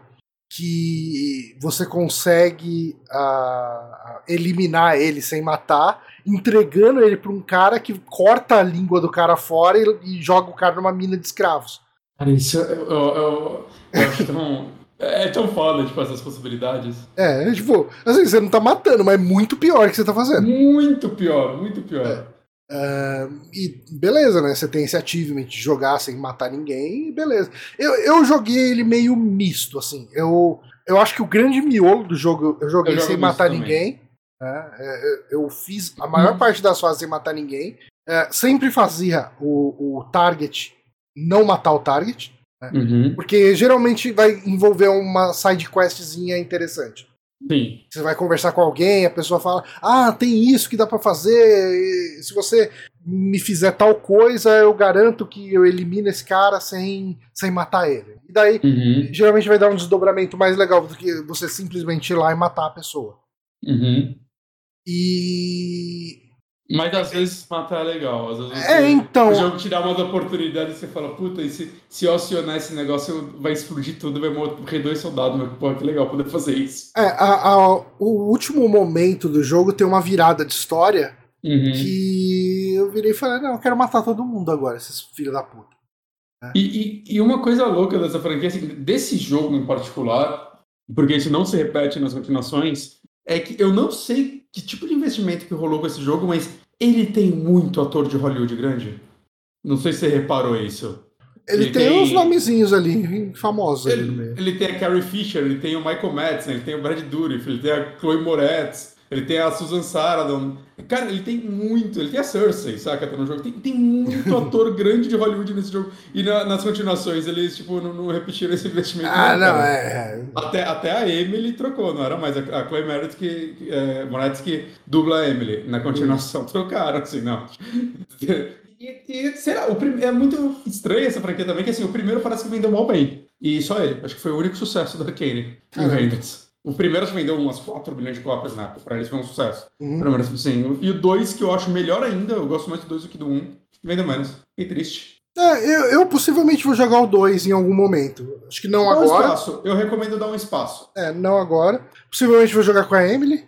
que você consegue ah, eliminar ele sem matar, entregando ele para um cara que corta a língua do cara fora e, e joga o cara numa mina de escravos. Cara, isso eu, eu, eu, eu acho tão. É tão foda, tipo, essas possibilidades. É, é tipo, assim, você não tá matando, mas é muito pior que você tá fazendo. Muito pior, muito pior. Ah, e beleza, né? Você tem esse achievement de jogar sem matar ninguém, e beleza. Eu, eu joguei ele meio misto, assim. Eu, eu acho que o grande miolo do jogo eu joguei Eu sem matar também. ninguém. né? É, Eu fiz a maior parte das fases sem matar ninguém. É, sempre fazia o, o target não matar o target, Uhum. porque geralmente vai envolver uma side questzinha interessante. Sim. Você vai conversar com alguém, a pessoa fala: Ah, tem isso que dá pra fazer. Se você me fizer tal coisa, eu garanto que eu elimino esse cara sem, sem matar ele. E daí, Uhum. geralmente vai dar um desdobramento mais legal do que você simplesmente ir lá e matar a pessoa. Uhum. E. Mas às vezes matar é legal. Às vezes É, você- então. O jogo te dá umas oportunidades e você fala, puta, e se, se eu acionar esse negócio, vai explodir tudo, vai morrer dois soldados. Mas, pô, que legal poder fazer isso. É, a- a- o último momento do jogo tem uma virada de história Uhum. que eu virei e falei: Não, eu quero matar todo mundo agora, esses filhos da puta. E, e, e uma coisa louca dessa franquia, assim, desse jogo em particular, porque isso não se repete nas continuações, é que eu não sei que tipo de investimento que rolou com esse jogo, mas ele tem muito ator de Hollywood grande. Não sei se você reparou isso. Ele, Ele tem, tem- uns nomezinhos ali, famosos ali Ele, meio. ele tem a Carrie Fisher, ele tem o Michael Madsen, ele tem o Brad Dourif, ele tem a Chloe Moretz, ele tem a Susan Sarandon. Cara, ele tem muito, ele tem a Cersei, saca, tá no jogo. Tem, tem muito ator grande de Hollywood nesse jogo. E na- nas continuações eles, tipo, não, não repetiram esse investimento. Ah, não, cara. é. Até, até a Emily trocou, não era mais a, a Chloe Moretz que, que, é, Moretz que dubla a Emily. Na continuação trocaram, assim, não. E, e, sei lá, o prim- é muito estranho essa franquia também, que assim, o primeiro parece que vendeu mal bem. E só ele. Acho que foi o único sucesso da Kane em vendas. O primeiro acho que vendeu umas 4 bilhões de cópias na época. Pra eles foi um sucesso. Uhum. Primeiro, assim, e o 2, que eu acho melhor ainda, eu gosto mais do 2 do que do 1, um, vendeu menos. Que triste. É, eu, eu possivelmente vou jogar o 2 em algum momento. Acho que não Dá um agora. espaço. Eu recomendo dar um espaço. É, não agora. Possivelmente vou jogar com a Emily.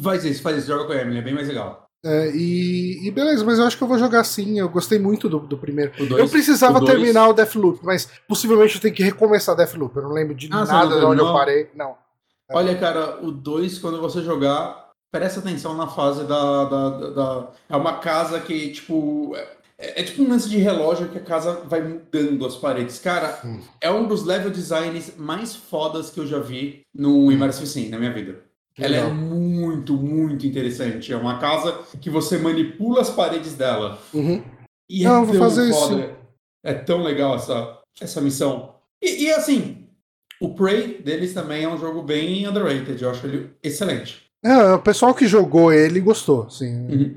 Faz isso, faz isso, joga com a Emily, é bem mais legal. É, e, e beleza, mas eu acho que eu vou jogar sim. Eu gostei muito do, do primeiro. O dois- eu precisava o terminar o Deathloop, mas possivelmente eu tenho que recomeçar Deathloop. Eu não lembro de Ah, nada não de onde eu parei. Não. Olha, cara, o 2, quando você jogar, presta atenção na fase da, da, da- da- É uma casa que, tipo. É, é tipo um lance de relógio que a casa vai mudando as paredes. Cara, Hum. é um dos level designs mais fodas que eu já vi no Immersive Sim, na minha vida. Ela é muito, muito interessante. É uma casa que você manipula as paredes dela. Uhum. E Não, é vou fazer foda. isso. É tão legal essa, essa missão. E, e, assim, o Prey deles também é um jogo bem underrated. Eu acho ele excelente. É, o pessoal que jogou ele gostou, sim. Uhum.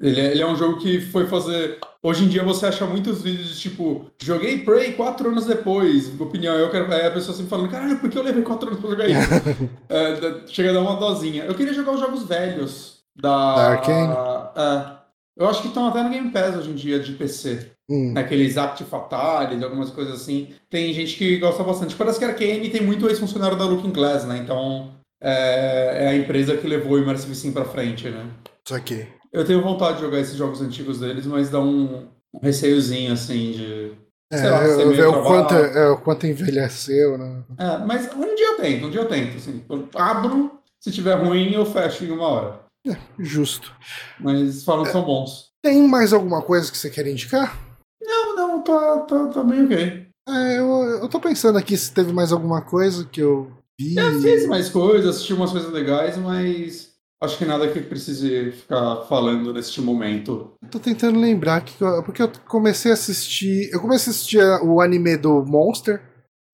Ele, é, ele é um jogo que foi fazer. Hoje em dia você acha muitos vídeos de tipo, joguei Prey quatro anos depois. Opinião, eu quero. Aí a pessoa sempre falando, caralho, por que eu levei quatro anos pra jogar isso? é, chega a dar uma dosinha. Eu queria jogar os jogos velhos da. Da Arkane? É, eu acho que estão até no Game Pass hoje em dia de PC. Hum. Naqueles Act Fatales, algumas coisas assim. Tem gente que gosta bastante. Parece que a Arkane tem muito ex-funcionário da Looking Glass, né? Então é, é, a empresa que levou o Immersive Sim pra frente, né? Isso aqui. Eu tenho vontade de jogar esses jogos antigos deles, mas dá um, um receiozinho, assim, de. É, lá, eu o quanto, é, o quanto envelheceu, né? É, mas um dia eu tento, um dia eu tento, assim. Eu abro, se tiver ruim, eu fecho em uma hora. É, justo. Mas falam que é, são bons. Tem mais alguma coisa que você quer indicar? Não, não, tá, tá, tá bem ok. É, eu, eu tô pensando aqui se teve mais alguma coisa que eu vi. Eu fiz mais coisas, assisti umas coisas legais, mas Acho que nada que precise ficar falando neste momento. Tô tentando lembrar que porque eu comecei a assistir, eu comecei a assistir o anime do Monster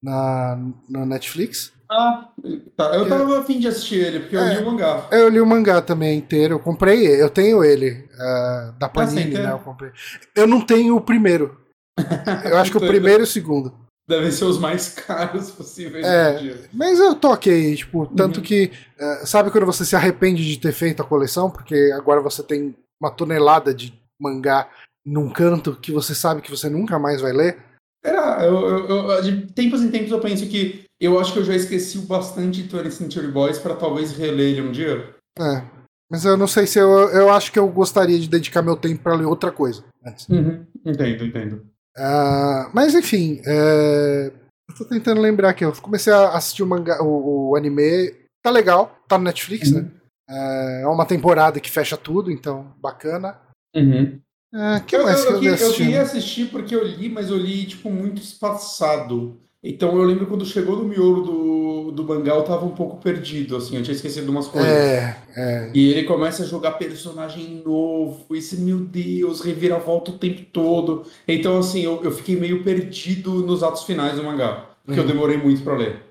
na, Netflix. Ah, tá. Eu tava é, afim de assistir ele, porque eu é, li o mangá. Eu li o mangá também inteiro. Eu comprei, eu tenho ele, uh, da ah, Panini, ah, né? Eu comprei. Eu não tenho o primeiro. Eu acho que o primeiro e o segundo devem ser os mais caros possíveis. É, mas eu tô ok, tipo, tanto uhum. que. Uh, sabe quando você se arrepende de ter feito a coleção? Porque agora você tem uma tonelada de mangá num canto que você sabe que você nunca mais vai ler? Era, eu, eu, eu, de tempos em tempos eu penso que eu acho que eu já esqueci bastante de 20 Century Boys para talvez reler ele um dia. É. Mas eu não sei se eu. Eu acho que eu gostaria de dedicar meu tempo para ler outra coisa antes. Uhum. Entendo, entendo. Uh, mas enfim, é, eu tô tentando lembrar aqui. Eu comecei a assistir o, manga, o, o anime. Tá legal, tá no Netflix, né? uhum. né? É uma temporada que fecha tudo, então bacana. Uhum. É, que eu, mais eu, que eu, eu, eu queria assistir porque eu li, mas eu li tipo muito espaçado. Então eu lembro quando chegou no miolo do, do mangá, eu tava um pouco perdido, assim, eu tinha esquecido umas coisas. É, é. E ele começa a jogar personagem novo, esse, meu Deus, reviravolta o tempo todo. Então, assim, eu, eu fiquei meio perdido nos atos finais do mangá, porque uhum. eu demorei muito para ler.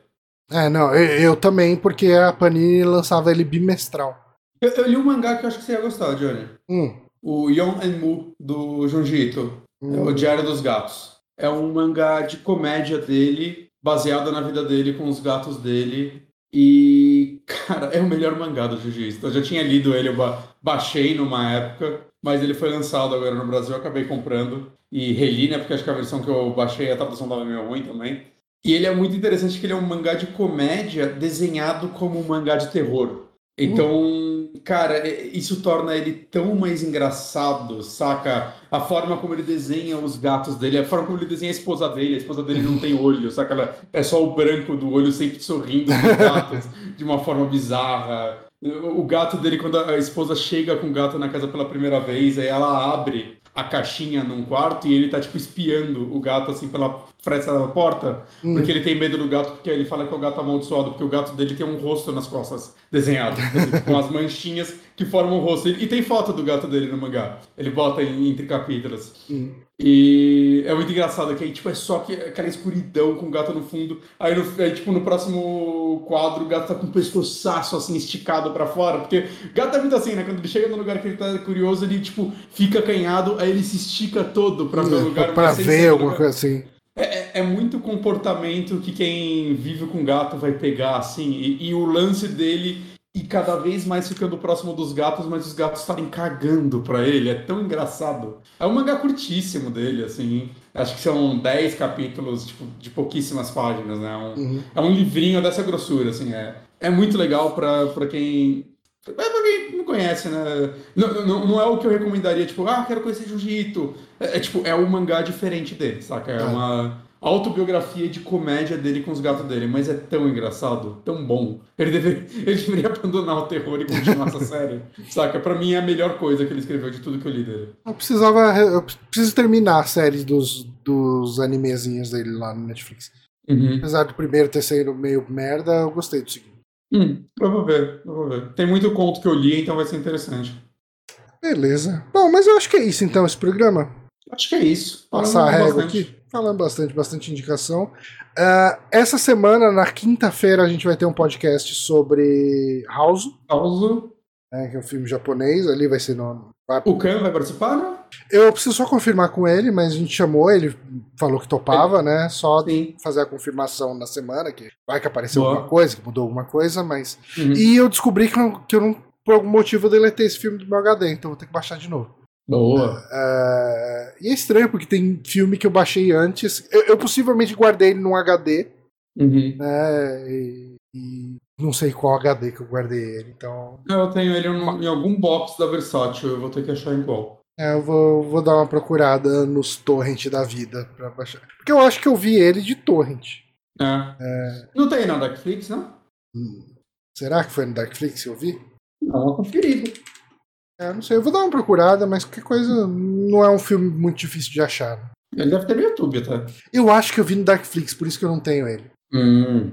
É, não, eu, eu, também, porque a Panini lançava ele bimestral. Eu, eu, li um mangá que eu acho que você ia gostar, Johnny. Hum. O Yon and Mu, do Junji Ito. Hum. O Diário dos Gatos. É um mangá de comédia dele, baseado na vida dele com os gatos dele. E, cara, é o melhor mangá do Jiu-Jitsu. Eu já tinha lido ele, eu baixei numa época, mas ele foi lançado agora no Brasil, eu acabei comprando. E reli, né? Porque acho que a versão que eu baixei, a tradução tava meio ruim também. E ele é muito interessante porque ele é um mangá de comédia desenhado como um mangá de terror. Então, cara, é, isso torna ele tão mais engraçado, saca? A forma como ele desenha os gatos dele, a forma como ele desenha a esposa dele, a esposa dele não tem olho, saca? Ela é só o branco do olho sempre sorrindo com os gatos de uma forma bizarra. O gato dele, quando a esposa chega com o gato na casa pela primeira vez, aí ela abre a caixinha num quarto e ele tá, tipo, espiando o gato, assim, pela fresta da porta, hum. porque ele tem medo do gato, porque ele fala que é o gato amaldiçoado, porque o gato dele tem um rosto nas costas desenhado, com as manchinhas que formam o rosto. E tem foto do gato dele no mangá. Ele bota em, entre capítulos. Hum. E é muito engraçado que aí, tipo, é só que, aquela escuridão com o gato no fundo. Aí, no, aí, tipo, no próximo quadro, o gato tá com o pescoçaço, assim, esticado para fora. Porque gato é muito assim, né? Quando ele chega no lugar que ele tá curioso, ele, tipo, fica acanhado, aí ele se estica todo pra ver o lugar. Pra ver alguma coisa assim. É, é, é, muito comportamento que quem vive com gato vai pegar, assim. E, e o lance dele e cada vez mais ficando próximo dos gatos, mas os gatos estarem cagando pra ele. É tão engraçado. É um mangá curtíssimo dele, assim. Acho que são 10 capítulos, tipo, de pouquíssimas páginas, né? Um, uhum. É um livrinho dessa grossura, assim. É, é muito legal pra, pra quem. É pra quem não conhece, né? Não, não, não é o que eu recomendaria, tipo, ah, quero conhecer Jiu-Jitsu. É, é, tipo, é um mangá diferente dele, saca? É, é. Autobiografia de comédia dele com os gatos dele, mas é tão engraçado, tão bom. Ele deveria, ele deveria abandonar o terror e continuar essa série. Saca? Pra mim é a melhor coisa que ele escreveu de tudo que eu li dele. Eu precisava. Eu preciso terminar a série dos, dos animezinhos dele lá no Netflix. Uhum. Apesar do primeiro ter sido meio merda, eu gostei do segundo. Hum, eu vou ver, eu vou ver. Tem muito conto que eu li, então vai ser interessante. Beleza. Bom, mas eu acho que é isso então, esse programa. Acho que é isso. Passar a régua aqui. Falando bastante, bastante indicação. Uh, essa semana, na quinta-feira, a gente vai ter um podcast sobre House. House. É, que é um filme japonês, ali vai ser no. O Khan vai participar, né? Eu preciso só confirmar com ele, mas a gente chamou, ele falou que topava, né? Só Sim. fazer a confirmação na semana, que vai que apareceu Boa. alguma coisa, que mudou alguma coisa, mas. Uhum. E eu descobri que, eu, que eu não, por algum motivo, eu deletei esse filme do meu HD, então vou ter que baixar de novo. Boa. Uh, e é estranho, porque tem filme que eu baixei antes. Eu, eu possivelmente guardei ele num HD. Uhum. Né, e, e, não sei qual HD que eu guardei ele, então. Eu tenho ele em algum box da Versátil, eu vou ter que achar em qual. É, eu vou, vou dar uma procurada nos torrent da vida pra baixar. Porque eu acho que eu vi ele de torrent. É. é... Não tem na Darkflix, não? Hum. Será que foi no Darkflix que eu vi? Não, uma conferida. É, não sei, eu vou dar uma procurada, mas qualquer coisa não é um filme muito difícil de achar. Né? Ele deve ter no YouTube, tá? Eu acho que eu vi no Darkflix, por isso que eu não tenho ele. Hum.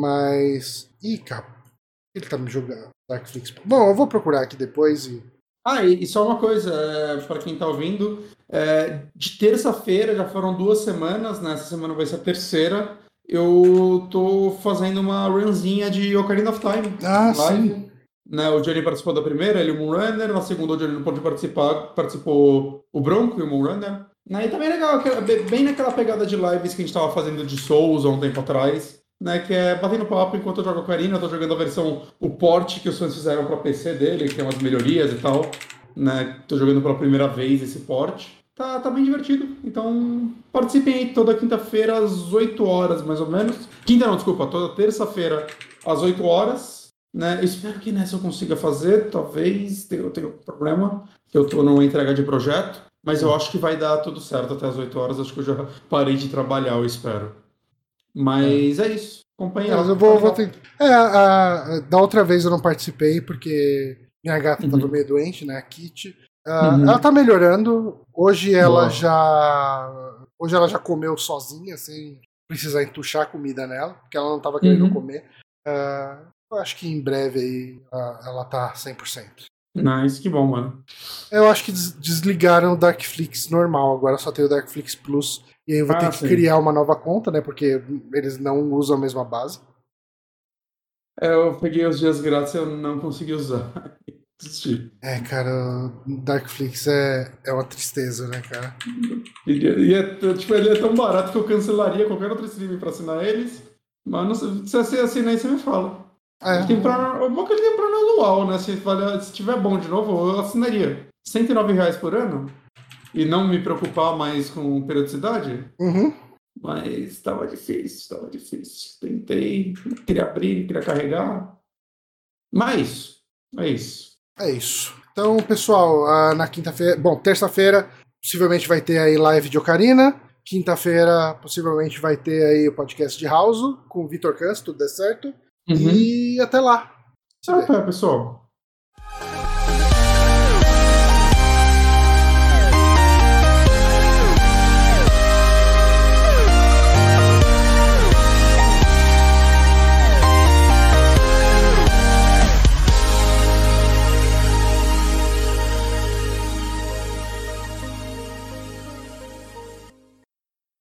Mas. Ih, cara. Ele tá me jogando. Darkflix. Bom, eu vou procurar aqui depois e. Ah, e, só uma coisa, é, para quem tá ouvindo, é, de terça-feira, já foram duas semanas, né? Essa semana vai ser a terceira. Eu tô fazendo uma runzinha de Ocarina of Time. Ah, live. sim. Né, o Johnny participou da primeira, ele o Moonrunner, na segunda o Johnny não pôde participar, participou o Bronco e o Moonrunner. Né, e também é legal, bem naquela pegada de lives que a gente tava fazendo de Souls há um tempo atrás, né, que é batendo papo enquanto eu jogo Ocarina, eu tô jogando a versão, o port que os fãs fizeram para PC dele, que tem umas melhorias e tal, né, tô jogando pela primeira vez esse port. Tá, tá bem divertido, então participem aí toda quinta-feira às 8 horas, mais ou menos. Quinta não, desculpa, toda terça-feira às 8 horas né? Eu espero que nessa eu consiga fazer, talvez eu tenha um problema, que eu estou numa entrega de projeto, mas eu acho que vai dar tudo certo até as 8 horas, acho que eu já parei de trabalhar, eu espero. Mas é, é isso. Acompanha. Mas eu vou, vou tentar. É, a, a, da outra vez eu não participei porque minha gata estava uhum. meio doente, né? A Kitty. Uh, uhum. Ela tá melhorando. Hoje ela Boa. já. Hoje ela já comeu sozinha, sem precisar entuchar comida nela, porque ela não estava querendo uhum. comer. Uh, eu acho que em breve aí ela tá 100%. Nice, que bom, mano. Eu acho que desligaram o Darkflix normal, agora só tem o Darkflix Plus. E aí eu vou ah, ter que sim. criar uma nova conta, né? Porque eles não usam a mesma base. É, eu peguei os dias grátis e eu não consegui usar. É, cara, Darkflix é, é uma tristeza, né, cara? E, e é, tipo, ele é tão barato que eu cancelaria qualquer outro streaming pra assinar eles. Mas não, se você assinar aí, você me fala. É. Tem pra, o bom que ele tem plano anual, né? Se, vale, se tiver bom de novo, eu assinaria. 109 reais por ano? E não me preocupar mais com periodicidade? Uhum. Mas estava difícil, estava difícil. Tentei, queria abrir, queria carregar. Mas, é isso. É isso. Então, pessoal, na quinta-feira. Bom, terça-feira possivelmente vai ter aí live de Ocarina. Quinta-feira, possivelmente vai ter aí o podcast de House com o Vitor Cans, tudo der certo. Uhum. E até lá. Até, pessoal.